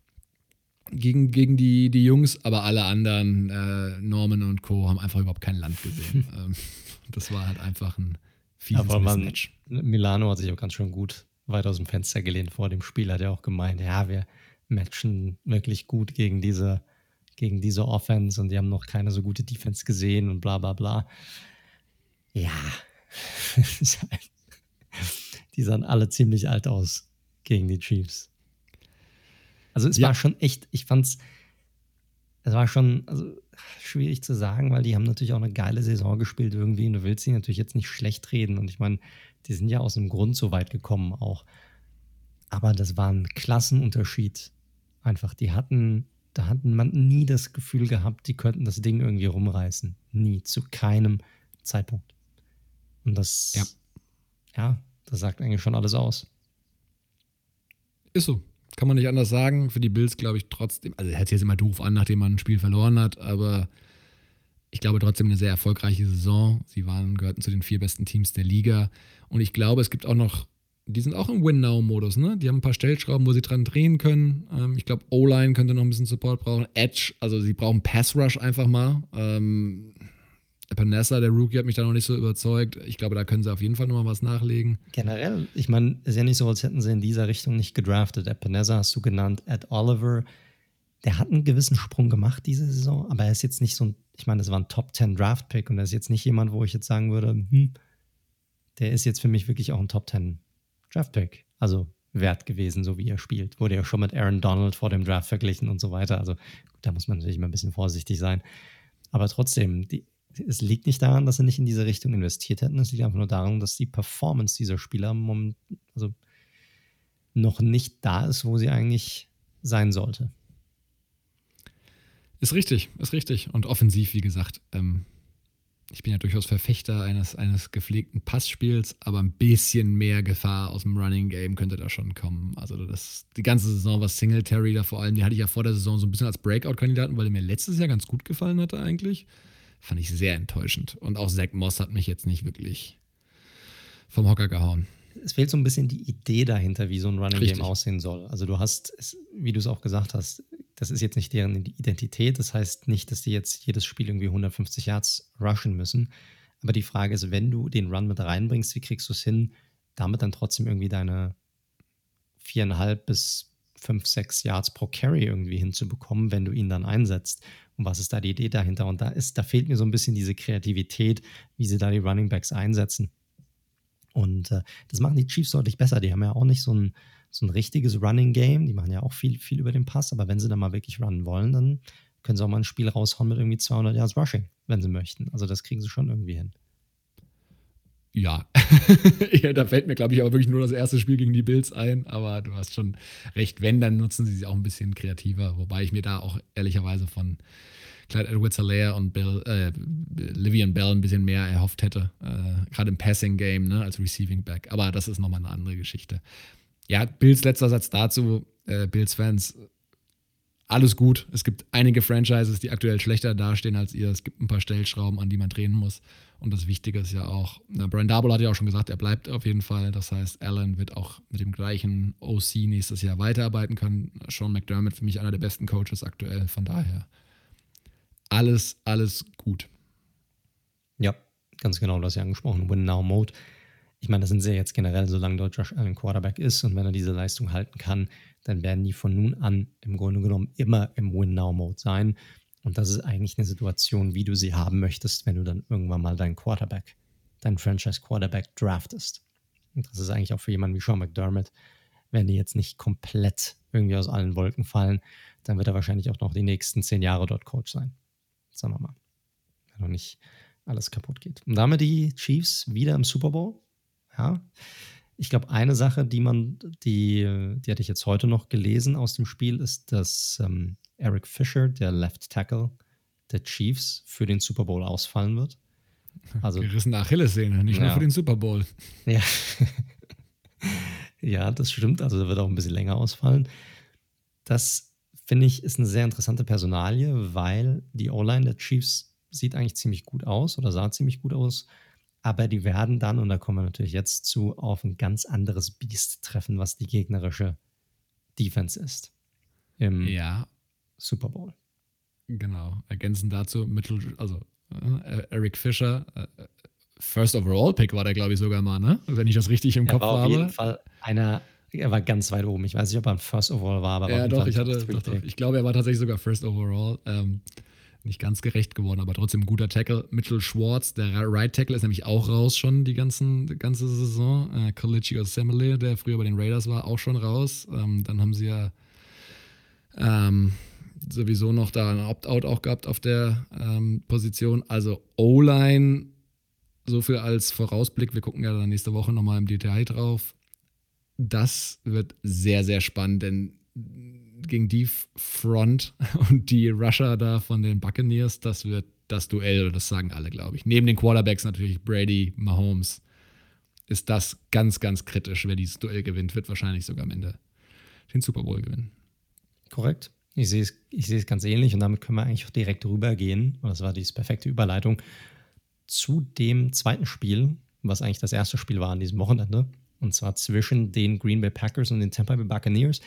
gegen, gegen die, die Jungs, aber alle anderen, äh, Norman und Co., haben einfach überhaupt kein Land gesehen. ähm, das war halt einfach ein fieses aber man, Match. Milano hat sich auch ganz schön gut weit aus dem Fenster gelehnt vor dem Spiel, hat er auch gemeint, ja, wir matchen wirklich gut gegen diese, gegen diese Offense und die haben noch keine so gute Defense gesehen und bla bla bla. Ja, die sahen alle ziemlich alt aus gegen die Chiefs. Also es ja. war schon echt, ich fand's, es war schon also, schwierig zu sagen, weil die haben natürlich auch eine geile Saison gespielt irgendwie und du willst sie natürlich jetzt nicht schlecht reden und ich meine, die sind ja aus dem Grund so weit gekommen auch. Aber das war ein Klassenunterschied. Einfach, die hatten, da hatten man nie das Gefühl gehabt, die könnten das Ding irgendwie rumreißen. Nie, zu keinem Zeitpunkt. Und das, ja, ja das sagt eigentlich schon alles aus. Ist so. Kann man nicht anders sagen. Für die Bills glaube ich trotzdem, also hört sich jetzt immer doof an, nachdem man ein Spiel verloren hat, aber ich glaube trotzdem eine sehr erfolgreiche Saison. Sie waren, gehörten zu den vier besten Teams der Liga. Und ich glaube, es gibt auch noch, die sind auch im Win-Now-Modus, ne? Die haben ein paar Stellschrauben, wo sie dran drehen können. Ähm, ich glaube, O-Line könnte noch ein bisschen Support brauchen. Edge, also sie brauchen Pass-Rush einfach mal. Ähm, Panessa, der Rookie, hat mich da noch nicht so überzeugt. Ich glaube, da können sie auf jeden Fall nochmal was nachlegen. Generell, ich meine, ist ja nicht so, als hätten sie in dieser Richtung nicht gedraftet. Ed Panessa hast du genannt, Ed Oliver. Der hat einen gewissen Sprung gemacht diese Saison, aber er ist jetzt nicht so ein, ich meine, das war ein Top-10-Draft-Pick und er ist jetzt nicht jemand, wo ich jetzt sagen würde, hm, der ist jetzt für mich wirklich auch ein Top-10 Draftpick, also wert gewesen, so wie er spielt. Wurde ja schon mit Aaron Donald vor dem Draft verglichen und so weiter. Also da muss man natürlich mal ein bisschen vorsichtig sein. Aber trotzdem, die, es liegt nicht daran, dass sie nicht in diese Richtung investiert hätten. Es liegt einfach nur daran, dass die Performance dieser Spieler moment, also noch nicht da ist, wo sie eigentlich sein sollte. Ist richtig, ist richtig. Und offensiv, wie gesagt, ähm, ich bin ja durchaus Verfechter eines, eines gepflegten Passspiels, aber ein bisschen mehr Gefahr aus dem Running Game könnte da schon kommen. Also das, die ganze Saison war Singletary da vor allem, die hatte ich ja vor der Saison so ein bisschen als Breakout-Kandidaten, weil er mir letztes Jahr ganz gut gefallen hatte eigentlich. Fand ich sehr enttäuschend. Und auch Zach Moss hat mich jetzt nicht wirklich vom Hocker gehauen. Es fehlt so ein bisschen die Idee dahinter, wie so ein Running Richtig. Game aussehen soll. Also du hast, wie du es auch gesagt hast, das ist jetzt nicht deren Identität. Das heißt nicht, dass die jetzt jedes Spiel irgendwie 150 Yards rushen müssen. Aber die Frage ist, wenn du den Run mit reinbringst, wie kriegst du es hin, damit dann trotzdem irgendwie deine viereinhalb bis fünf, sechs Yards pro Carry irgendwie hinzubekommen, wenn du ihn dann einsetzt. Und was ist da die Idee dahinter? Und da ist, da fehlt mir so ein bisschen diese Kreativität, wie sie da die Running Backs einsetzen. Und äh, das machen die Chiefs deutlich besser. Die haben ja auch nicht so ein, so ein richtiges Running Game. Die machen ja auch viel, viel über den Pass, aber wenn sie dann mal wirklich runnen wollen, dann können sie auch mal ein Spiel raushauen mit irgendwie 200 Yards Rushing, wenn sie möchten. Also das kriegen sie schon irgendwie hin. Ja, ja da fällt mir, glaube ich, aber wirklich nur das erste Spiel gegen die Bills ein. Aber du hast schon recht, wenn, dann nutzen sie sie auch ein bisschen kreativer. Wobei ich mir da auch ehrlicherweise von Clyde Edwards-Helaire und Bill, äh, Livian Bell ein bisschen mehr erhofft hätte. Äh, Gerade im Passing-Game ne, als Receiving Back. Aber das ist nochmal eine andere Geschichte. Ja, Bills letzter Satz dazu. Äh, Bills-Fans, alles gut. Es gibt einige Franchises, die aktuell schlechter dastehen als ihr. Es gibt ein paar Stellschrauben, an die man drehen muss. Und das Wichtige ist ja auch, na, Brian Darble hat ja auch schon gesagt, er bleibt auf jeden Fall. Das heißt, Allen wird auch mit dem gleichen OC nächstes Jahr weiterarbeiten können. Sean McDermott für mich einer der besten Coaches aktuell. Von daher alles, alles gut. Ja, ganz genau, du hast ja angesprochen. Win-Now-Mode ich meine, das sind sie jetzt generell, solange dort Josh Allen Quarterback ist und wenn er diese Leistung halten kann, dann werden die von nun an im Grunde genommen immer im Win-Now-Mode sein. Und das ist eigentlich eine Situation, wie du sie haben möchtest, wenn du dann irgendwann mal deinen Quarterback, deinen Franchise-Quarterback draftest. Und das ist eigentlich auch für jemanden wie Sean McDermott, wenn die jetzt nicht komplett irgendwie aus allen Wolken fallen, dann wird er wahrscheinlich auch noch die nächsten zehn Jahre dort Coach sein. Sagen wir mal. Wenn noch nicht alles kaputt geht. Und damit die Chiefs wieder im Super Bowl. Ja. Ich glaube, eine Sache, die man, die, die hatte ich jetzt heute noch gelesen aus dem Spiel, ist, dass ähm, Eric Fisher, der Left Tackle der Chiefs, für den Super Bowl ausfallen wird. Also, Gerissene Achillessehne, nicht ja. nur für den Super Bowl. Ja. ja, das stimmt. Also, der wird auch ein bisschen länger ausfallen. Das finde ich ist eine sehr interessante Personalie, weil die O-Line der Chiefs sieht eigentlich ziemlich gut aus oder sah ziemlich gut aus. Aber die werden dann, und da kommen wir natürlich jetzt zu, auf ein ganz anderes Biest treffen, was die gegnerische Defense ist. Im ja. Super Bowl. Genau. Ergänzend dazu, Mittel, also äh, Eric Fischer, äh, First Overall Pick war der, glaube ich, sogar mal, ne? Wenn ich das richtig im er Kopf war habe. Auf jeden Fall einer, er war ganz weit oben. Ich weiß nicht, ob er ein First Overall war, aber ja, doch, ich hatte, doch, doch, ich glaube, er war tatsächlich sogar First Overall. Ähm, nicht ganz gerecht geworden, aber trotzdem ein guter Tackle. Mitchell Schwartz, der Right Tackle, ist nämlich auch raus schon die, ganzen, die ganze Saison. Äh, Kalichi Osemele, der früher bei den Raiders war, auch schon raus. Ähm, dann haben sie ja ähm, sowieso noch da ein Opt-out auch gehabt auf der ähm, Position. Also O-Line, so viel als Vorausblick. Wir gucken ja dann nächste Woche nochmal im Detail drauf. Das wird sehr, sehr spannend, denn gegen die Front und die Rusher da von den Buccaneers, das wird das Duell, das sagen alle, glaube ich. Neben den Quarterbacks natürlich Brady, Mahomes, ist das ganz, ganz kritisch. Wer dieses Duell gewinnt, wird wahrscheinlich sogar am Ende den Super Bowl gewinnen. Korrekt. Ich sehe es, ich sehe es ganz ähnlich und damit können wir eigentlich auch direkt rübergehen. Und das war die perfekte Überleitung zu dem zweiten Spiel, was eigentlich das erste Spiel war an diesem Wochenende. Und zwar zwischen den Green Bay Packers und den Tampa Bay Buccaneers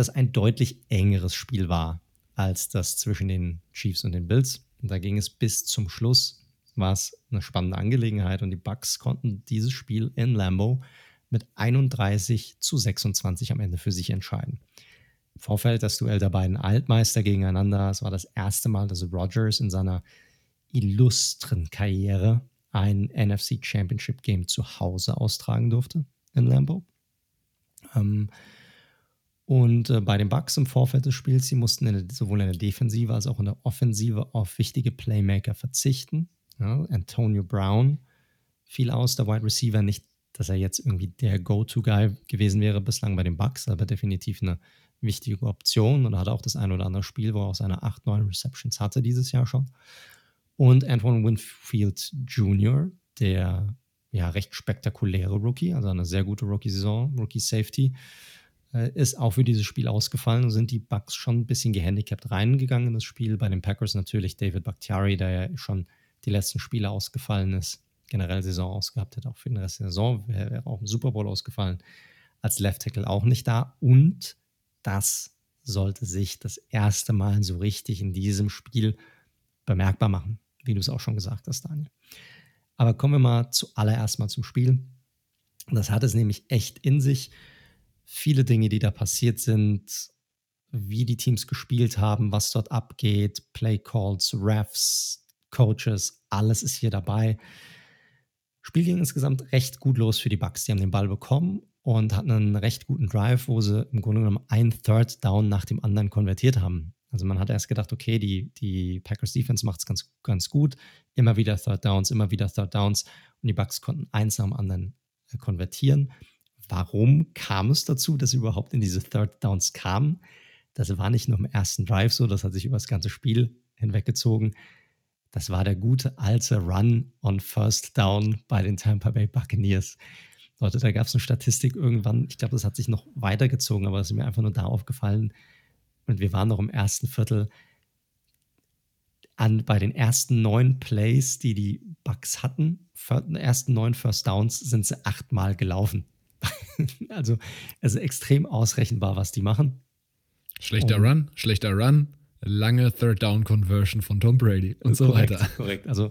das ein deutlich engeres Spiel war als das zwischen den Chiefs und den Bills. Und da ging es bis zum Schluss war es eine spannende Angelegenheit und die Bucks konnten dieses Spiel in Lambeau mit 31 zu 26 am Ende für sich entscheiden. Vorfeld das Duell der beiden Altmeister gegeneinander. Es war das erste Mal, dass Rogers in seiner illustren Karriere ein NFC Championship Game zu Hause austragen durfte in Lambeau. Ähm, und äh, bei den Bucks im Vorfeld des Spiels, sie mussten in der, sowohl in der Defensive als auch in der Offensive auf wichtige Playmaker verzichten. Ja, Antonio Brown fiel aus, der Wide Receiver. Nicht, dass er jetzt irgendwie der Go-To-Guy gewesen wäre bislang bei den Bucks, aber definitiv eine wichtige Option und er hatte auch das ein oder andere Spiel, wo er auch seine 8, 9 Receptions hatte dieses Jahr schon. Und Antoine Winfield Jr., der ja recht spektakuläre Rookie, also eine sehr gute Rookie-Saison, Rookie-Safety, äh, ist auch für dieses Spiel ausgefallen und sind die Bucks schon ein bisschen gehandicapt reingegangen in das Spiel. Bei den Packers natürlich David Bakhtiari, der ja schon die letzten Spiele ausgefallen ist, generell Saison ausgehabt hat, auch für den Rest der Saison, wäre auch im Super Bowl ausgefallen, als Left Tackle auch nicht da. Und das sollte sich das erste Mal so richtig in diesem Spiel bemerkbar machen, wie du es auch schon gesagt hast, Daniel. Aber kommen wir mal zuallererst mal zum Spiel. Das hat es nämlich echt in sich. Viele Dinge, die da passiert sind, wie die Teams gespielt haben, was dort abgeht, Play Calls, Refs, Coaches, alles ist hier dabei. Spiel ging insgesamt recht gut los für die Bucks. Die haben den Ball bekommen und hatten einen recht guten Drive, wo sie im Grunde genommen ein Third Down nach dem anderen konvertiert haben. Also man hat erst gedacht, okay, die, die Packers Defense macht es ganz, ganz gut. Immer wieder Third Downs, immer wieder Third Downs. Und die Bucks konnten eins nach dem anderen äh, konvertieren. Warum kam es dazu, dass sie überhaupt in diese Third Downs kamen? Das war nicht nur im ersten Drive so, das hat sich über das ganze Spiel hinweggezogen. Das war der gute alte Run on First Down bei den Tampa Bay Buccaneers. Leute, da gab es eine Statistik irgendwann, ich glaube, das hat sich noch weitergezogen, aber es ist mir einfach nur da aufgefallen. Und wir waren noch im ersten Viertel an, bei den ersten neun Plays, die die Bucks hatten, ersten neun First Downs, sind sie achtmal gelaufen. also es ist extrem ausrechenbar, was die machen. Schlechter und, Run, schlechter Run, lange Third Down Conversion von Tom Brady und so korrekt, weiter. Korrekt. Also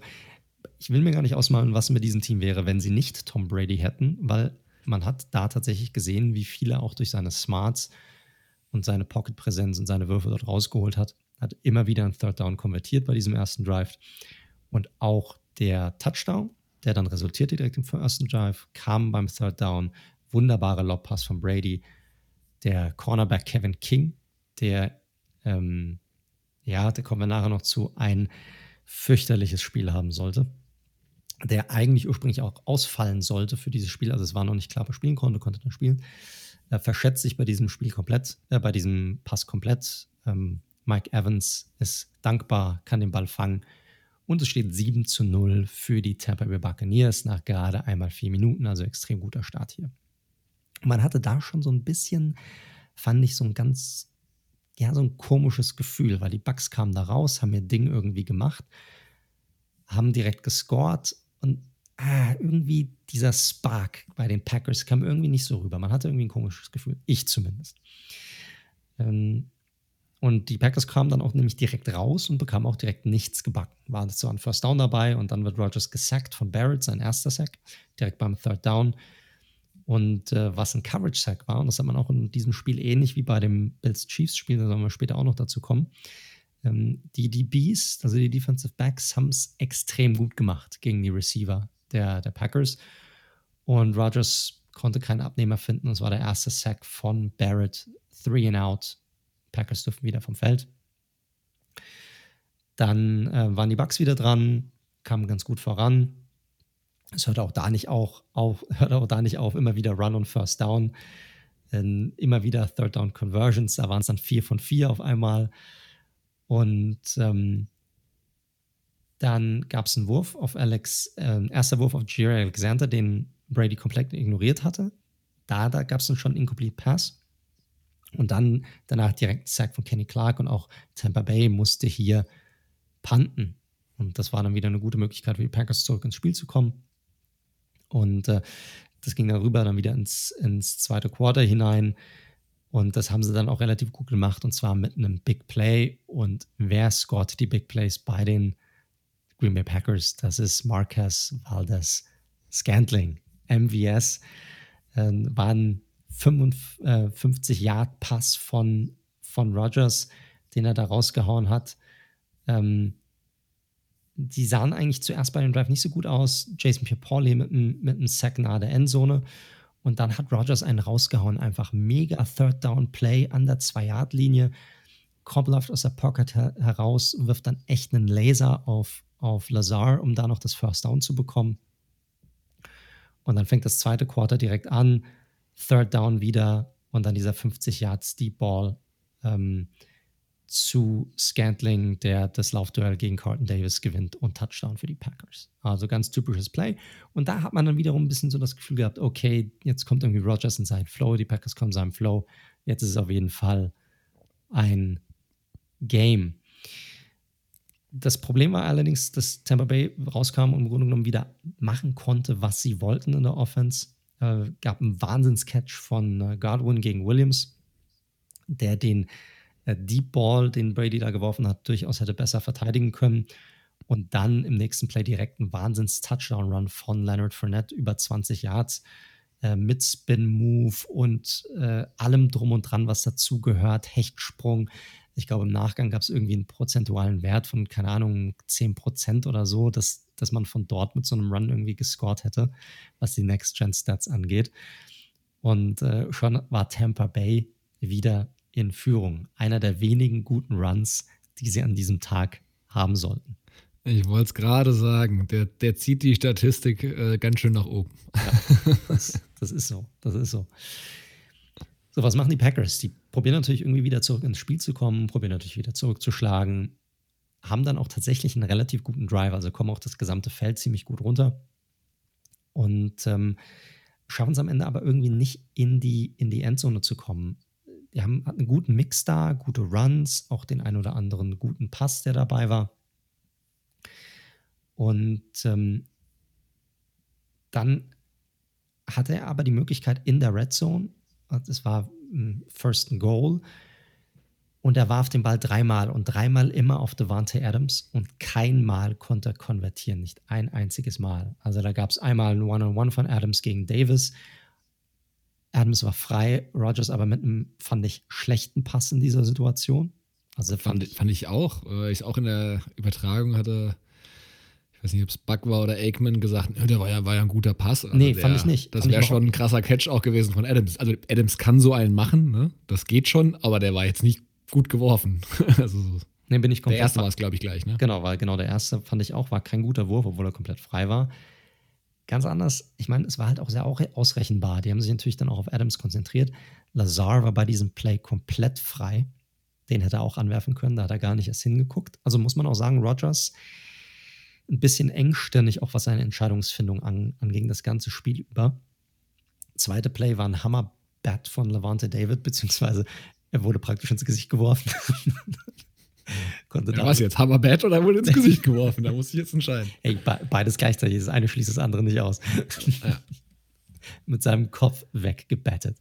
ich will mir gar nicht ausmalen, was mit diesem Team wäre, wenn sie nicht Tom Brady hätten, weil man hat da tatsächlich gesehen, wie viele auch durch seine Smarts und seine Pocket-Präsenz und seine Würfe dort rausgeholt hat. Hat immer wieder ein Third Down konvertiert bei diesem ersten Drive. Und auch der Touchdown, der dann resultierte direkt im ersten Drive, kam beim Third Down. Wunderbarer Lobpass von Brady. Der Cornerback Kevin King, der, ähm, ja, da kommen wir nachher noch zu, ein fürchterliches Spiel haben sollte der eigentlich ursprünglich auch ausfallen sollte für dieses Spiel. Also es war noch nicht klar, ob er spielen konnte, konnte dann spielen. Er verschätzt sich bei diesem Spiel komplett, äh, bei diesem Pass komplett. Ähm, Mike Evans ist dankbar, kann den Ball fangen. Und es steht 7 zu 0 für die Tampa Bay Buccaneers nach gerade einmal vier Minuten, also extrem guter Start hier. Man hatte da schon so ein bisschen, fand ich so ein ganz, ja, so ein komisches Gefühl, weil die Bucks kamen da raus, haben ihr Ding irgendwie gemacht, haben direkt gescored und ah, irgendwie dieser Spark bei den Packers kam irgendwie nicht so rüber. Man hatte irgendwie ein komisches Gefühl. Ich zumindest. Ähm, und die Packers kamen dann auch nämlich direkt raus und bekamen auch direkt nichts gebacken. War so ein First Down dabei und dann wird Rogers gesackt von Barrett, sein erster Sack, direkt beim Third Down. Und äh, was ein Coverage-Sack war, und das hat man auch in diesem Spiel ähnlich wie bei dem Bills-Chiefs-Spiel, da sollen wir später auch noch dazu kommen, ähm, die DBs, also die Defensive Backs, haben es extrem gut gemacht gegen die Receiver der, der Packers. Und Rogers konnte keinen Abnehmer finden. Das war der erste Sack von Barrett. Three and out. Packers durften wieder vom Feld. Dann äh, waren die Bucks wieder dran, kamen ganz gut voran. Es hört auch da nicht auch auf, hört auch da nicht auf, immer wieder Run und First Down. Ähm, immer wieder Third Down Conversions, da waren es dann vier von vier auf einmal. Und ähm, dann gab es einen Wurf auf Alex, äh, erster Wurf auf Jerry Alexander, den Brady komplett ignoriert hatte. Da, da gab es dann schon einen Incomplete Pass. Und dann danach direkt Sack von Kenny Clark und auch Tampa Bay musste hier panten. Und das war dann wieder eine gute Möglichkeit für die Packers zurück ins Spiel zu kommen. Und äh, das ging darüber dann wieder ins, ins zweite Quarter hinein. Und das haben sie dann auch relativ gut gemacht und zwar mit einem Big Play. Und wer scored die Big Plays bei den Green Bay Packers. Das ist Marquez Valdez Scantling, MVS. Äh, war ein 55 Yard Pass von, von Rogers, den er da rausgehauen hat. Ähm, die sahen eigentlich zuerst bei dem Drive nicht so gut aus. Jason Pierre-Pauli mit, mit einem Sack nahe der Endzone. Und dann hat Rogers einen rausgehauen. Einfach mega Third Down Play an der 2-Yard-Linie. Cobb läuft aus der Pocket her heraus, wirft dann echt einen Laser auf, auf Lazar, um da noch das First Down zu bekommen. Und dann fängt das zweite Quarter direkt an. Third Down wieder und dann dieser 50 Yard Steep Ball. Ähm, zu Scantling, der das Laufduell gegen Carlton Davis gewinnt und Touchdown für die Packers. Also ganz typisches Play. Und da hat man dann wiederum ein bisschen so das Gefühl gehabt, okay, jetzt kommt irgendwie Rogers in seinen Flow, die Packers kommen in seinen Flow. Jetzt ist es auf jeden Fall ein Game. Das Problem war allerdings, dass Tampa Bay rauskam und im Grunde genommen wieder machen konnte, was sie wollten in der Offense. Äh, gab einen Wahnsinnscatch von äh, Godwin gegen Williams, der den Deep Ball, den Brady da geworfen hat, durchaus hätte besser verteidigen können. Und dann im nächsten Play direkt ein Wahnsinns-Touchdown-Run von Leonard Fournette über 20 Yards äh, mit Spin-Move und äh, allem drum und dran, was dazugehört, Hechtsprung. Ich glaube, im Nachgang gab es irgendwie einen prozentualen Wert von, keine Ahnung, 10% oder so, dass, dass man von dort mit so einem Run irgendwie gescored hätte, was die Next-Gen-Stats angeht. Und äh, schon war Tampa Bay wieder in Führung. Einer der wenigen guten Runs, die sie an diesem Tag haben sollten. Ich wollte es gerade sagen, der, der zieht die Statistik äh, ganz schön nach oben. Ja, das, das, ist so, das ist so. So, was machen die Packers? Die probieren natürlich irgendwie wieder zurück ins Spiel zu kommen, probieren natürlich wieder zurückzuschlagen, haben dann auch tatsächlich einen relativ guten Drive, also kommen auch das gesamte Feld ziemlich gut runter und ähm, schaffen es am Ende aber irgendwie nicht in die, in die Endzone zu kommen haben hatten einen guten Mix da, gute Runs, auch den ein oder anderen guten Pass, der dabei war. Und ähm, dann hatte er aber die Möglichkeit in der Red Zone, das war First and Goal, und er warf den Ball dreimal und dreimal immer auf Devante Adams und kein Mal konnte er konvertieren, nicht ein einziges Mal. Also da gab es einmal ein One-on-One -on -One von Adams gegen Davis Adams war frei, Rogers aber mit einem, fand ich, schlechten Pass in dieser Situation. Also fand, fand, fand ich auch. Äh, ich auch in der Übertragung hatte, ich weiß nicht, ob es Buck war oder Aikman gesagt, der war ja, war ja ein guter Pass. Also nee, der, fand ich nicht. Das wäre schon ein krasser Catch auch gewesen von Adams. Also Adams kann so einen machen, ne? das geht schon, aber der war jetzt nicht gut geworfen. also nee, bin ich komplett der erste war es, glaube ich, gleich. Ne? Genau, weil genau der erste fand ich auch, war kein guter Wurf, obwohl er komplett frei war. Ganz anders, ich meine, es war halt auch sehr ausrechenbar. Die haben sich natürlich dann auch auf Adams konzentriert. Lazar war bei diesem Play komplett frei. Den hätte er auch anwerfen können, da hat er gar nicht erst hingeguckt. Also muss man auch sagen, Rogers ein bisschen engstirnig, auch was seine Entscheidungsfindung an, anging, das ganze Spiel über. Zweite Play war ein Hammer-Bat von Levante David, beziehungsweise er wurde praktisch ins Gesicht geworfen. Konnte ja, was jetzt? Hammerbett oder wurde ins Gesicht geworfen? Da muss ich jetzt entscheiden. Ey, beides gleichzeitig. Das eine schließt das andere nicht aus. Ja. Mit seinem Kopf weggebettet.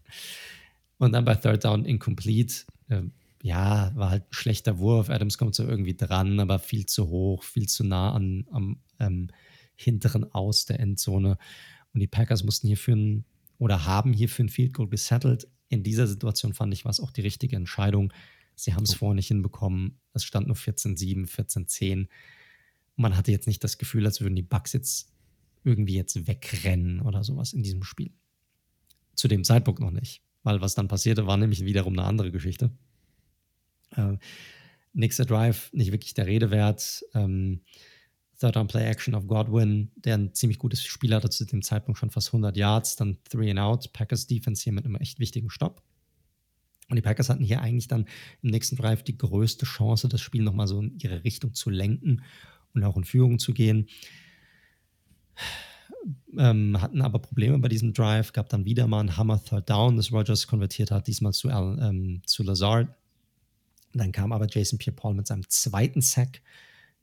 Und dann bei Third Down incomplete. Ähm, ja, war halt ein schlechter Wurf. Adams kommt so irgendwie dran, aber viel zu hoch, viel zu nah an, am ähm, hinteren Aus der Endzone. Und die Packers mussten hierfür ein, oder haben hierfür ein Field Goal gesettelt. In dieser Situation fand ich, war es auch die richtige Entscheidung. Sie haben es vorher nicht hinbekommen. Es stand nur 14-7, 14-10. Man hatte jetzt nicht das Gefühl, als würden die Bugs jetzt irgendwie jetzt wegrennen oder sowas in diesem Spiel. Zu dem Zeitpunkt noch nicht. Weil was dann passierte, war nämlich wiederum eine andere Geschichte. Äh, nächster Drive, nicht wirklich der Rede wert. Ähm, Third Down Play Action of Godwin, der ein ziemlich gutes Spiel hatte zu dem Zeitpunkt schon fast 100 Yards, dann Three and Out. Packers Defense hier mit einem echt wichtigen Stopp. Und die Packers hatten hier eigentlich dann im nächsten Drive die größte Chance, das Spiel nochmal so in ihre Richtung zu lenken und auch in Führung zu gehen. Ähm, hatten aber Probleme bei diesem Drive, gab dann wieder mal einen Hammer Third Down, das Rogers konvertiert hat, diesmal zu, ähm, zu Lazard. Dann kam aber Jason Pierre-Paul mit seinem zweiten Sack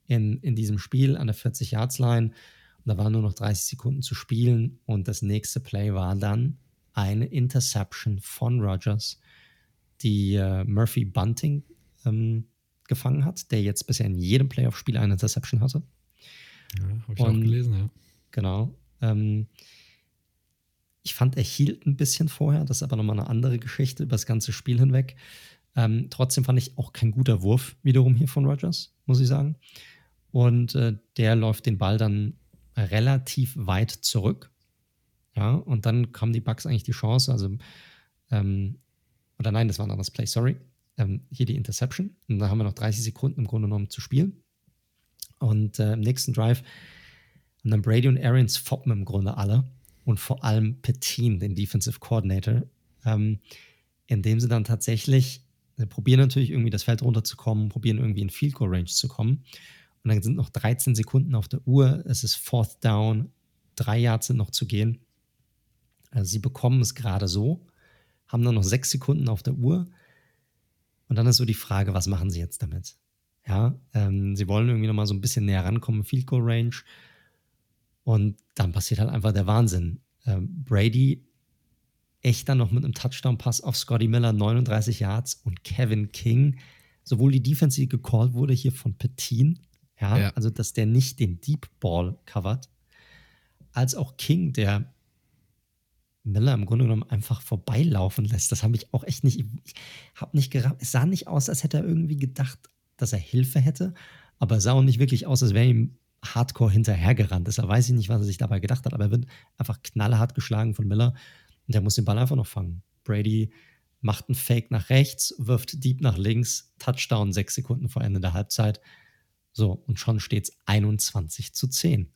in, in diesem Spiel an der 40-Yards-Line. Und da waren nur noch 30 Sekunden zu spielen. Und das nächste Play war dann eine Interception von Rogers die äh, Murphy Bunting ähm, gefangen hat, der jetzt bisher in jedem Playoff-Spiel eine Interception hatte. Ja, habe ich Und, auch gelesen, ja. Genau. Ähm, ich fand, er hielt ein bisschen vorher, das ist aber nochmal eine andere Geschichte über das ganze Spiel hinweg. Ähm, trotzdem fand ich auch kein guter Wurf wiederum hier von Rogers, muss ich sagen. Und äh, der läuft den Ball dann relativ weit zurück. Ja, und dann kam die Bugs eigentlich die Chance, also, ähm, oder nein, das war ein anderes Play, sorry. Ähm, hier die Interception. Und da haben wir noch 30 Sekunden im Grunde genommen zu spielen. Und äh, im nächsten Drive haben dann Brady und Arians foppen im Grunde alle. Und vor allem Petin, den Defensive Coordinator, ähm, indem sie dann tatsächlich Sie probieren natürlich irgendwie das Feld runterzukommen, probieren irgendwie in Field Goal Range zu kommen. Und dann sind noch 13 Sekunden auf der Uhr. Es ist Fourth Down. Drei Yards sind noch zu gehen. Also sie bekommen es gerade so, haben dann noch sechs Sekunden auf der Uhr. Und dann ist so die Frage, was machen sie jetzt damit? Ja, ähm, sie wollen irgendwie noch mal so ein bisschen näher rankommen, Field Goal Range. Und dann passiert halt einfach der Wahnsinn. Ähm, Brady echt dann noch mit einem Touchdown-Pass auf Scotty Miller, 39 Yards und Kevin King. Sowohl die Defense, die gecallt wurde hier von Petin, ja, ja, also dass der nicht den Deep Ball covert, als auch King, der Miller im Grunde genommen einfach vorbeilaufen lässt. Das habe ich auch echt nicht, ich habe nicht gerafft. Es sah nicht aus, als hätte er irgendwie gedacht, dass er Hilfe hätte, aber es sah auch nicht wirklich aus, als wäre ihm hardcore hinterhergerannt. Deshalb weiß ich nicht, was er sich dabei gedacht hat, aber er wird einfach knallhart geschlagen von Miller und der muss den Ball einfach noch fangen. Brady macht einen Fake nach rechts, wirft Deep nach links, Touchdown sechs Sekunden vor Ende der Halbzeit. So, und schon steht es 21 zu 10.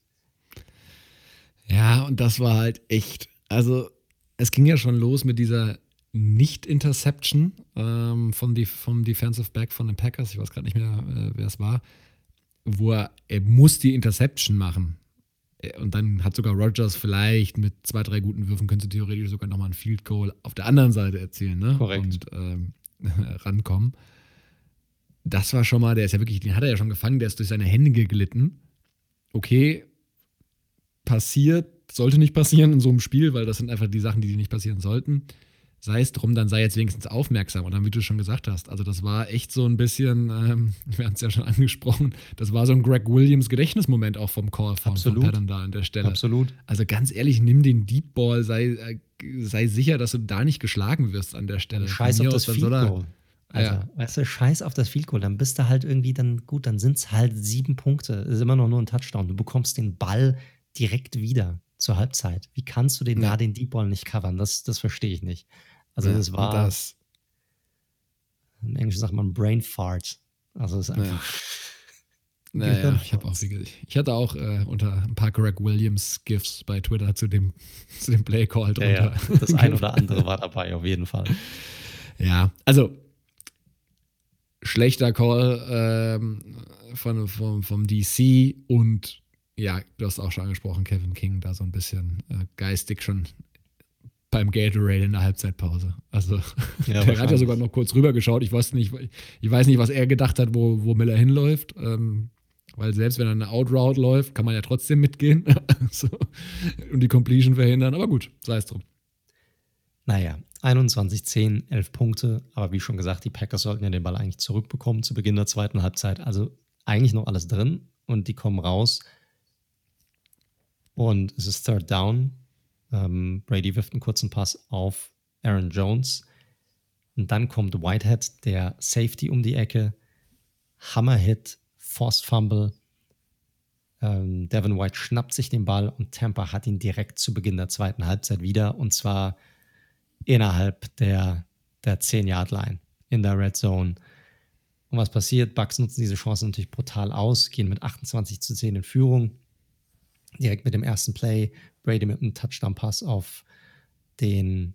Ja, und das war halt echt, also es ging ja schon los mit dieser Nicht-Interception ähm, vom, vom Defensive Back von den Packers, ich weiß gerade nicht mehr, äh, wer es war, wo er, er muss die Interception machen. Äh, und dann hat sogar Rogers vielleicht mit zwei, drei guten Würfen könnte theoretisch sogar nochmal ein Field Goal auf der anderen Seite erzielen, ne? Korrekt. Und ähm, rankommen. Das war schon mal, der ist ja wirklich, den hat er ja schon gefangen, der ist durch seine Hände geglitten. Okay, passiert, sollte nicht passieren in so einem Spiel, weil das sind einfach die Sachen, die nicht passieren sollten sei es drum, dann sei jetzt wenigstens aufmerksam. Und dann, wie du schon gesagt hast, also das war echt so ein bisschen, ähm, wir haben es ja schon angesprochen, das war so ein Greg Williams Gedächtnismoment auch vom Call von, Absolut. von Patton da an der Stelle. Absolut. Also ganz ehrlich, nimm den Deep Ball, sei, äh, sei sicher, dass du da nicht geschlagen wirst an der Stelle. Scheiß auf das Field Goal. Also, ja. weißt du, scheiß auf das Field Goal, dann bist du halt irgendwie dann gut, dann sind es halt sieben Punkte. Das ist immer noch nur ein Touchdown. Du bekommst den Ball direkt wieder zur Halbzeit. Wie kannst du den ja. da den Deep Ball nicht covern? Das, das verstehe ich nicht. Also ja, das war das. Im Englischen sagt man Brain Fart. Also es ist einfach. Naja, ich habe auch ich hatte auch äh, unter ein paar Greg Williams GIFs bei Twitter zu dem zu dem Play Call drunter. Ja, ja. Das ein oder andere war dabei auf jeden Fall. Ja, also schlechter Call ähm, von, vom, vom DC und ja, du hast auch schon angesprochen, Kevin King da so ein bisschen äh, geistig schon beim Gatorade in der Halbzeitpause. Also ja, der hat ja sogar noch kurz rübergeschaut. Ich weiß nicht, ich weiß nicht, was er gedacht hat, wo, wo Miller hinläuft. Ähm, weil selbst wenn er eine Outroute läuft, kann man ja trotzdem mitgehen so, und die Completion verhindern. Aber gut, sei es drum. Naja, 21, 10, 11 Punkte. Aber wie schon gesagt, die Packers sollten ja den Ball eigentlich zurückbekommen zu Beginn der zweiten Halbzeit. Also eigentlich noch alles drin und die kommen raus. Und es ist Third Down ähm, Brady wirft einen kurzen Pass auf Aaron Jones. Und dann kommt Whitehead, der Safety um die Ecke. Hammerhit, Forced Fumble. Ähm, Devin White schnappt sich den Ball und Tampa hat ihn direkt zu Beginn der zweiten Halbzeit wieder. Und zwar innerhalb der, der 10-Yard-Line in der Red Zone. Und was passiert? Bucks nutzen diese Chance natürlich brutal aus, gehen mit 28 zu 10 in Führung. Direkt mit dem ersten Play Brady mit einem Touchdown-Pass auf den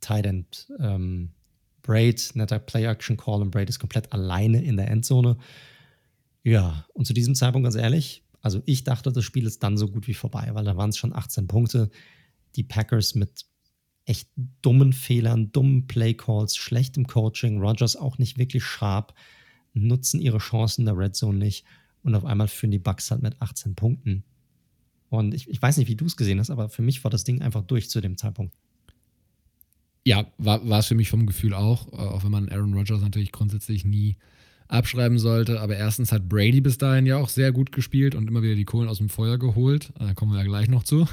Tight End ähm, Braid, netter Play-Action-Call und Braid ist komplett alleine in der Endzone. Ja, und zu diesem Zeitpunkt ganz ehrlich, also ich dachte, das Spiel ist dann so gut wie vorbei, weil da waren es schon 18 Punkte. Die Packers mit echt dummen Fehlern, dummen Play-Calls, schlechtem Coaching, Rogers auch nicht wirklich sharp, nutzen ihre Chancen in der Red Zone nicht und auf einmal führen die Bucks halt mit 18 Punkten. Und ich, ich weiß nicht, wie du es gesehen hast, aber für mich war das Ding einfach durch zu dem Zeitpunkt. Ja, war, es für mich vom Gefühl auch, äh, auch wenn man Aaron Rodgers natürlich grundsätzlich nie abschreiben sollte. Aber erstens hat Brady bis dahin ja auch sehr gut gespielt und immer wieder die Kohlen aus dem Feuer geholt. Da kommen wir ja gleich noch zu.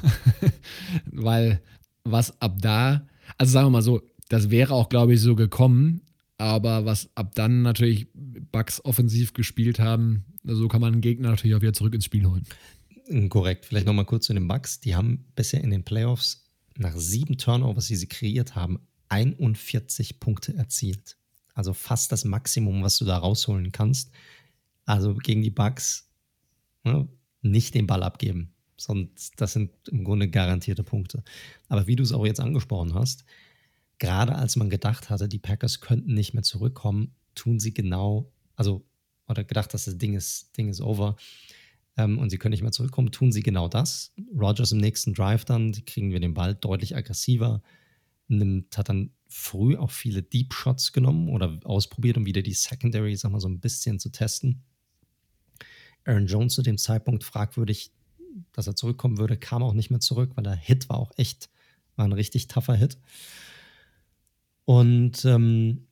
Weil was ab da, also sagen wir mal so, das wäre auch, glaube ich, so gekommen. Aber was ab dann natürlich Bucks offensiv gespielt haben, so kann man einen Gegner natürlich auch wieder zurück ins Spiel holen. Korrekt. Vielleicht nochmal kurz zu den Bucks. Die haben bisher in den Playoffs nach sieben Turnovers, die sie kreiert haben, 41 Punkte erzielt. Also fast das Maximum, was du da rausholen kannst. Also gegen die Bucks ne, nicht den Ball abgeben. Sonst, das sind im Grunde garantierte Punkte. Aber wie du es auch jetzt angesprochen hast, gerade als man gedacht hatte, die Packers könnten nicht mehr zurückkommen, tun sie genau, also, oder gedacht, dass das Ding ist, Ding ist over ähm, und sie können nicht mehr zurückkommen, tun sie genau das. Rogers im nächsten Drive dann, kriegen wir den Ball deutlich aggressiver, nimmt, hat dann früh auch viele Deep Shots genommen oder ausprobiert, um wieder die Secondary, sag mal, so ein bisschen zu testen. Aaron Jones zu dem Zeitpunkt fragwürdig, dass er zurückkommen würde, kam auch nicht mehr zurück, weil der Hit war auch echt, war ein richtig tougher Hit. Und ähm,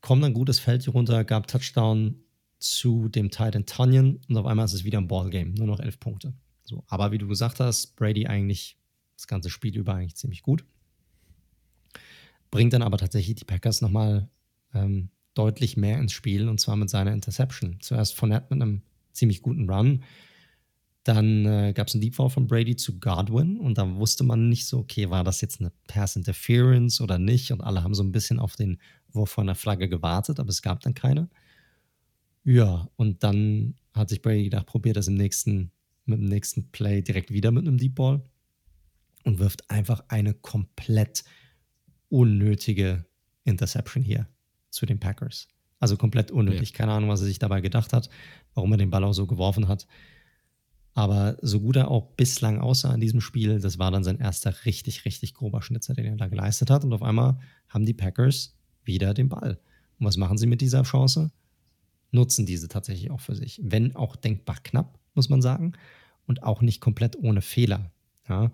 kommt ein gutes Feld hier runter, gab Touchdown zu dem Titan Tunyon und auf einmal ist es wieder ein Ballgame, nur noch elf Punkte. So, aber wie du gesagt hast, Brady eigentlich das ganze Spiel über eigentlich ziemlich gut bringt dann aber tatsächlich die Packers nochmal ähm, deutlich mehr ins Spiel und zwar mit seiner Interception. Zuerst Fournette mit einem ziemlich guten Run. Dann äh, gab es einen Deep Ball von Brady zu Godwin und da wusste man nicht so, okay, war das jetzt eine Pass Interference oder nicht? Und alle haben so ein bisschen auf den Wurf von der Flagge gewartet, aber es gab dann keine. Ja, und dann hat sich Brady gedacht, probiert das im nächsten, mit dem nächsten Play direkt wieder mit einem Deep Ball und wirft einfach eine komplett unnötige Interception hier zu den Packers. Also komplett unnötig. Ja. Keine Ahnung, was er sich dabei gedacht hat, warum er den Ball auch so geworfen hat. Aber so gut er auch bislang aussah in diesem Spiel, das war dann sein erster richtig, richtig grober Schnitzer, den er da geleistet hat. Und auf einmal haben die Packers wieder den Ball. Und was machen sie mit dieser Chance? Nutzen diese tatsächlich auch für sich. Wenn auch denkbar knapp, muss man sagen. Und auch nicht komplett ohne Fehler. Ja?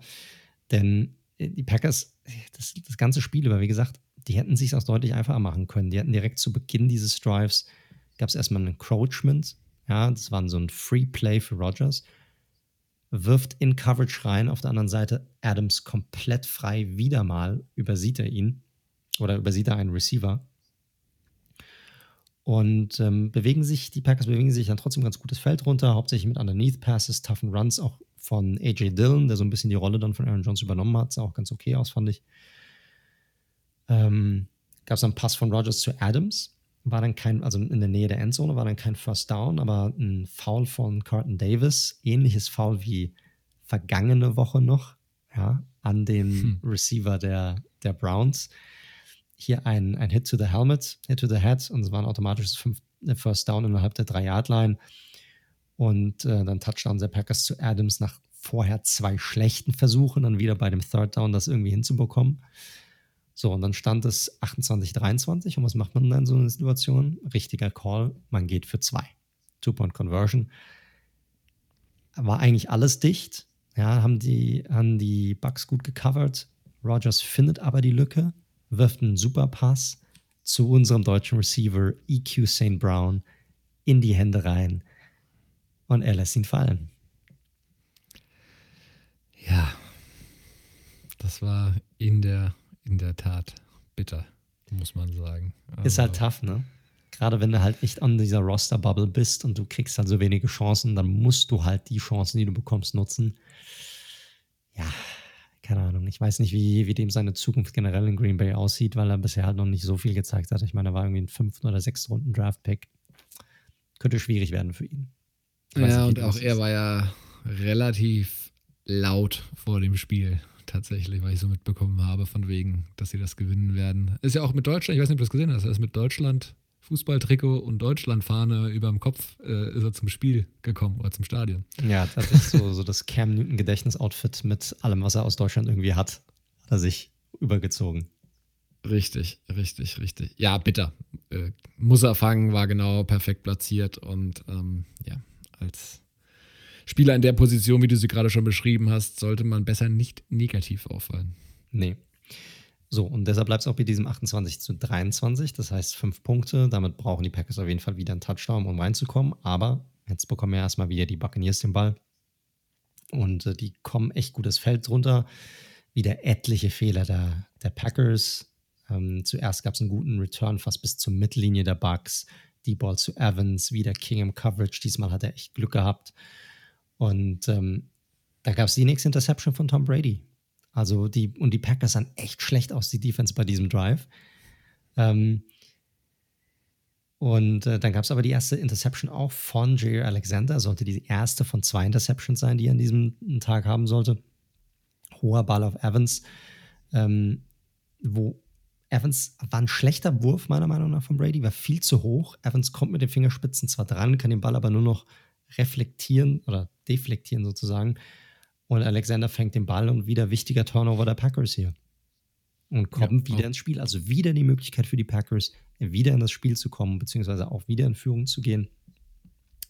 Denn die Packers, das, das ganze Spiel über, wie gesagt, die hätten sich auch deutlich einfacher machen können. Die hätten direkt zu Beginn dieses Drives, gab es erstmal ein Encroachment, ja, das war so ein Free Play für Rogers, wirft in Coverage rein, auf der anderen Seite Adams komplett frei, wieder mal übersieht er ihn oder übersieht er einen Receiver. Und ähm, bewegen sich, die Packers bewegen sich dann trotzdem ganz gutes Feld runter, hauptsächlich mit Underneath Passes, toughen Runs, auch von AJ Dillon, der so ein bisschen die Rolle dann von Aaron Jones übernommen hat. Sah auch ganz okay aus, fand ich. Ähm, Gab es einen Pass von Rogers zu Adams. War dann kein, also in der Nähe der Endzone, war dann kein First Down, aber ein Foul von Carlton Davis. Ähnliches Foul wie vergangene Woche noch, ja, an den hm. Receiver der, der Browns. Hier ein, ein Hit to the Helmet, Hit to the Head und es war ein automatisches äh, First Down innerhalb der 3-Yard-Line. Und äh, dann Touchdown der Packers zu Adams nach vorher zwei schlechten Versuchen, dann wieder bei dem Third Down das irgendwie hinzubekommen. So, und dann stand es 28-23. Und was macht man dann in so einer Situation? Richtiger Call, man geht für zwei. Two-Point-Conversion. War eigentlich alles dicht. Ja, haben die, haben die Bucks gut gecovert. Rogers findet aber die Lücke, wirft einen super Pass zu unserem deutschen Receiver EQ St. Brown in die Hände rein und er lässt ihn fallen. Ja, das war in der, in der Tat bitter, muss man sagen. Also, ist halt tough, ne? Gerade wenn du halt echt an dieser Roster-Bubble bist und du kriegst halt so wenige Chancen, dann musst du halt die Chancen, die du bekommst, nutzen. Ja, keine Ahnung. Ich weiß nicht, wie, wie dem seine Zukunft generell in Green Bay aussieht, weil er bisher halt noch nicht so viel gezeigt hat. Ich meine, er war irgendwie ein fünften oder sechsten Runden Draft-Pick. Könnte schwierig werden für ihn. Ja, und auch er war ja relativ laut vor dem Spiel tatsächlich, weil ich so mitbekommen habe, von wegen, dass sie das gewinnen werden. Ist ja auch mit Deutschland, ich weiß nicht, ob du das gesehen hast, er ist mit Deutschland Fußballtrikot und Deutschlandfahne über dem Kopf äh, ist er zum Spiel gekommen oder zum Stadion. Ja, das ist so, so das Cam Newton Gedächtnisoutfit mit allem, was er aus Deutschland irgendwie hat, hat er sich übergezogen. Richtig, richtig, richtig. Ja, bitter. Äh, muss er fangen, war genau perfekt platziert und ähm, ja, als Spieler in der Position, wie du sie gerade schon beschrieben hast, sollte man besser nicht negativ auffallen. Nee. So, und deshalb bleibt es auch bei diesem 28 zu 23. Das heißt, fünf Punkte. Damit brauchen die Packers auf jeden Fall wieder einen Touchdown, um reinzukommen. Aber jetzt bekommen ja erstmal wieder die Buccaneers den Ball. Und äh, die kommen echt gutes Feld drunter. Wieder etliche Fehler der, der Packers. Ähm, zuerst gab es einen guten Return fast bis zur Mittellinie der Bucks. Die Ball zu Evans, wieder King im Coverage. Diesmal hat er echt Glück gehabt. Und ähm, da gab es die nächste Interception von Tom Brady. Also die, und die Packers sahen echt schlecht aus, die Defense bei diesem Drive. Ähm, und äh, dann gab es aber die erste Interception auch von Jair Alexander. Sollte die erste von zwei Interceptions sein, die er an diesem Tag haben sollte. Hoher Ball auf Evans, ähm, wo Evans war ein schlechter Wurf, meiner Meinung nach, von Brady, war viel zu hoch. Evans kommt mit den Fingerspitzen zwar dran, kann den Ball aber nur noch reflektieren oder deflektieren sozusagen. Und Alexander fängt den Ball und wieder wichtiger Turnover der Packers hier. Und kommt ja, wieder ins Spiel. Also wieder die Möglichkeit für die Packers, wieder in das Spiel zu kommen, beziehungsweise auch wieder in Führung zu gehen.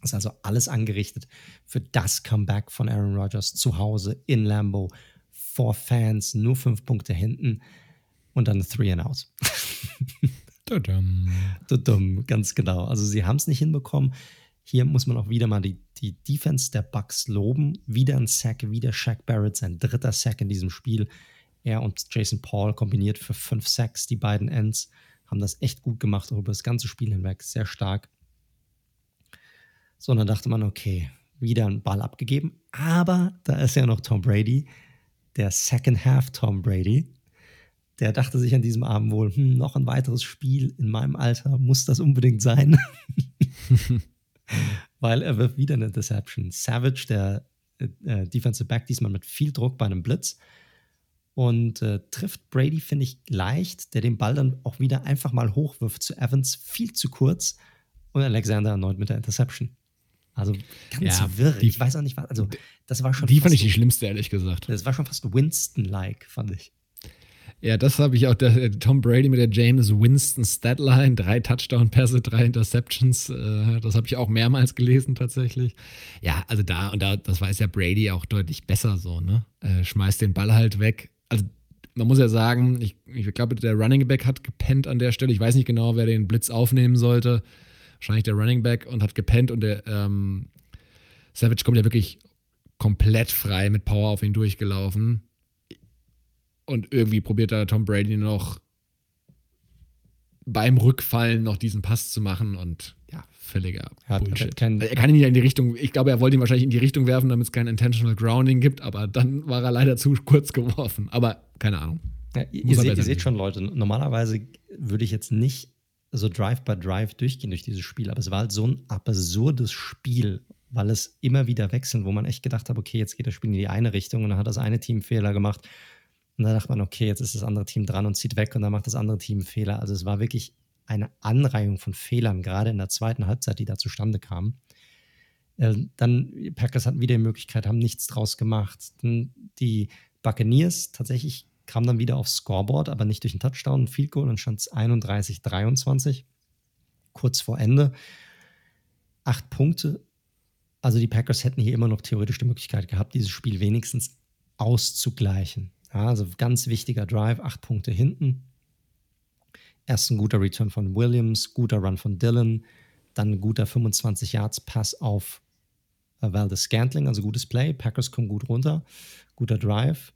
Das ist also alles angerichtet für das Comeback von Aaron Rodgers zu Hause in Lambeau vor Fans, nur fünf Punkte hinten und dann Three and Out. Tudum. Ganz genau. Also sie haben es nicht hinbekommen. Hier muss man auch wieder mal die, die Defense der Bucks loben. Wieder ein Sack, wieder Shaq Barrett, sein dritter Sack in diesem Spiel. Er und Jason Paul kombiniert für fünf Sacks, die beiden Ends, haben das echt gut gemacht, auch über das ganze Spiel hinweg, sehr stark. So, und dann dachte man, okay, wieder ein Ball abgegeben, aber da ist ja noch Tom Brady, der Second Half Tom Brady. Der dachte sich an diesem Abend wohl, hm, noch ein weiteres Spiel in meinem Alter, muss das unbedingt sein? Weil er wirft wieder eine Deception. Savage, der äh, äh, Defensive Back, diesmal mit viel Druck bei einem Blitz, und äh, trifft Brady, finde ich, leicht, der den Ball dann auch wieder einfach mal hochwirft zu Evans, viel zu kurz und Alexander erneut mit der Interception. Also ganz ja, wirr. Die, ich weiß auch nicht, was. Also, das war schon. Die fand ich die schlimmste, ehrlich gesagt. Das war schon fast Winston-like, fand ich. Ja, das habe ich auch. Der, Tom Brady mit der James Winston Statline, drei Touchdown-Pässe, drei Interceptions. Äh, das habe ich auch mehrmals gelesen tatsächlich. Ja, also da und da, das weiß ja Brady auch deutlich besser so. Ne, äh, schmeißt den Ball halt weg, also man muss ja sagen, ich, ich glaube, der Running Back hat gepennt an der Stelle. Ich weiß nicht genau, wer den Blitz aufnehmen sollte. Wahrscheinlich der Running Back und hat gepennt und der ähm, Savage kommt ja wirklich komplett frei mit Power auf ihn durchgelaufen. Und irgendwie probiert da Tom Brady noch beim Rückfallen noch diesen Pass zu machen und ja, völliger ja, Bullshit. Kein, er kann ihn ja in die Richtung, ich glaube, er wollte ihn wahrscheinlich in die Richtung werfen, damit es kein Intentional Grounding gibt, aber dann war er leider zu kurz geworfen. Aber keine Ahnung. Ja, ihr, seht, ihr seht schon, Leute, normalerweise würde ich jetzt nicht so Drive by Drive durchgehen durch dieses Spiel, aber es war halt so ein absurdes Spiel, weil es immer wieder wechseln, wo man echt gedacht hat, okay, jetzt geht das Spiel in die eine Richtung und dann hat das eine Team Fehler gemacht und dann dachte man, okay, jetzt ist das andere Team dran und zieht weg und dann macht das andere Team Fehler. Also es war wirklich eine Anreihung von Fehlern, gerade in der zweiten Halbzeit, die da zustande kamen. Äh, dann, Packers hatten wieder die Möglichkeit, haben nichts draus gemacht. Die Buccaneers tatsächlich kamen dann wieder aufs Scoreboard, aber nicht durch einen Touchdown, ein Field Goal, dann stand es 31-23, kurz vor Ende. Acht Punkte. Also die Packers hätten hier immer noch theoretisch die Möglichkeit gehabt, dieses Spiel wenigstens auszugleichen. Ja, also ganz wichtiger Drive, acht Punkte hinten. Erst ein guter Return von Williams, guter Run von Dillon, dann ein guter 25 Yards Pass auf äh, Valdez Scantling, also gutes Play. Packers kommen gut runter, guter Drive.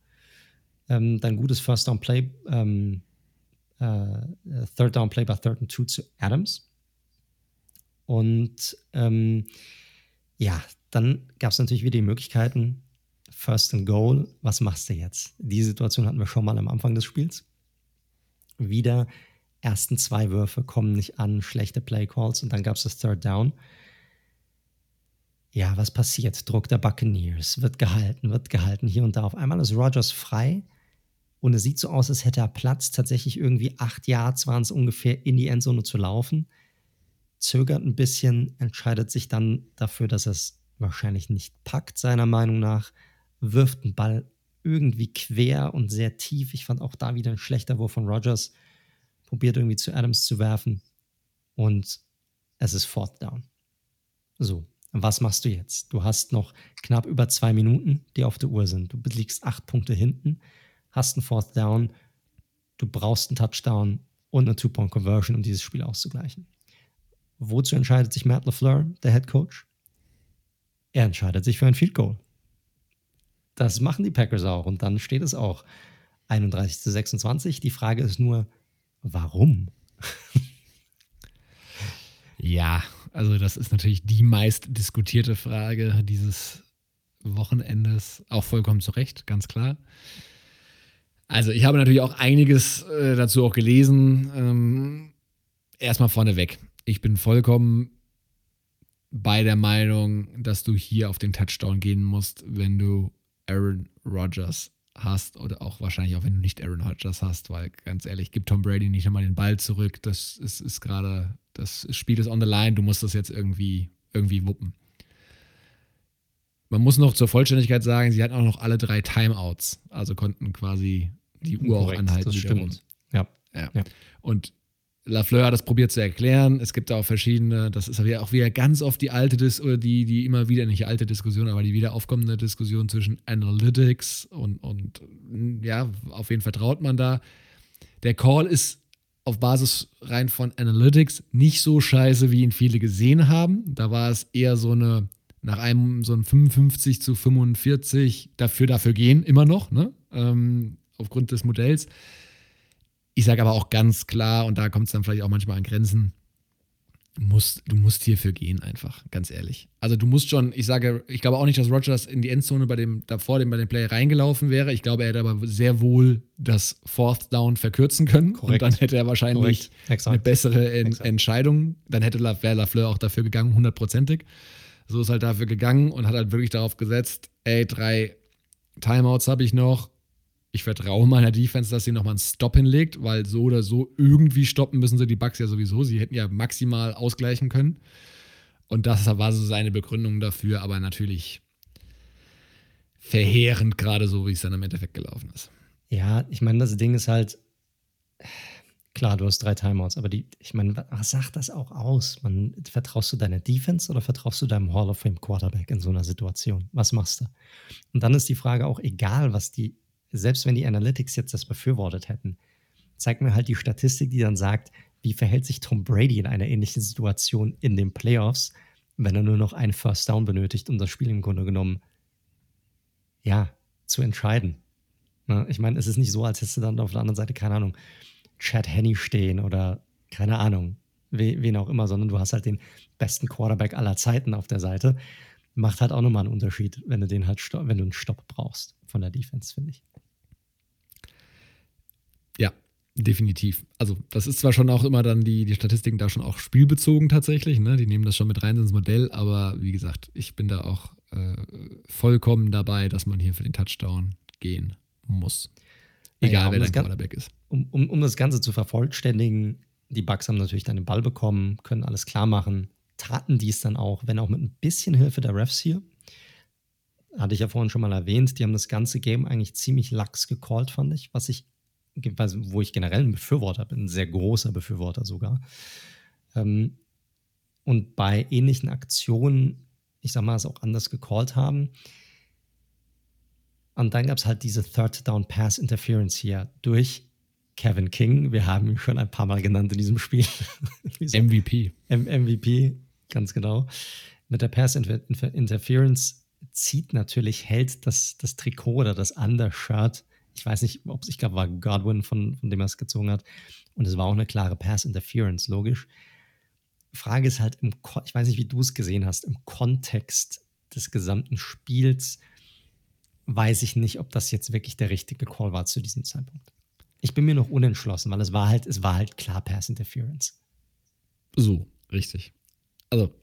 Ähm, dann gutes First Down Play, ähm, äh, Third Down Play bei Third and Two zu Adams. Und ähm, ja, dann gab es natürlich wieder die Möglichkeiten, First and Goal, was machst du jetzt? Die Situation hatten wir schon mal am Anfang des Spiels. Wieder ersten zwei Würfe kommen nicht an, schlechte Play Calls und dann gab es das Third Down. Ja, was passiert? Druck der Buccaneers, wird gehalten, wird gehalten hier und da. Auf einmal ist Rogers frei und es sieht so aus, als hätte er Platz, tatsächlich irgendwie acht Yards waren es ungefähr, in die Endzone zu laufen. Zögert ein bisschen, entscheidet sich dann dafür, dass es wahrscheinlich nicht packt, seiner Meinung nach wirft einen Ball irgendwie quer und sehr tief. Ich fand auch da wieder ein schlechter Wurf von Rogers. Probiert irgendwie zu Adams zu werfen und es ist Fourth Down. So, was machst du jetzt? Du hast noch knapp über zwei Minuten, die auf der Uhr sind. Du liegst acht Punkte hinten, hast einen Fourth Down. Du brauchst einen Touchdown und eine Two-Point-Conversion, um dieses Spiel auszugleichen. Wozu entscheidet sich Matt LaFleur, der Head Coach? Er entscheidet sich für ein Field Goal. Das machen die Packers auch und dann steht es auch 31 zu 26. Die Frage ist nur, warum? ja, also das ist natürlich die meist diskutierte Frage dieses Wochenendes. Auch vollkommen zu Recht, ganz klar. Also ich habe natürlich auch einiges äh, dazu auch gelesen. Ähm, erstmal vorneweg. Ich bin vollkommen bei der Meinung, dass du hier auf den Touchdown gehen musst, wenn du Aaron Rodgers hast oder auch wahrscheinlich auch wenn du nicht Aaron Rodgers hast, weil ganz ehrlich, gibt Tom Brady nicht einmal den Ball zurück. Das ist, ist gerade, das Spiel ist on the line, du musst das jetzt irgendwie, irgendwie wuppen. Man muss noch zur Vollständigkeit sagen, sie hatten auch noch alle drei Timeouts, also konnten quasi die Uhr Korrekt, auch anhalten. Das stimmt. Ja. ja. ja. Und Lafleur hat das probiert zu erklären. Es gibt da auch verschiedene, das ist auch wieder ganz oft die alte Dis oder die, die immer wieder, nicht alte Diskussion, aber die wieder aufkommende Diskussion zwischen Analytics und, und ja, auf wen vertraut man da. Der Call ist auf Basis rein von Analytics nicht so scheiße, wie ihn viele gesehen haben. Da war es eher so eine, nach einem so ein 55 zu 45 dafür, dafür gehen, immer noch, ne? Ähm, aufgrund des Modells. Ich sage aber auch ganz klar, und da kommt es dann vielleicht auch manchmal an Grenzen, musst, du musst hierfür gehen, einfach, ganz ehrlich. Also du musst schon, ich sage, ich glaube auch nicht, dass Rogers in die Endzone bei dem, davor dem, bei dem Play reingelaufen wäre. Ich glaube, er hätte aber sehr wohl das Fourth Down verkürzen können. Korrekt. Und dann hätte er wahrscheinlich eine bessere en Entscheidung. Dann hätte wäre Lafleur auch dafür gegangen, hundertprozentig. So ist halt dafür gegangen und hat halt wirklich darauf gesetzt, ey, drei Timeouts habe ich noch, ich vertraue meiner Defense, dass sie nochmal einen Stop hinlegt, weil so oder so irgendwie stoppen müssen sie die Bugs ja sowieso. Sie hätten ja maximal ausgleichen können. Und das war so seine Begründung dafür, aber natürlich verheerend, gerade so, wie es dann im Endeffekt gelaufen ist. Ja, ich meine, das Ding ist halt, klar, du hast drei Timeouts, aber die, ich meine, was sagt das auch aus? Man, vertraust du deiner Defense oder vertraust du deinem Hall of Fame Quarterback in so einer Situation? Was machst du? Und dann ist die Frage auch, egal was die selbst wenn die Analytics jetzt das befürwortet hätten, zeigt mir halt die Statistik, die dann sagt, wie verhält sich Tom Brady in einer ähnlichen Situation in den Playoffs, wenn er nur noch einen First Down benötigt, um das Spiel im Grunde genommen, ja, zu entscheiden. Ne? Ich meine, es ist nicht so, als hättest du dann auf der anderen Seite, keine Ahnung, Chad Henney stehen oder keine Ahnung, wen auch immer, sondern du hast halt den besten Quarterback aller Zeiten auf der Seite. Macht halt auch nochmal einen Unterschied, wenn du den halt, wenn du einen Stopp brauchst von der Defense, finde ich. Ja, definitiv. Also, das ist zwar schon auch immer dann die, die Statistiken da schon auch spielbezogen tatsächlich, ne? Die nehmen das schon mit rein ins Modell, aber wie gesagt, ich bin da auch äh, vollkommen dabei, dass man hier für den Touchdown gehen muss. Egal, ja, wer dein Quarterback ist. Um, um, um das Ganze zu vervollständigen, die Bugs haben natürlich dann den Ball bekommen, können alles klar machen, taten dies dann auch, wenn auch mit ein bisschen Hilfe der Refs hier hatte ich ja vorhin schon mal erwähnt, die haben das ganze Game eigentlich ziemlich lax gecallt, fand ich, was ich, wo ich generell ein Befürworter bin, ein sehr großer Befürworter sogar. Ähm, und bei ähnlichen Aktionen, ich sag mal, es auch anders gecallt haben. Und dann gab es halt diese Third Down Pass Interference hier durch Kevin King. Wir haben ihn schon ein paar Mal genannt in diesem Spiel. MVP. M MVP, ganz genau. Mit der Pass Interference zieht natürlich, hält das, das Trikot oder das Undershirt. Ich weiß nicht, ob es, ich glaube, war Godwin, von, von dem er es gezogen hat. Und es war auch eine klare Pass-Interference, logisch. Frage ist halt, im, ich weiß nicht, wie du es gesehen hast, im Kontext des gesamten Spiels weiß ich nicht, ob das jetzt wirklich der richtige Call war zu diesem Zeitpunkt. Ich bin mir noch unentschlossen, weil es war halt, es war halt klar Pass Interference. So, richtig. Also,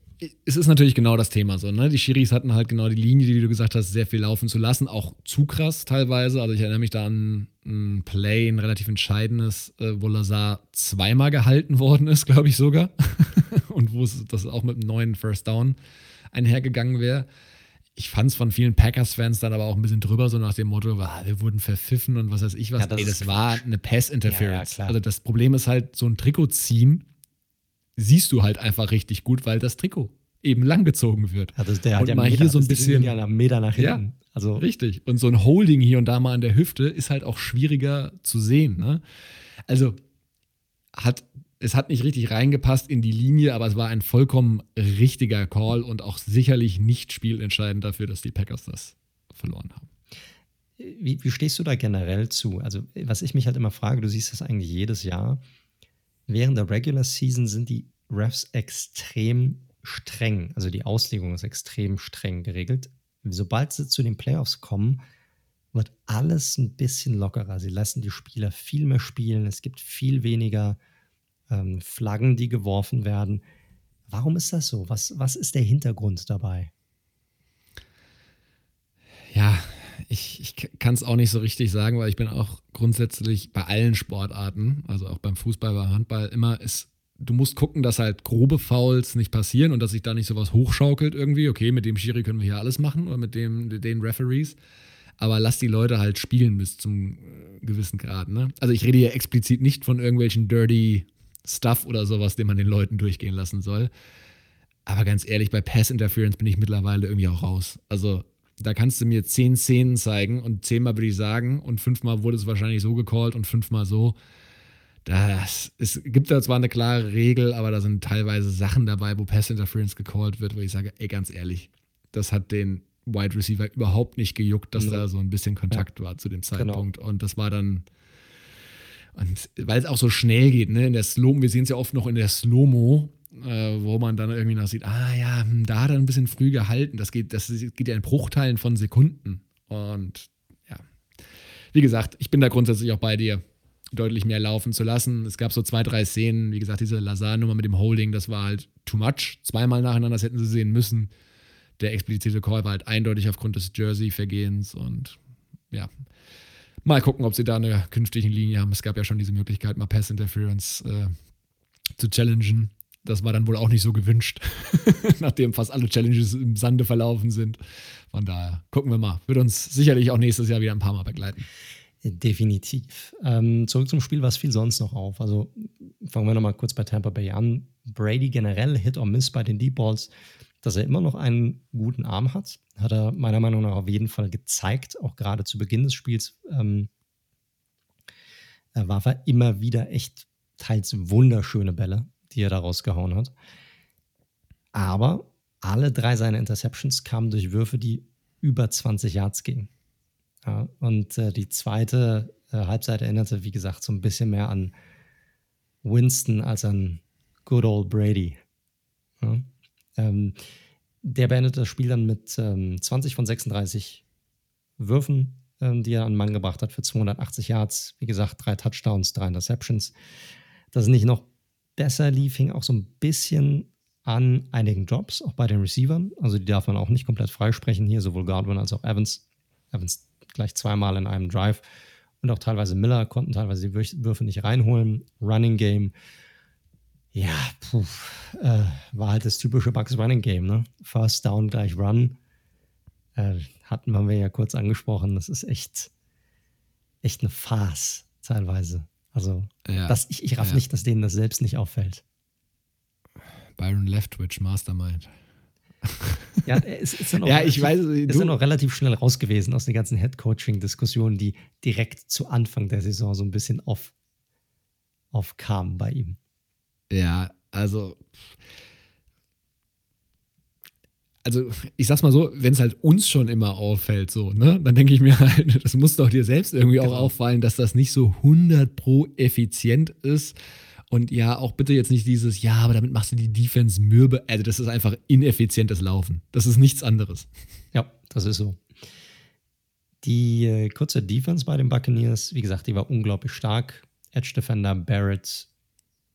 es ist natürlich genau das Thema so, ne? Die Schiris hatten halt genau die Linie, die du gesagt hast, sehr viel laufen zu lassen, auch zu krass teilweise. Also ich erinnere mich da an ein Play, ein relativ entscheidendes, äh, wo Lazar zweimal gehalten worden ist, glaube ich sogar. Und wo es das auch mit einem neuen First Down einhergegangen wäre. Ich fand es von vielen Packers-Fans dann aber auch ein bisschen drüber, so nach dem Motto, ah, wir wurden verpfiffen und was weiß ich was. Ja, das Ey, das war eine Pass-Interference. Ja, ja, also das Problem ist halt, so ein Trikot ziehen siehst du halt einfach richtig gut, weil das Trikot eben langgezogen wird. Ja, das, der und hat ja mal Meter, hier so ein bisschen ja Meter nach hinten. Ja, also richtig. Und so ein Holding hier und da mal an der Hüfte ist halt auch schwieriger zu sehen. Ne? Also hat es hat nicht richtig reingepasst in die Linie, aber es war ein vollkommen richtiger Call und auch sicherlich nicht spielentscheidend dafür, dass die Packers das verloren haben. Wie, wie stehst du da generell zu? Also, was ich mich halt immer frage, du siehst das eigentlich jedes Jahr. Während der Regular Season sind die Refs extrem streng. Also die Auslegung ist extrem streng geregelt. Sobald sie zu den Playoffs kommen, wird alles ein bisschen lockerer. Sie lassen die Spieler viel mehr spielen. Es gibt viel weniger ähm, Flaggen, die geworfen werden. Warum ist das so? Was, was ist der Hintergrund dabei? Ja, ich, ich kann es auch nicht so richtig sagen, weil ich bin auch grundsätzlich bei allen Sportarten, also auch beim Fußball, beim Handball, immer ist, du musst gucken, dass halt grobe Fouls nicht passieren und dass sich da nicht sowas hochschaukelt irgendwie. Okay, mit dem Schiri können wir hier alles machen oder mit dem, den Referees. Aber lass die Leute halt spielen bis zum äh, gewissen Grad. Ne? Also ich rede hier explizit nicht von irgendwelchen dirty Stuff oder sowas, den man den Leuten durchgehen lassen soll. Aber ganz ehrlich, bei Pass Interference bin ich mittlerweile irgendwie auch raus. Also da kannst du mir zehn Szenen zeigen und zehnmal würde ich sagen und fünfmal wurde es wahrscheinlich so gecallt und fünfmal so. Das, es gibt da zwar eine klare Regel, aber da sind teilweise Sachen dabei, wo Pass Interference gecallt wird, wo ich sage, ey, ganz ehrlich, das hat den Wide Receiver überhaupt nicht gejuckt, dass ja. da so ein bisschen Kontakt ja. war zu dem genau. Zeitpunkt. Genau. Und das war dann, weil es auch so schnell geht, ne? In der Slow, wir sehen es ja oft noch in der Slow-Mo, äh, wo man dann irgendwie noch sieht, ah ja, hm, da hat er ein bisschen früh gehalten. Das geht, das geht ja in Bruchteilen von Sekunden. Und ja, wie gesagt, ich bin da grundsätzlich auch bei dir, deutlich mehr laufen zu lassen. Es gab so zwei, drei Szenen, wie gesagt, diese Lazar-Nummer mit dem Holding, das war halt too much. Zweimal nacheinander, das hätten sie sehen müssen. Der explizite Call war halt eindeutig aufgrund des Jersey-Vergehens und ja, Mal gucken, ob sie da eine künftige Linie haben. Es gab ja schon diese Möglichkeit, mal Pass Interference äh, zu challengen. Das war dann wohl auch nicht so gewünscht, nachdem fast alle Challenges im Sande verlaufen sind. Von daher gucken wir mal. Wird uns sicherlich auch nächstes Jahr wieder ein paar Mal begleiten. Definitiv. Ähm, zurück zum Spiel, was fiel sonst noch auf? Also fangen wir nochmal kurz bei Tampa Bay an. Brady generell Hit or Miss bei den Deep Balls dass er immer noch einen guten Arm hat. Hat er meiner Meinung nach auf jeden Fall gezeigt, auch gerade zu Beginn des Spiels. Ähm, warf er immer wieder echt teils wunderschöne Bälle, die er da rausgehauen hat. Aber alle drei seiner Interceptions kamen durch Würfe, die über 20 Yards gingen. Ja, und äh, die zweite äh, Halbzeit erinnerte, wie gesagt, so ein bisschen mehr an Winston als an Good Old Brady. Ja, ähm, der beendet das Spiel dann mit ähm, 20 von 36 Würfen, ähm, die er an Mann gebracht hat für 280 Yards. Wie gesagt, drei Touchdowns, drei Interceptions. Dass es nicht noch besser lief, hing auch so ein bisschen an einigen Jobs, auch bei den Receivern. Also die darf man auch nicht komplett freisprechen hier, sowohl Godwin als auch Evans. Evans gleich zweimal in einem Drive. Und auch teilweise Miller konnten teilweise die Würfe nicht reinholen. Running Game ja, puh, äh, war halt das typische Bugs Running Game, ne? First Down gleich Run. Äh, hatten wir ja kurz angesprochen. Das ist echt, echt eine Farce teilweise. Also, ja, das, ich, ich raff ja. nicht, dass denen das selbst nicht auffällt. Byron Leftwich, Mastermind. Ja, es ist ja noch, ja, ich weiß, ist ja noch relativ schnell raus gewesen aus den ganzen Head-Coaching-Diskussionen, die direkt zu Anfang der Saison so ein bisschen auf, aufkamen bei ihm. Ja, also. Also, ich sag's mal so, wenn es halt uns schon immer auffällt, so, ne, dann denke ich mir halt, das muss doch dir selbst irgendwie genau. auch auffallen, dass das nicht so 100 pro effizient ist. Und ja, auch bitte jetzt nicht dieses, ja, aber damit machst du die Defense mürbe. Also, das ist einfach ineffizientes Laufen. Das ist nichts anderes. Ja, das ist so. Die äh, kurze Defense bei den Buccaneers, wie gesagt, die war unglaublich stark. Edge Defender Barrett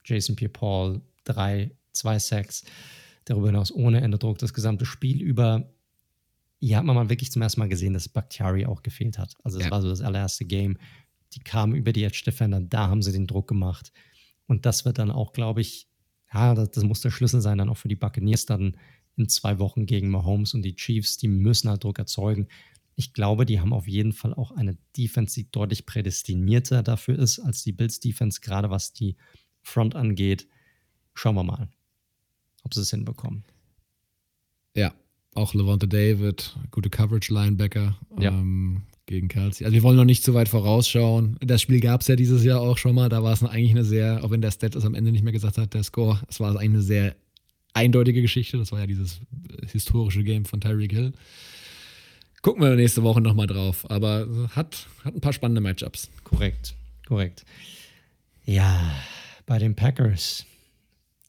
Jason Pierre-Paul, drei, zwei Sacks. Darüber hinaus ohne Ende Druck das gesamte Spiel über. Hier hat man mal wirklich zum ersten Mal gesehen, dass Bakhtiari auch gefehlt hat. Also es ja. war so das allererste Game. Die kamen über die Edge Defender, da haben sie den Druck gemacht. Und das wird dann auch, glaube ich, ja, das, das, muss der Schlüssel sein, dann auch für die Buccaneers dann in zwei Wochen gegen Mahomes und die Chiefs. Die müssen halt Druck erzeugen. Ich glaube, die haben auf jeden Fall auch eine Defense, die deutlich prädestinierter dafür ist als die Bills Defense, gerade was die Front angeht. Schauen wir mal, ob sie es hinbekommen. Ja, auch Levante David, gute Coverage-Linebacker. Ja. Ähm, gegen Kelsey. Also wir wollen noch nicht zu weit vorausschauen. Das Spiel gab es ja dieses Jahr auch schon mal. Da war es eigentlich eine sehr, auch wenn der Stat es am Ende nicht mehr gesagt hat, der Score, es war eigentlich eine sehr eindeutige Geschichte. Das war ja dieses historische Game von Tyreek Hill. Gucken wir nächste Woche nochmal drauf. Aber hat, hat ein paar spannende Matchups. Korrekt, korrekt. Ja, bei den Packers.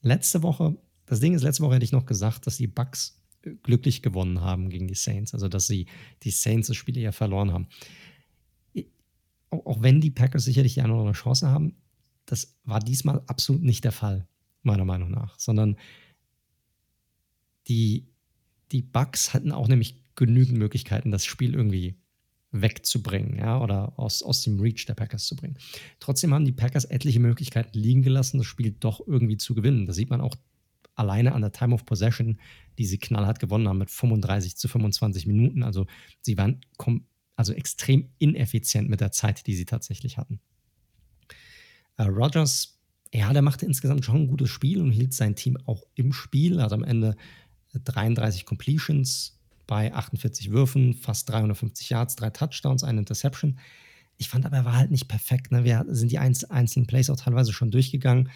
Letzte Woche, das Ding ist, letzte Woche hätte ich noch gesagt, dass die Bucks glücklich gewonnen haben gegen die Saints. Also, dass sie die Saints das Spiel eher verloren haben. Auch wenn die Packers sicherlich die eine oder andere Chance haben, das war diesmal absolut nicht der Fall, meiner Meinung nach. Sondern die, die Bucks hatten auch nämlich genügend Möglichkeiten, das Spiel irgendwie wegzubringen, ja, oder aus, aus dem Reach der Packers zu bringen. Trotzdem haben die Packers etliche Möglichkeiten liegen gelassen, das Spiel doch irgendwie zu gewinnen. Das sieht man auch alleine an der Time of Possession, die sie knallhart gewonnen haben mit 35 zu 25 Minuten. Also sie waren also extrem ineffizient mit der Zeit, die sie tatsächlich hatten. Äh, Rogers, ja, der machte insgesamt schon ein gutes Spiel und hielt sein Team auch im Spiel. Also am Ende 33 Completions bei 48 Würfen, fast 350 Yards, drei Touchdowns, eine Interception. Ich fand aber, er war halt nicht perfekt. Ne? Wir sind die einzelnen Plays auch teilweise schon durchgegangen.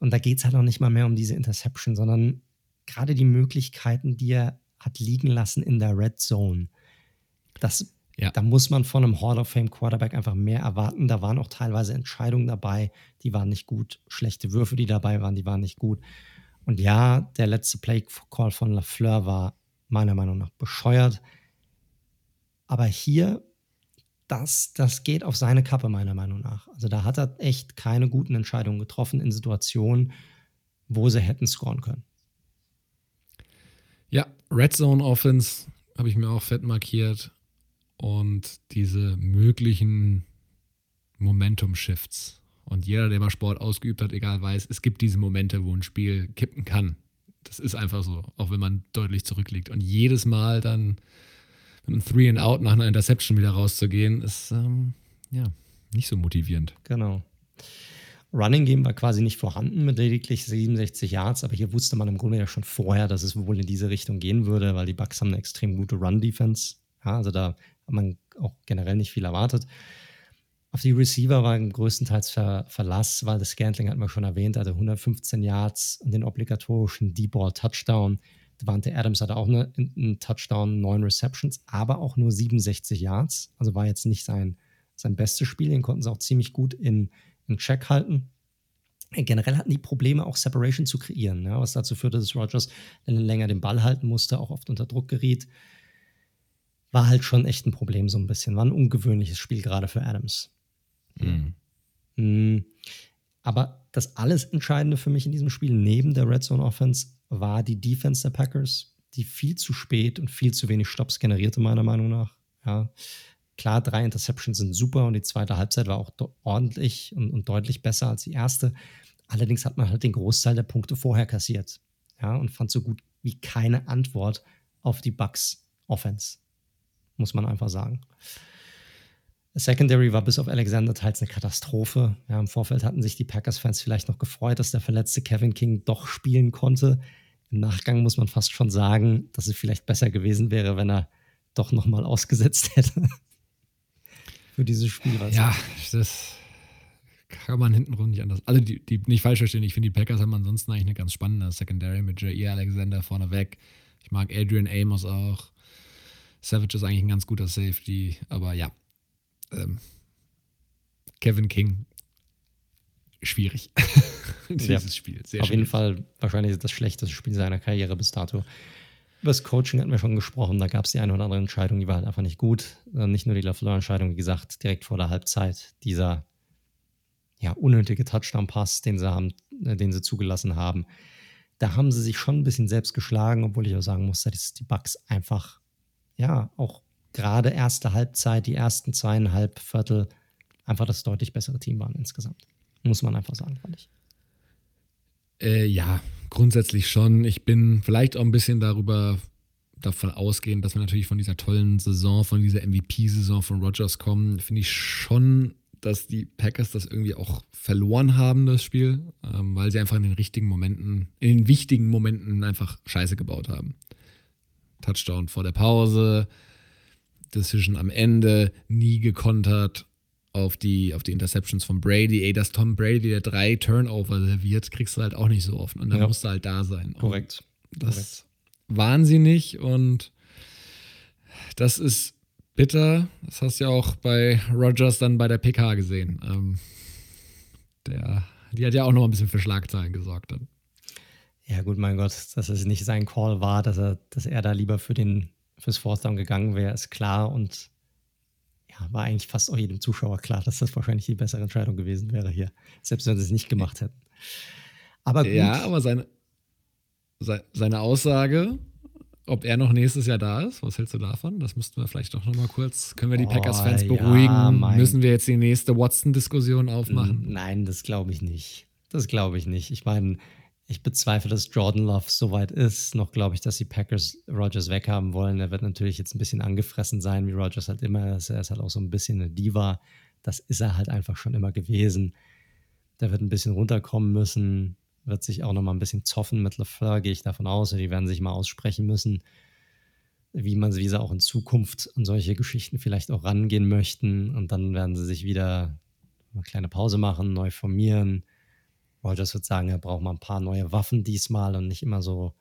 Und da geht es halt auch nicht mal mehr um diese Interception, sondern gerade die Möglichkeiten, die er hat liegen lassen in der Red Zone. Das, ja. Da muss man von einem Hall of Fame Quarterback einfach mehr erwarten. Da waren auch teilweise Entscheidungen dabei, die waren nicht gut. Schlechte Würfe, die dabei waren, die waren nicht gut. Und ja, der letzte Play-Call von LaFleur war meiner Meinung nach bescheuert. Aber hier, das, das geht auf seine Kappe, meiner Meinung nach. Also da hat er echt keine guten Entscheidungen getroffen in Situationen, wo sie hätten scoren können. Ja, Red Zone Offense habe ich mir auch fett markiert. Und diese möglichen Momentum-Shifts und jeder, der mal Sport ausgeübt hat, egal weiß, es gibt diese Momente, wo ein Spiel kippen kann. Das ist einfach so, auch wenn man deutlich zurückliegt. Und jedes Mal dann mit Three and Out nach einer Interception wieder rauszugehen, ist ähm, ja nicht so motivierend. Genau. Running Game war quasi nicht vorhanden mit lediglich 67 Yards, aber hier wusste man im Grunde ja schon vorher, dass es wohl in diese Richtung gehen würde, weil die Bucks haben eine extrem gute Run-Defense. Ja, also da hat man auch generell nicht viel erwartet. Auf die Receiver war größtenteils Ver Verlass, weil das Scantling hat man schon erwähnt, also 115 Yards und den obligatorischen Deep-Ball-Touchdown. Devante Adams hatte auch eine, einen Touchdown, neun Receptions, aber auch nur 67 Yards. Also war jetzt nicht sein, sein bestes Spiel. Den konnten sie auch ziemlich gut in, in Check halten. Generell hatten die Probleme, auch Separation zu kreieren, ja, was dazu führte, dass Rogers länger den Ball halten musste, auch oft unter Druck geriet. War halt schon echt ein Problem, so ein bisschen. War ein ungewöhnliches Spiel gerade für Adams. Mhm. Aber das alles Entscheidende für mich in diesem Spiel, neben der Red Zone Offense, war die Defense der Packers, die viel zu spät und viel zu wenig Stops generierte, meiner Meinung nach. Ja. Klar, drei Interceptions sind super und die zweite Halbzeit war auch ordentlich und, und, deutlich besser als die erste. Allerdings hat man halt den Großteil der Punkte vorher kassiert. Ja, und fand so gut wie keine Antwort auf die Bucks Offense. Muss man einfach sagen. Secondary war bis auf Alexander teils eine Katastrophe. Ja, Im Vorfeld hatten sich die Packers-Fans vielleicht noch gefreut, dass der verletzte Kevin King doch spielen konnte. Im Nachgang muss man fast schon sagen, dass es vielleicht besser gewesen wäre, wenn er doch nochmal ausgesetzt hätte. Für dieses Spiel. Ja, das kann man hintenrum nicht anders. Alle, die, die nicht falsch verstehen, ich finde, die Packers haben ansonsten eigentlich eine ganz spannende Secondary mit Jair Alexander vorneweg. Ich mag Adrian Amos auch. Savage ist eigentlich ein ganz guter Safety, aber ja, ähm, Kevin King schwierig. Dieses ja, Spiel. Sehr auf schwierig. jeden Fall wahrscheinlich das schlechteste Spiel seiner Karriere bis dato. Über das Coaching hatten wir schon gesprochen. Da gab es die eine oder andere Entscheidung, die war halt einfach nicht gut. Äh, nicht nur die LaFleur-Entscheidung, wie gesagt, direkt vor der Halbzeit. Dieser ja, unnötige Touchdown-Pass, den sie haben, äh, den sie zugelassen haben. Da haben sie sich schon ein bisschen selbst geschlagen, obwohl ich auch sagen muss, dass die Bugs einfach ja auch gerade erste Halbzeit, die ersten zweieinhalb Viertel einfach das deutlich bessere Team waren insgesamt. Muss man einfach sagen, fand ich. Äh, ja, grundsätzlich schon. Ich bin vielleicht auch ein bisschen darüber davon ausgehend, dass wir natürlich von dieser tollen Saison, von dieser MVP-Saison von Rogers kommen, finde ich schon, dass die Packers das irgendwie auch verloren haben, das Spiel, ähm, weil sie einfach in den richtigen Momenten, in den wichtigen Momenten einfach Scheiße gebaut haben. Touchdown vor der Pause, Decision am Ende, nie gekontert auf die, auf die Interceptions von Brady. Ey, dass Tom Brady der drei Turnover serviert, kriegst du halt auch nicht so oft. Und dann ja. musst du halt da sein. Korrekt. Und das ist wahnsinnig und das ist bitter. Das hast du ja auch bei Rogers dann bei der PK gesehen. Ähm, der, die hat ja auch noch ein bisschen für Schlagzeilen gesorgt dann. Ja, gut, mein Gott, dass es nicht sein Call war, dass er, dass er da lieber für den, fürs Fourth Down gegangen wäre, ist klar. Und ja, war eigentlich fast auch jedem Zuschauer klar, dass das wahrscheinlich die bessere Entscheidung gewesen wäre hier. Selbst wenn sie es nicht gemacht hätten. Aber gut. Ja, aber seine, seine Aussage, ob er noch nächstes Jahr da ist, was hältst du davon? Das müssten wir vielleicht doch nochmal kurz, können wir die oh, Packers-Fans beruhigen? Ja, Müssen wir jetzt die nächste Watson-Diskussion aufmachen? Nein, das glaube ich nicht. Das glaube ich nicht. Ich meine, ich bezweifle, dass Jordan Love so weit ist. Noch glaube ich, dass die Packers Rogers weghaben wollen. Er wird natürlich jetzt ein bisschen angefressen sein, wie Rogers halt immer ist. Er ist halt auch so ein bisschen eine Diva. Das ist er halt einfach schon immer gewesen. Der wird ein bisschen runterkommen müssen, wird sich auch noch mal ein bisschen zoffen mit LeFleur, gehe ich davon aus. Die werden sich mal aussprechen müssen, wie man wie sie auch in Zukunft an solche Geschichten vielleicht auch rangehen möchten. Und dann werden sie sich wieder eine kleine Pause machen, neu formieren Rogers wird sagen, er braucht mal ein paar neue Waffen diesmal und nicht immer so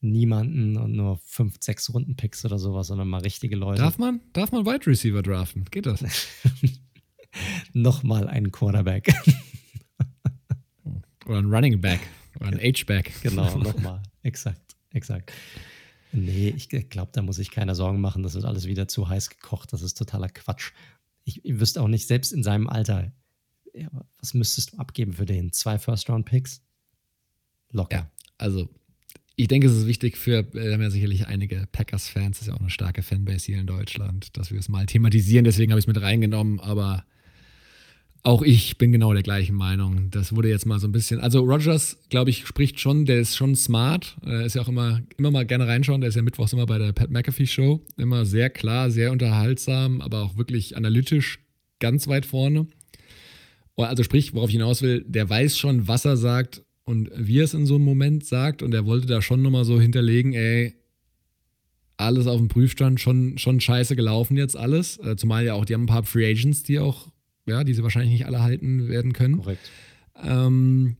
niemanden und nur fünf, sechs Runden-Picks oder sowas, sondern mal richtige Leute. Darf man, darf man Wide Receiver draften? Geht das? Nochmal einen Quarterback. oder ein Running Back. Oder ein H-Back. Genau, nochmal. Exakt, exakt. Nee, ich glaube, da muss sich keiner Sorgen machen. Das wird alles wieder zu heiß gekocht. Das ist totaler Quatsch. Ich, ich wüsste auch nicht, selbst in seinem Alter, was müsstest du abgeben für den? Zwei First-Round-Picks? Locker. Ja, also ich denke, es ist wichtig für, wir haben ja sicherlich einige Packers-Fans, das ist ja auch eine starke Fanbase hier in Deutschland, dass wir es mal thematisieren, deswegen habe ich es mit reingenommen, aber auch ich bin genau der gleichen Meinung. Das wurde jetzt mal so ein bisschen. Also Rogers, glaube ich, spricht schon, der ist schon smart. Er ist ja auch immer, immer mal gerne reinschauen. Der ist ja mittwochs immer bei der Pat McAfee Show. Immer sehr klar, sehr unterhaltsam, aber auch wirklich analytisch ganz weit vorne. Also sprich, worauf ich hinaus will, der weiß schon, was er sagt und wie er es in so einem Moment sagt. Und er wollte da schon nochmal so hinterlegen, ey, alles auf dem Prüfstand, schon, schon scheiße gelaufen jetzt alles. Äh, zumal ja auch, die haben ein paar Free Agents, die auch, ja, die sie wahrscheinlich nicht alle halten werden können. Korrekt. Ähm,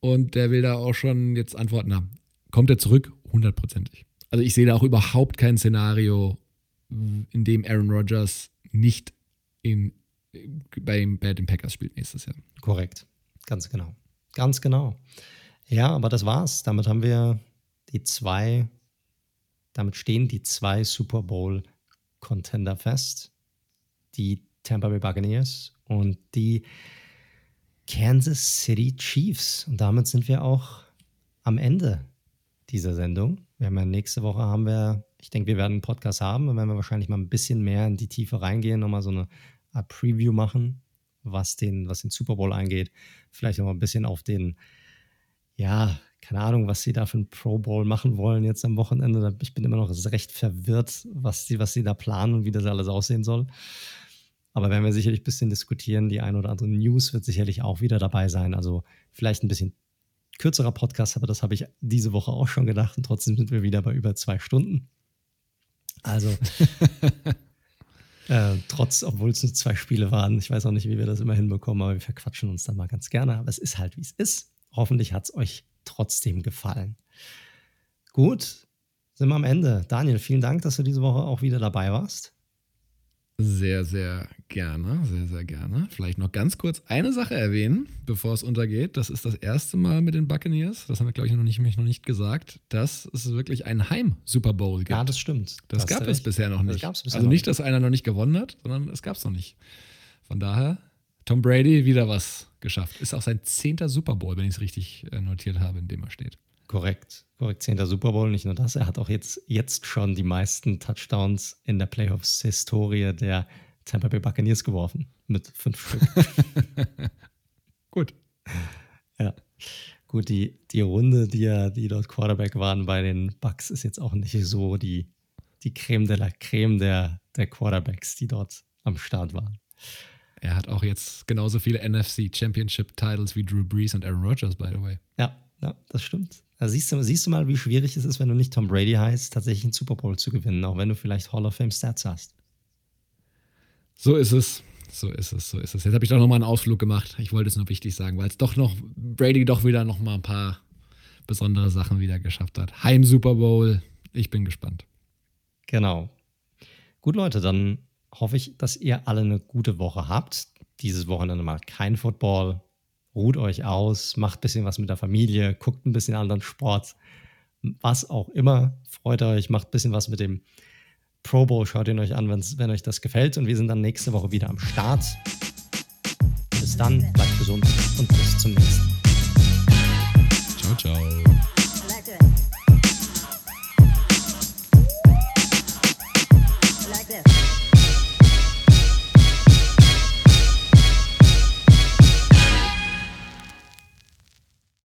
und der will da auch schon jetzt antworten haben. Kommt er zurück? Hundertprozentig. Also ich sehe da auch überhaupt kein Szenario, in dem Aaron Rodgers nicht in bei, bei den Packers spielt nächstes Jahr. Korrekt, ganz genau. Ganz genau. Ja, aber das war's. Damit haben wir die zwei, damit stehen die zwei Super Bowl Contender fest. Die Tampa Bay Buccaneers und die Kansas City Chiefs. Und damit sind wir auch am Ende dieser Sendung. Wir haben ja nächste Woche haben wir, ich denke, wir werden einen Podcast haben, und werden wir wahrscheinlich mal ein bisschen mehr in die Tiefe reingehen, nochmal so eine Preview machen, was den, was den Super Bowl angeht. Vielleicht noch ein bisschen auf den, ja, keine Ahnung, was sie da für einen Pro Bowl machen wollen jetzt am Wochenende. Ich bin immer noch recht verwirrt, was sie, was sie da planen und wie das alles aussehen soll. Aber werden wir sicherlich ein bisschen diskutieren. Die ein oder andere News wird sicherlich auch wieder dabei sein. Also vielleicht ein bisschen kürzerer Podcast, aber das habe ich diese Woche auch schon gedacht. Und trotzdem sind wir wieder bei über zwei Stunden. Also Äh, trotz, obwohl es nur zwei Spiele waren. Ich weiß auch nicht, wie wir das immer hinbekommen, aber wir verquatschen uns dann mal ganz gerne. Aber es ist halt, wie es ist. Hoffentlich hat es euch trotzdem gefallen. Gut, sind wir am Ende. Daniel, vielen Dank, dass du diese Woche auch wieder dabei warst. Sehr, sehr gerne, sehr, sehr gerne. Vielleicht noch ganz kurz eine Sache erwähnen, bevor es untergeht. Das ist das erste Mal mit den Buccaneers, das haben wir, glaube ich, noch nicht, noch nicht gesagt, dass es wirklich einen Heim-Super Bowl gibt. Ja, das stimmt. Das, das gab es bisher noch nicht. Bisher also nicht, dass einer noch nicht gewonnen hat, sondern es gab es noch nicht. Von daher, Tom Brady wieder was geschafft. Ist auch sein zehnter Super Bowl, wenn ich es richtig äh, notiert habe, in dem er steht. Korrekt, korrekt. Zehnter Super Bowl, nicht nur das, er hat auch jetzt, jetzt schon die meisten Touchdowns in der Playoffs-Historie der Tampa Bay Buccaneers geworfen. Mit fünf Stück. Gut. Ja. Gut, die, die Runde, die ja, die dort Quarterback waren bei den Bucks, ist jetzt auch nicht so die, die Creme de la Creme der, der Quarterbacks, die dort am Start waren. Er hat auch jetzt genauso viele NFC Championship Titles wie Drew Brees und Aaron Rodgers, by the way. Ja, ja, das stimmt. Da siehst du, siehst du mal, wie schwierig es ist, wenn du nicht Tom Brady heißt, tatsächlich einen Super Bowl zu gewinnen, auch wenn du vielleicht Hall of Fame Stats hast. So ist es. So ist es, so ist es. Jetzt habe ich doch nochmal einen Ausflug gemacht. Ich wollte es nur wichtig sagen, weil es doch noch, Brady doch wieder nochmal ein paar besondere Sachen wieder geschafft hat. Heim Super Bowl. Ich bin gespannt. Genau. Gut, Leute, dann hoffe ich, dass ihr alle eine gute Woche habt. Dieses Wochenende mal kein Football. Ruht euch aus, macht ein bisschen was mit der Familie, guckt ein bisschen anderen Sport, was auch immer. Freut euch, macht ein bisschen was mit dem Pro Bowl. Schaut ihn euch an, wenn euch das gefällt. Und wir sind dann nächste Woche wieder am Start. Bis dann, bleibt gesund und bis zum nächsten. Ciao, ciao.